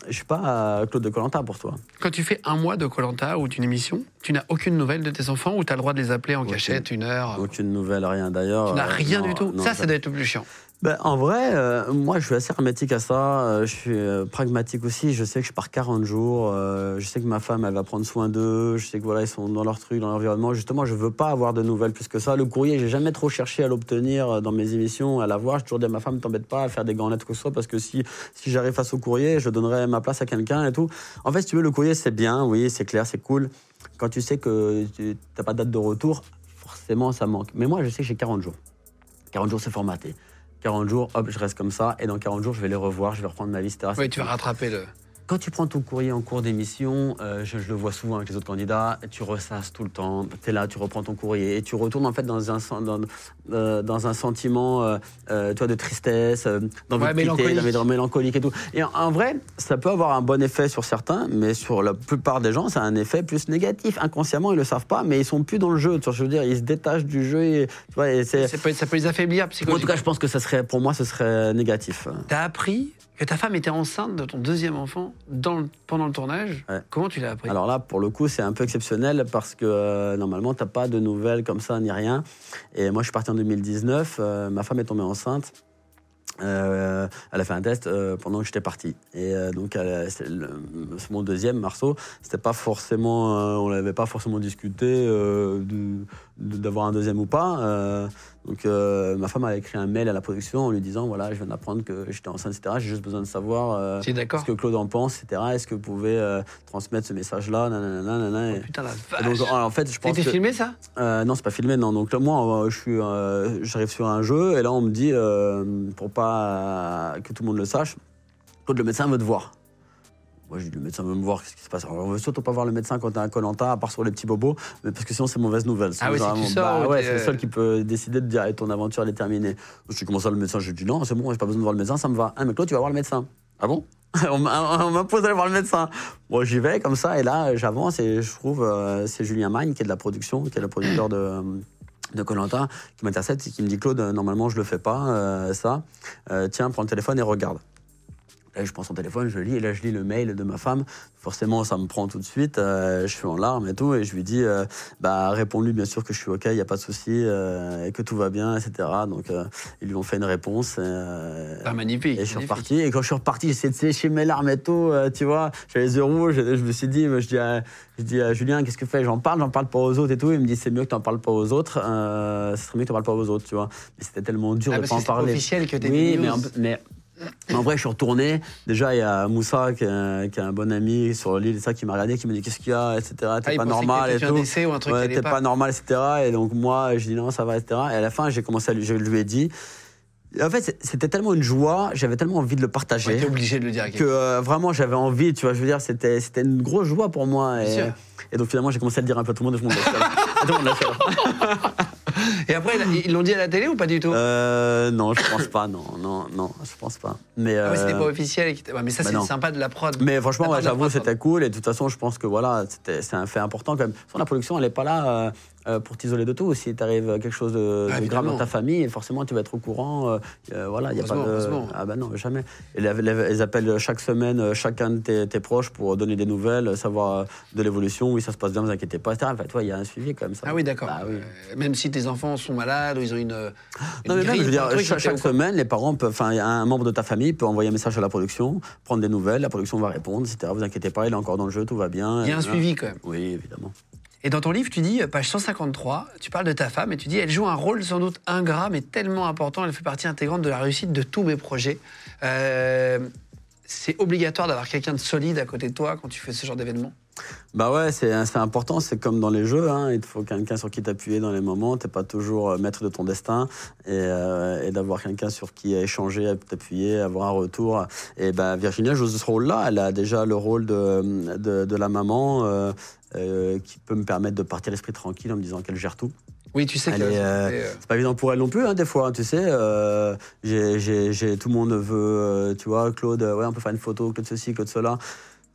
Je suis pas Claude de Colanta pour toi. Quand tu fais un mois de Colanta ou d'une émission, tu n'as aucune nouvelle de tes enfants ou tu as le droit de les appeler en Aucune. cachette une heure? Aucune nouvelle, rien d'ailleurs. Tu n'as euh, rien non, du tout. non, ça, ça doit être le plus chiant. Ben, en vrai, euh, moi, je suis assez hermétique à ça. Euh, je suis euh, pragmatique aussi. Je sais que je pars 40 jours. je sais que ma femme, elle va prendre soin d'eux. Je sais que voilà, ils sont dans leur truc, dans l'environnement. Justement, je veux pas avoir de nouvelles plus que ça. Le courrier, j'ai jamais trop cherché à l'obtenir dans mes émissions, à l'avoir. J'ai toujours dit à ma femme, t'embête pas à faire des grands lettres que ce soit, parce que si, si j'arrive face au courrier, je donnerai ma place à quelqu'un et tout. En fait, si tu veux, le courrier, c'est bien, oui, c'est clair, c'est cool. Quand tu sais que tu n'as pas de date de retour, forcément, ça manque. Mais moi, je sais que j'ai 40 jours. 40 jours, c'est formaté. 40 jours, hop, je reste comme ça. Et dans 40 jours, je vais les revoir, je vais reprendre ma vie, etc. Oui, tu vas rattraper le. Quand tu prends ton courrier en cours d'émission, euh, je, je le vois souvent avec les autres candidats, tu ressasses tout le temps. Tu es là, tu reprends ton courrier et tu retournes en fait dans un, dans, euh, dans un sentiment euh, tu vois, de tristesse, d'envie Ouais, mélancolique. mélancolique et tout. Et en, en vrai, ça peut avoir un bon effet sur certains, mais sur la plupart des gens, ça a un effet plus négatif. Inconsciemment, ils le savent pas, mais ils sont plus dans le jeu. Tu vois, je veux dire, ils se détachent du jeu. Et, tu vois, et c'est- Ça peut, ça peut les affaiblir en tout psychologiquement. cas, je pense que ça serait, pour moi, ce serait négatif. T'as appris que ta femme était enceinte de ton deuxième enfant dans le- pendant le tournage. Ouais. Comment tu l'as appris? Alors là, pour le coup, c'est un peu exceptionnel parce que euh, normalement, t'as pas de nouvelles comme ça ni rien. Et moi, je suis parti en 2019. euh, ma femme est tombée enceinte. Euh, elle a fait un test euh, pendant que j'étais parti. Et euh, donc, elle- c'est le- mon deuxième, Marceau. C'était pas forcément, on l'avait pas forcément discuté de- de- d'avoir un deuxième ou pas. Donc, ma femme a écrit un mail à la production en lui disant voilà, je viens d'apprendre que j'étais enceinte, etc. J'ai juste besoin de savoir. ce que Claude en pense, etc. Est-ce que vous pouvez transmettre ce message-là? Et- Putain, la et donc, vache. en fait, je pense C'était filmé ça? Non, c'est pas filmé, non. Donc là, moi, je suis, j'arrive sur un jeu, et là, on me dit, pour pas euh, que tout le monde le sache, Claude, le médecin veut te voir. Moi, je dis, le médecin veut me voir, qu'est-ce qui se passe? On veut surtout pas voir le médecin quand t'as un colanta, à part sur les petits bobos, mais parce que sinon, c'est mauvaise nouvelle. Ah oui, si tu Vraiment, sors, bah ouais, t'es, c'est le euh, seul qui peut décider de dire, allez, ton aventure, elle est terminée. Je dis, comment ça, le médecin? Je dis, non, c'est bon, j'ai pas besoin de voir le médecin, ça me va. Ah, mais Claude, tu vas voir le médecin. Ah bon? [laughs] On m'a- on m'impose d'aller voir le médecin. Moi, j'y vais comme ça, et là, j'avance, et je trouve, euh, c'est Julien Magne, qui est de la production, qui est le producteur de de Colanta, qui m'intercepte et qui me dit Claude, euh, normalement je le fais pas, euh, ça. Euh, tiens, prends le téléphone et regarde. Là, je prends son téléphone, je lis, et là, je lis le mail de ma femme. Forcément, ça me prend tout de suite. euh, je suis en larmes et tout, et je lui dis, euh, bah, réponds-lui bien sûr que je suis OK, il n'y a pas de souci, euh, et que tout va bien, etc. Donc, ils lui ont fait une réponse. Ah, magnifique. et je suis magnifique. reparti. Et quand je suis reparti, j'essayais de sécher mes larmes et tout, tu vois. J'avais les yeux rouges. Je, je me suis dit, je dis à, je dis à Julien, qu'est-ce que tu fais? J'en parle, j'en parle pas aux autres et tout. Il me dit, c'est mieux que tu n'en parles pas aux autres. Ce serait mieux que tu n'en parles pas aux autres, tu vois. Mais c'était tellement dur Ah, de parce pas en parler. officiel que Oui, mais mais en vrai, je suis retourné. Déjà, il y a Moussa, qui est, un, qui est un bon ami sur l'île, et ça, qui m'a regardé, qui m'a dit, qu'est-ce qu'il y a, etc. T'es Ah, pas normal et tout. décès ou un truc qui Ouais, t'es pas. pas normal, etc. Et donc, moi, je dis non, ça va, etc. Et à la fin, j'ai commencé à lui, je lui ai dit, En fait, c'était tellement une joie, j'avais tellement envie de le partager. Ouais, obligé de le dire. À que euh, vraiment, j'avais envie, tu vois, je veux dire, c'était une grosse joie pour moi. Et, et donc finalement, j'ai commencé à le dire un peu à tout le monde, et tout le monde [laughs] [laughs] Et après, ils l'ont dit à la télé ou pas du tout? Euh, Non, je pense pas, non, non, non, je pense pas. Mais ah c'était pas officiel. mais ça, bah c'est sympa de la prod. Mais franchement, j'avoue, c'était cool. Et de toute façon, je pense que voilà, c'est un fait important quand même. Sur la production, elle est pas là. Euh, pour t'isoler de tout. Si t'arrive quelque chose de, grave dans ta famille, forcément tu vas être au courant. Euh, euh, voilà, il a pas de. Ah ben non, jamais. Elles appellent chaque semaine chacun de tes, proches pour donner des nouvelles, savoir de l'évolution, oui ça se passe bien, vous inquiétez pas, etc. En fait, il y a un suivi comme ça. Ah oui, d'accord. Bah même si tes enfants sont malades ou ils ont une. non mais même, je veux dire, chaque, semaine, les parents peuvent, enfin, un membre de ta famille peut envoyer un message à la production, prendre des nouvelles, la production va répondre, etc. Vous inquiétez pas, il est encore dans le jeu, tout va bien. Il y a un suivi quand même. Oui, évidemment. Et dans ton livre, tu dis, page 153, tu parles de ta femme et tu dis, elle joue un rôle sans doute ingrat, mais tellement important, elle fait partie intégrante de la réussite de tous mes projets. Euh, c'est obligatoire d'avoir quelqu'un de solide à côté de toi quand tu fais ce genre d'événement? Bah ouais, c'est important, c'est comme dans les jeux, hein. il te faut quelqu'un sur qui t'appuyer dans les moments, t'es pas toujours euh, maître de ton destin, et, euh, et d'avoir quelqu'un sur qui échanger, t'appuyer, avoir un retour. Et bah, Virginia joue ce rôle-là, elle a déjà le rôle de, de, de la maman euh, qui peut me permettre de partir l'esprit tranquille en me disant qu'elle gère tout. Oui, tu sais que c'est pas évident pour elle non plus, hein, des fois. Hein, tu sais, j'ai tout le monde veut, tu vois, Claude, ouais, on peut faire une photo, Claude ceci, Claude cela.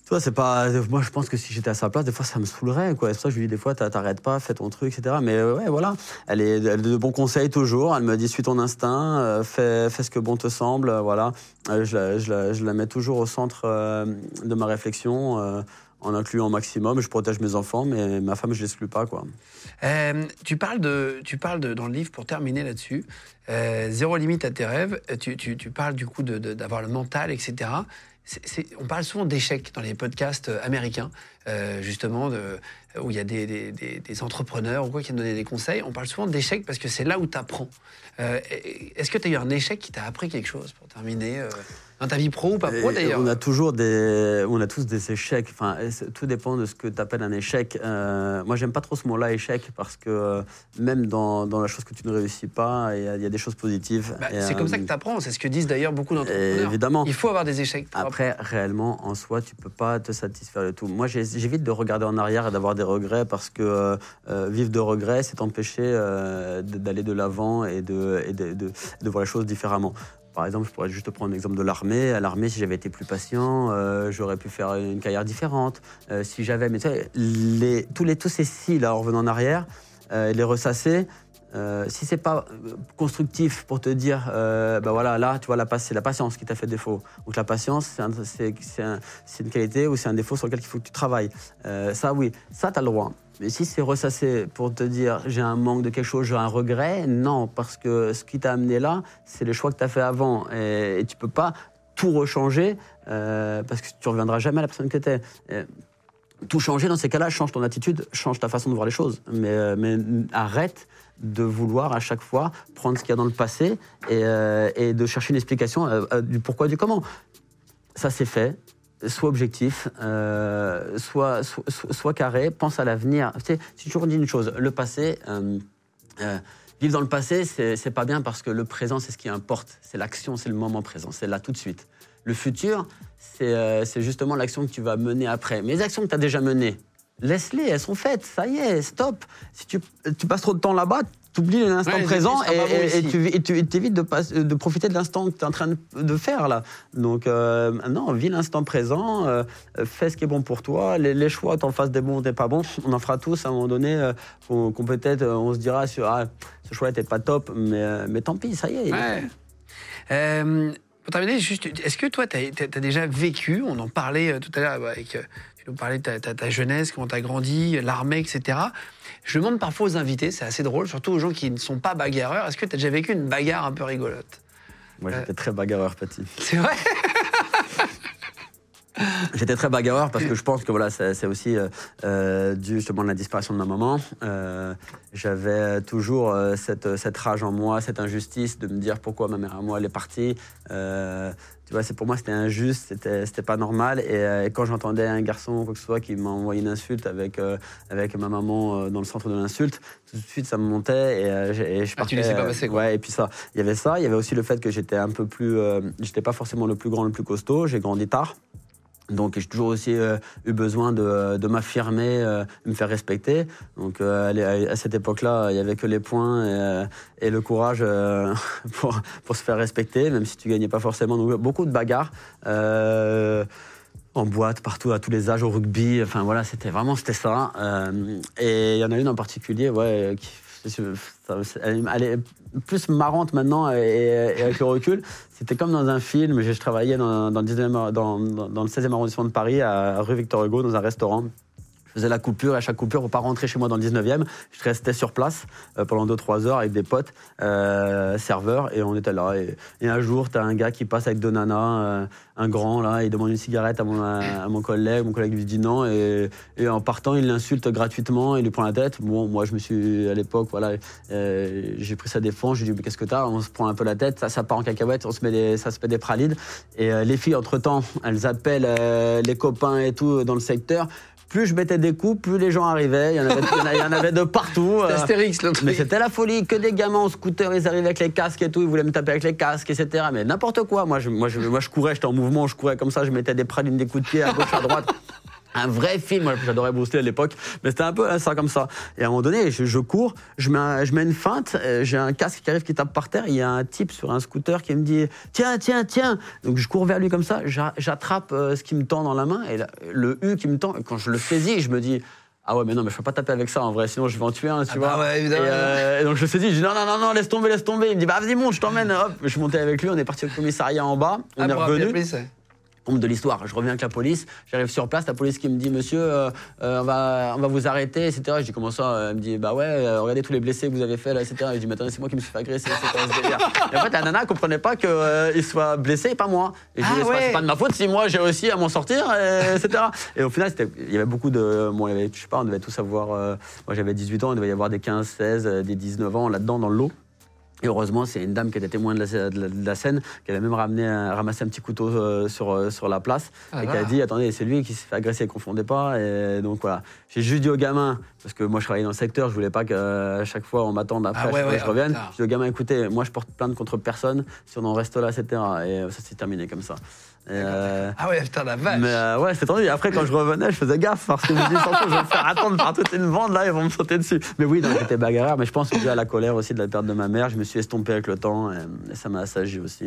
Tu c'est pas. Moi, je pense que si j'étais à sa place, des fois, ça me saoulerait, quoi. C'est pour ça que je lui dis des fois, t'arrêtes pas, fais ton truc, etc. Mais euh, ouais, voilà. Elle est de bons conseils toujours. Elle me dit, suis ton instinct, euh, fais, fais, ce que bon te semble, voilà. Euh, je, la, je, la, je, la, mets toujours au centre de ma réflexion. en incluant au maximum, je protège mes enfants, mais ma femme, je l'exclus pas, quoi. tu parles de, tu parles de, dans le livre pour terminer là-dessus, zéro limite à tes rêves. Tu, tu parles du coup d'avoir le mental, etc on parle souvent d'échecs dans les podcasts euh, américains, euh, justement, où il y a des, entrepreneurs ou quoi qui viennent donner des conseils. On parle souvent d'échecs parce que c'est là où tu apprends. Euh, est-ce que tu as eu un échec qui t'a appris quelque chose pour terminer dans ta vie pro ou pas pro d'ailleurs On a toujours des, on a tous des échecs. Enfin, tout dépend de ce que tu appelles un échec. Euh, moi, j'aime pas trop ce mot-là, échec, parce que euh, même dans, dans, la chose que tu ne réussis pas, il y, a des choses positives. Bah, c'est comme ça que tu apprends. C'est ce que disent d'ailleurs beaucoup d'entrepreneurs. Évidemment. Il faut avoir des échecs. Après, réellement, en soi, tu peux pas te satisfaire de tout. Moi, j'évite de regarder en arrière et d'avoir des regrets parce que euh, vivre de regrets, c'est empêcher d'aller de l'avant et, de, et de, de voir les choses différemment. Par exemple, je pourrais juste prendre l'exemple de l'armée. À l'armée, si j'avais été plus patient, euh, j'aurais pu faire une carrière différente. Euh, si j'avais, mais tu sais, tous, les, tous ces si, là, en revenant en arrière, euh, les ressasser, si c'est pas constructif pour te dire, ben voilà, là, tu vois, c'est la patience qui t'a fait défaut. Donc la patience, c'est une qualité ou c'est un défaut sur lequel il faut que tu travailles. ça, oui, ça, tu as le droit. Mais si c'est ressassé pour te dire j'ai un manque de quelque chose, j'ai un regret, non, parce que ce qui t'a amené là, c'est le choix que tu as fait avant. Et, tu peux pas tout rechanger euh, parce que tu reviendras jamais à la personne que tu es. tout changer dans ces cas-là, change ton attitude, change ta façon de voir les choses. Euh, mais arrête de vouloir à chaque fois prendre ce qu'il y a dans le passé et, euh, de chercher une explication du pourquoi, du comment. Ça c'est fait, Soit objectif, euh, soit, carré, pense à l'avenir. Tu sais, j'ai toujours dit une chose, le passé, euh, euh, vivre dans le passé, c'est pas bien parce que le présent, c'est ce qui importe. C'est l'action, c'est le moment présent, c'est là tout de suite. Le futur, c'est justement l'action que tu vas mener après. Mais les actions que tu as déjà menées, laisse-les, elles sont faites, ça y est, stop. Si tu, tu passes trop de temps là-bas, tu oublies l'instant présent et, tu, évites de, de profiter de l'instant que tu es en train de, faire là. Donc, euh, non, vis l'instant présent, euh, fais ce qui est bon pour toi. Les, choix, t'en fasses des bons ou des pas bons, on en fera tous à un moment donné. Euh, qu'on peut-être, on se dira, sur, ah, ce choix n'était pas top, mais, mais tant pis, ça y est. pour terminer, juste, est-ce que toi, tu as, déjà vécu, on en parlait tout à l'heure avec, tu nous parlais de ta, ta jeunesse, comment tu as grandi, l'armée, etc. Je demande parfois aux invités, c'est assez drôle, surtout aux gens qui ne sont pas bagarreurs, est-ce que tu as déjà vécu une bagarre un peu rigolote? Moi, j'étais très bagarreur petit. C'est vrai? J'étais très bagarreur parce que je pense que voilà, c'est aussi euh, euh, dû justement à la disparition de ma maman. Euh, J'avais toujours euh, cette, cette, rage en moi, cette injustice de me dire pourquoi ma mère à moi elle est partie. Euh, tu vois, pour moi c'était injuste, c'était pas normal. Et, et quand j'entendais un garçon ou quoi que ce soit qui m'a envoyé une insulte avec, avec ma maman dans le centre de l'insulte, tout de suite ça me montait et, et je partais. Ah, tu laissais pas passer quoi. Ouais, et puis ça, il y avait ça, il y avait aussi le fait que j'étais un peu plus, j'étais pas forcément le plus grand, le plus costaud. J'ai grandi tard. Donc j'ai toujours aussi euh, eu besoin de, m'affirmer, euh, de me faire respecter. Donc euh, à, cette époque-là, il n'y avait que les points et, et le courage [laughs] pour, pour, se faire respecter, même si tu gagnais pas forcément. Donc, beaucoup de bagarres en boîte, partout, à tous les âges, au rugby. Enfin voilà, c'était vraiment c'était ça. et il y en a une en particulier, ouais, qui elle est plus marrante maintenant et, avec le recul. C'était comme dans un film. Je, travaillais dans, le dans, dans, le 16e arrondissement de Paris, rue Victor Hugo, dans un restaurant faisais la coupure et à chaque coupure, pour pas rentrer chez moi dans le 19e, je restais sur place euh, pendant 2-3 heures avec des potes euh, serveurs et on était là. Et, un jour, tu as un gars qui passe avec deux nanas, euh, un grand là, il demande une cigarette à mon, à, mon collègue, mon collègue lui dit non et, et en partant, il l'insulte gratuitement, il lui prend la tête. Bon, moi je me suis à l'époque, voilà, j'ai pris sa défense, je lui ai dit qu'est-ce que t'as? On se prend un peu la tête, ça, ça part en cacahuète, on se met des, ça se met des pralides et les filles entre temps, elles appellent les copains et tout dans le secteur plus je mettais des coups, plus les gens arrivaient. Il y en avait, il y en avait de partout. Euh. Astérix, le Mais c'était la folie. Que des gamins en scooter, ils arrivaient avec les casques et tout. Ils voulaient me taper avec les casques, etc. Mais n'importe quoi. Moi je, moi, je, moi, je courais, j'étais en mouvement, je courais comme ça, je mettais des pralines, des coups de pied à gauche, à droite un vrai film. J'adorais Bruce à l'époque, mais c'était un peu ça comme ça. Et à un moment donné, je, cours, je mets, je mets une feinte, euh, j'ai un casque qui arrive qui tape par terre. Il y a un type sur un scooter qui me dit Tiens, tiens, tiens. Donc je cours vers lui comme ça, j'attrape euh, ce qui me tend dans la main et le U qui me tend. quand je le saisis, je me dis ah ouais, mais non, mais je peux pas taper avec ça en vrai, sinon je vais en tuer un, tu ah vois. Bah ouais, évidemment. Euh, et, donc je me suis dit, je dis non, non, non, non, laisse tomber, laisse tomber. Il me dit, bah vas-y, monte, je t'emmène. Hop, je suis monté avec lui, on est parti au commissariat en bas, on ah, est revenu de l'histoire. Je reviens avec la police, j'arrive sur place, la police qui me dit Monsieur, euh, euh, on, va, on va vous arrêter, etc. Je dis Comment ça Elle me dit Bah ouais, euh, regardez tous les blessés que vous avez fait là, etc. je dis Mais attendez, c'est moi qui me suis fait agresser, et en fait, la nana comprenait pas qu'il soit blessé et pas moi. Et je dis ah C'est pas de ma faute si moi j'ai réussi à m'en sortir, etc. Et au final, il y avait beaucoup de. Bon, il y avait, je sais pas, on devait tous avoir. moi j'avais 18 ans, il devait y avoir des 15, 16, des 19 ans là-dedans dans le lot. Et heureusement, c'est une dame qui était témoin de la, scène, qui avait même ramené ramassé un petit couteau euh, sur, euh, sur la place, ah et qui a dit Attendez, c'est lui qui s'est fait agresser, ne confondait pas. Et donc voilà, j'ai juste dit au gamin, parce que moi je travaillais dans le secteur, je voulais pas qu'à chaque fois on m'attende après, ah je revienne. J'ai dit au gamin Écoutez, moi je porte plainte contre personne, si on en reste là, etc. Et ça s'est terminé comme ça. Euh, ah ouais, putain, la vache. Mais euh, ouais, c'était tendu. Et après, quand je revenais, je faisais gaffe parce que je me disais, je vais me faire attendre par toute une bande là, ils vont me sauter dessus. Mais oui, j'étais bagarreur, mais je pense que dû à la colère aussi de la perte de ma mère, je me suis estompé avec le temps et, ça m'a assagi aussi.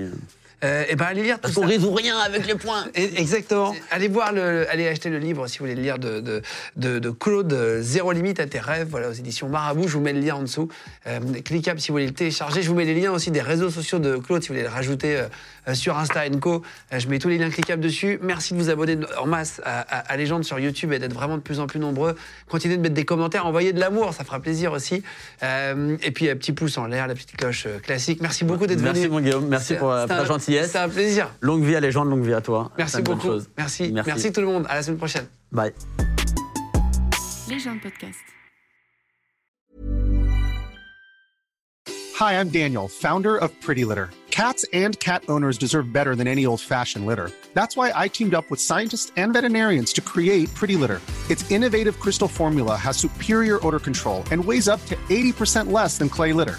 Euh, et ben allez lire Parce qu'on résout rien avec les points. [laughs] exactement. Allez voir le, allez acheter le livre si vous voulez le lire de, de, de, de Claude Zéro limite à tes rêves. Voilà aux éditions Marabout. Je vous mets le lien en dessous. Euh, cliquable si vous voulez le télécharger. Je vous mets les liens aussi des réseaux sociaux de Claude si vous voulez le rajouter euh, sur Insta Co. Euh, je mets tous les liens cliquables dessus. Merci de vous abonner en masse à, à, Légende sur YouTube et d'être vraiment de plus en plus nombreux. Continuez de mettre des commentaires, envoyez de l'amour, ça fera plaisir aussi. et puis un petit pouce en l'air, la petite cloche classique. Merci beaucoup d'être venu. Merci mon Guillaume, merci pour ta gentillesse. C'est un plaisir. Longue vie à Légende, longue vie à toi. Merci beaucoup. Merci. merci. Merci tout le monde. À la semaine prochaine. Bye. Légende podcast. Hi, I'm Daniel, founder of Pretty Litter. Cats and cat owners deserve better than any old-fashioned litter. That's why I teamed up with scientists and veterinarians to create Pretty Litter. Its innovative crystal formula has superior odor control and weighs up to 80% less than clay litter.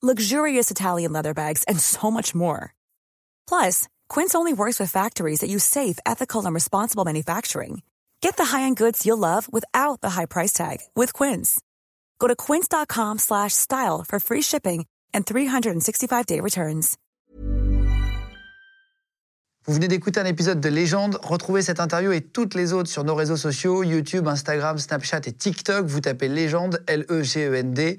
luxurious Italian leather bags, and so much more. Plus, Quince only works with factories that use safe, ethical, and responsible manufacturing. Get the high-end goods you'll love without the high price tag with Quince. Go to quince.com/style for free shipping and 365-day returns. Vous venez d'écouter un épisode de Légende. Retrouvez cette interview et toutes les autres sur nos réseaux sociaux, YouTube, Instagram, Snapchat et TikTok. Vous tapez Légende, L-E-G-E-N-D.